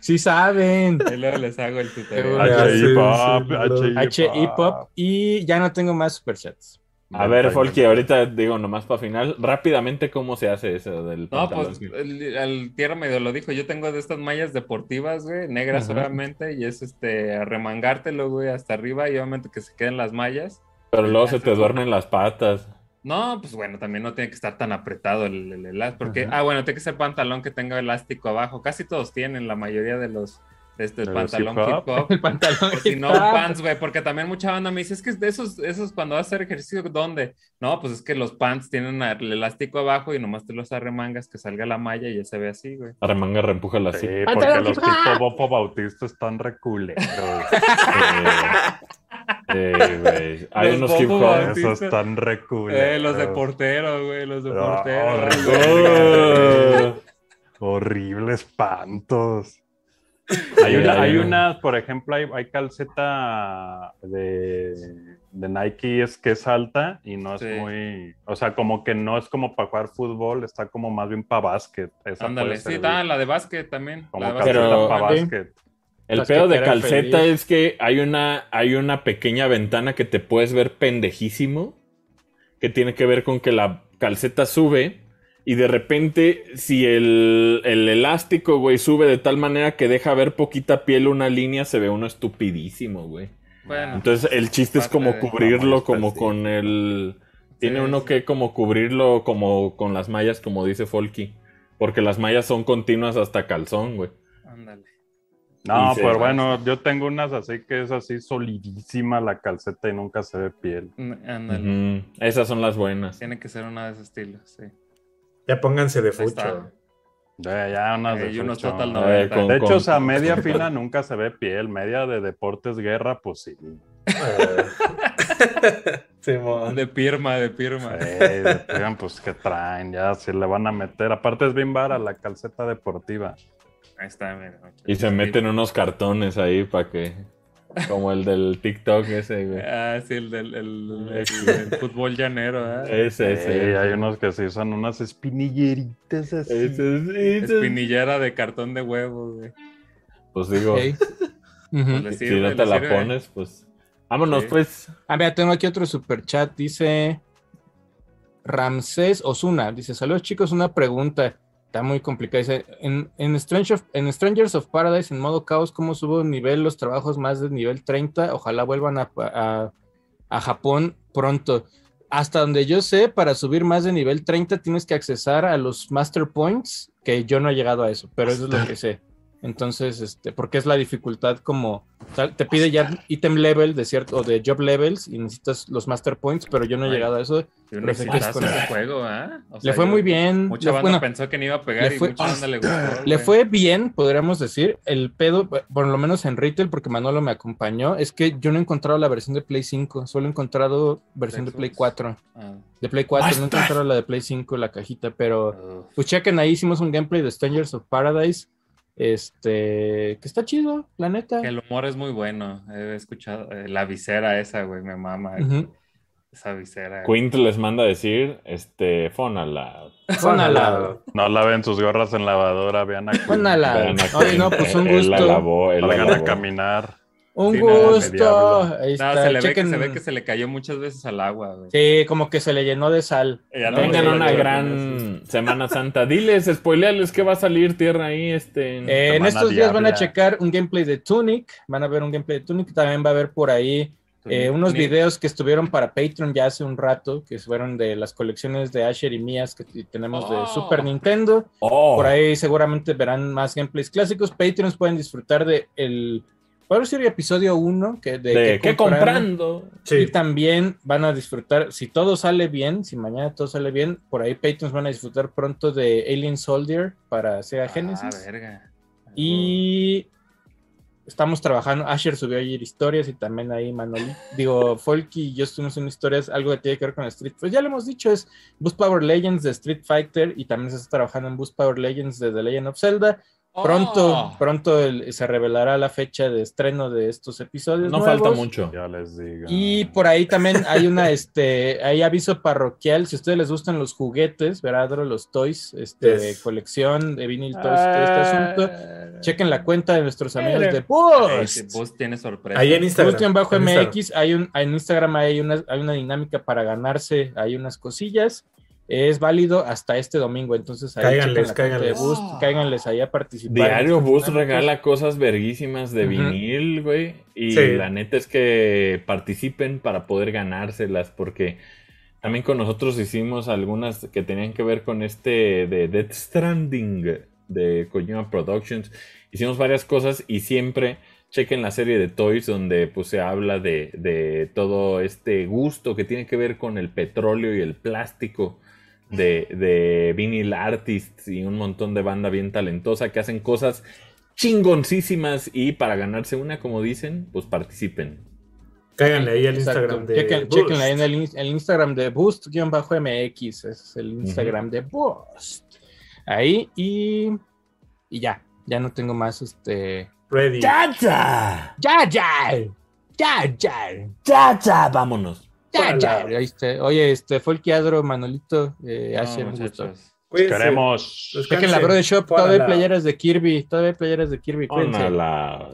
Sí saben. Y luego les hago el tutorial. Seguro. HI Pop, H HI hip hop y ya no tengo más superchats. A ver, Folky, ahorita digo nomás para final, rápidamente cómo se hace eso del No, pantalón. pues el, el tierra medio lo dijo. Yo tengo de estas mallas deportivas, güey, negras Ajá. solamente, y es este arremangártelo, güey, hasta arriba, y obviamente que se queden las mallas. Pero luego se te duermen las patas. No, pues bueno, también no tiene que estar tan apretado el, el elástico. Porque, Ajá. ah, bueno, tiene que ser pantalón que tenga elástico abajo. Casi todos tienen, la mayoría de los este ¿De los pantalón hip hop? hop. (laughs) El pantalón. O si no, pants, güey, porque también mucha banda me dice, es que de esos, esos cuando vas a hacer ejercicio, ¿dónde? No, pues es que los pants tienen el elástico abajo y nomás te los arremangas, que salga la malla y ya se ve así, güey. Arremanga, reempújala así. Sí, porque Pantalón los hip hop. tipo Bofo Bautista están reculeros. (laughs) (laughs) Eh, güey. Hay Los unos hip hop. Esos están reculeros. Eh, los de portero, güey, los de portero. horrible. Horribles espantos. Hay, una, hay unas, por ejemplo, hay, hay calceta de, de Nike es que es alta y no es Sí. muy, o sea, como que no es como para jugar fútbol, está como más bien para básquet. Esa Ándale, sí, está la de básquet también. como la calceta para básquet. El Las pedo de calceta feliz. es que hay una, hay una pequeña ventana que te puedes ver pendejísimo, que tiene que ver con que la calceta sube y de repente si el, el elástico, güey, sube de tal manera que deja ver poquita piel una línea, se ve uno estupidísimo, güey. Bueno, Entonces el chiste es como cubrirlo Como con el... Tiene Sí, uno sí. que como cubrirlo como con las mallas, como dice Folky. Porque las mallas son continuas hasta calzón, güey. ándale. No, pero bueno, yo tengo unas así que es así solidísima la calceta y nunca se ve piel. Ándale. Esas son las buenas. Tiene que ser una de ese estilo, sí. Ya pónganse de fucho. Ya, ya unas de Eh, y unos total A ver, 90. con- De hecho, con- o sea, media (laughs) fina nunca se ve piel, media de deportes guerra, pues sí. (laughs) Simón. De pirma, de pirma. Eh, oigan, pues que traen, ya se le van a meter. Aparte es bien vara la calceta deportiva. Ahí está, mira. Y se meten unos cartones ahí para que... Como el del TikTok ese, güey. Ah, sí, el del el, el- el fútbol llanero, ¿eh? Ese, Sí, ese. hay unos que se usan unas espinilleritas así. Ese, ese, ese. Espinillera de cartón de huevo, güey. Pues digo. Le si no te la sirve. pones, pues... Vámonos, Sí. pues. Ah, mira, tengo aquí otro super chat. Dice Ramsés Osuna. Dice: Saludos, chicos. Una pregunta. Está muy complicada. Dice: en, en, Strange of- en Strangers of Paradise, en modo caos, ¿cómo subo nivel los trabajos más de nivel 30? Ojalá vuelvan a, a- a Japón pronto. Hasta donde yo sé, para subir más de nivel 30 tienes que accesar a los Master Points, que yo no he llegado a eso, pero eso es lo que sé. Entonces, este, porque es la dificultad como te pide ya item level de cierto o de job levels y necesitas los master points, pero yo no he Ay. llegado a eso. Y un Pero sé que es exitazo con- ese juego, ¿ah? O sea, le fue yo- muy bien. Mucha le, banda bueno, pensó que no iba a pegar le y fue- mucha banda le gustó. le güey. fue bien, podríamos decir. El pedo, por lo menos en retail, porque Manolo me acompañó, es que yo no he encontrado la versión de Play 5, solo he encontrado versión de Play Xbox. 4. Ah, De Play 4, no he encontrado la de Play 5, la cajita, pero uf. pues chequen ahí, hicimos un gameplay de Strangers of Paradise. Este, que está chido, la neta. El humor es muy bueno. He escuchado eh, la visera esa, güey, me mama. Esa visera. Quint les manda a decir, este, Fonala. Pónala. No laven sus gorras en lavadora, vean aquí. Pónala. Vean a Oye, Quint, no, pues un (laughs) él la gusto. lavó, él la Salgan a lavó. caminar. Un Sí, gusto. Ahí está. se, le ve que, se ve que se le cayó muchas veces al agua, güey. Sí, como que se le llenó de sal. Ya no Tengan una gran Semana Santa. Diles, spoileales que va a salir tierra ahí, este. en- Eh, en estos días van a checar un gameplay de Tunic. Van a ver un gameplay de Tunic. También va a haber por ahí Eh, unos videos que estuvieron para Patreon ya hace un rato, que fueron de las colecciones de Asher y mías que tenemos de Oh. Super Nintendo. Oh, Por ahí seguramente verán más gameplays clásicos. Patreons pueden disfrutar de el, puedo decir episodio 1, que de, ¿de qué comprando? Y Sí. también van a disfrutar, si todo sale bien, si mañana todo sale bien, por ahí Patreons van a disfrutar pronto de Alien Soldier para Sega Ah, Genesis. verga. Y estamos trabajando. Asher subió ayer historias y también ahí Manoli. Digo, (laughs) Folky y yo estuvimos en historias, algo que tiene que ver con Street. Pues ya lo hemos dicho, es Boost Power Legends de Street Fighter y también se está trabajando en Boost Power Legends de The Legend of Zelda. Pronto, Oh. pronto el- se revelará la fecha de estreno de estos episodios. No nuevos. falta mucho. Ya les digo. Y por ahí también hay una, (laughs) este, hay aviso parroquial, si a ustedes les gustan los juguetes, ¿verdad? Los toys, este, Yes. de colección, de vinil toys, todo este asunto. Ah. Chequen la cuenta de nuestros amigos de si Boost tiene sorpresa. Ahí en Instagram. Bajo en Instagram. MX, hay un, en Instagram hay una, hay una dinámica para ganarse, hay unas cosillas. Es válido hasta este domingo, entonces ahí Cáiganles, cáiganles. Boost, cáiganles ahí a participar. Diario Boost regala cosas verguísimas de vinil, güey. Y Sí. la neta es que participen para poder ganárselas, porque también con nosotros hicimos algunas que tenían que ver con este de Death Stranding de Kojima Productions. Hicimos varias cosas y siempre chequen la serie de Toys donde pues se habla de, de todo este gusto que tiene que ver con el petróleo y el plástico de, de vinyl artists y un montón de banda bien talentosa que hacen cosas chingoncísimas y para ganarse una, como dicen, pues participen. Cáiganle ahí al. Instagram de Chequen- Boost. chequenle ahí en el, in- el Instagram de Boost-MX. Ese es el Instagram de Boost. Ahí y, y ya. Ya no tengo más este. Ready. ¡Ya, ya! ¡Ya, ya! ¡Ya, ya! ¡Ya, ya! Vámonos. Oye, este fue el Quiadro, Manolito. Eh, No, Asher, un gusto. muchachos. Cuídense. Queremos. Chequen la Brother Shop. Todavía hay playeras de Kirby. Todavía hay playeras de Kirby. Cuídense. Pónala.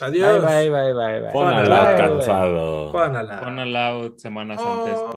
Adiós. bye, bye, bye, bye. Pónala Bye, bye. cansado. Al out semanas Oh. antes.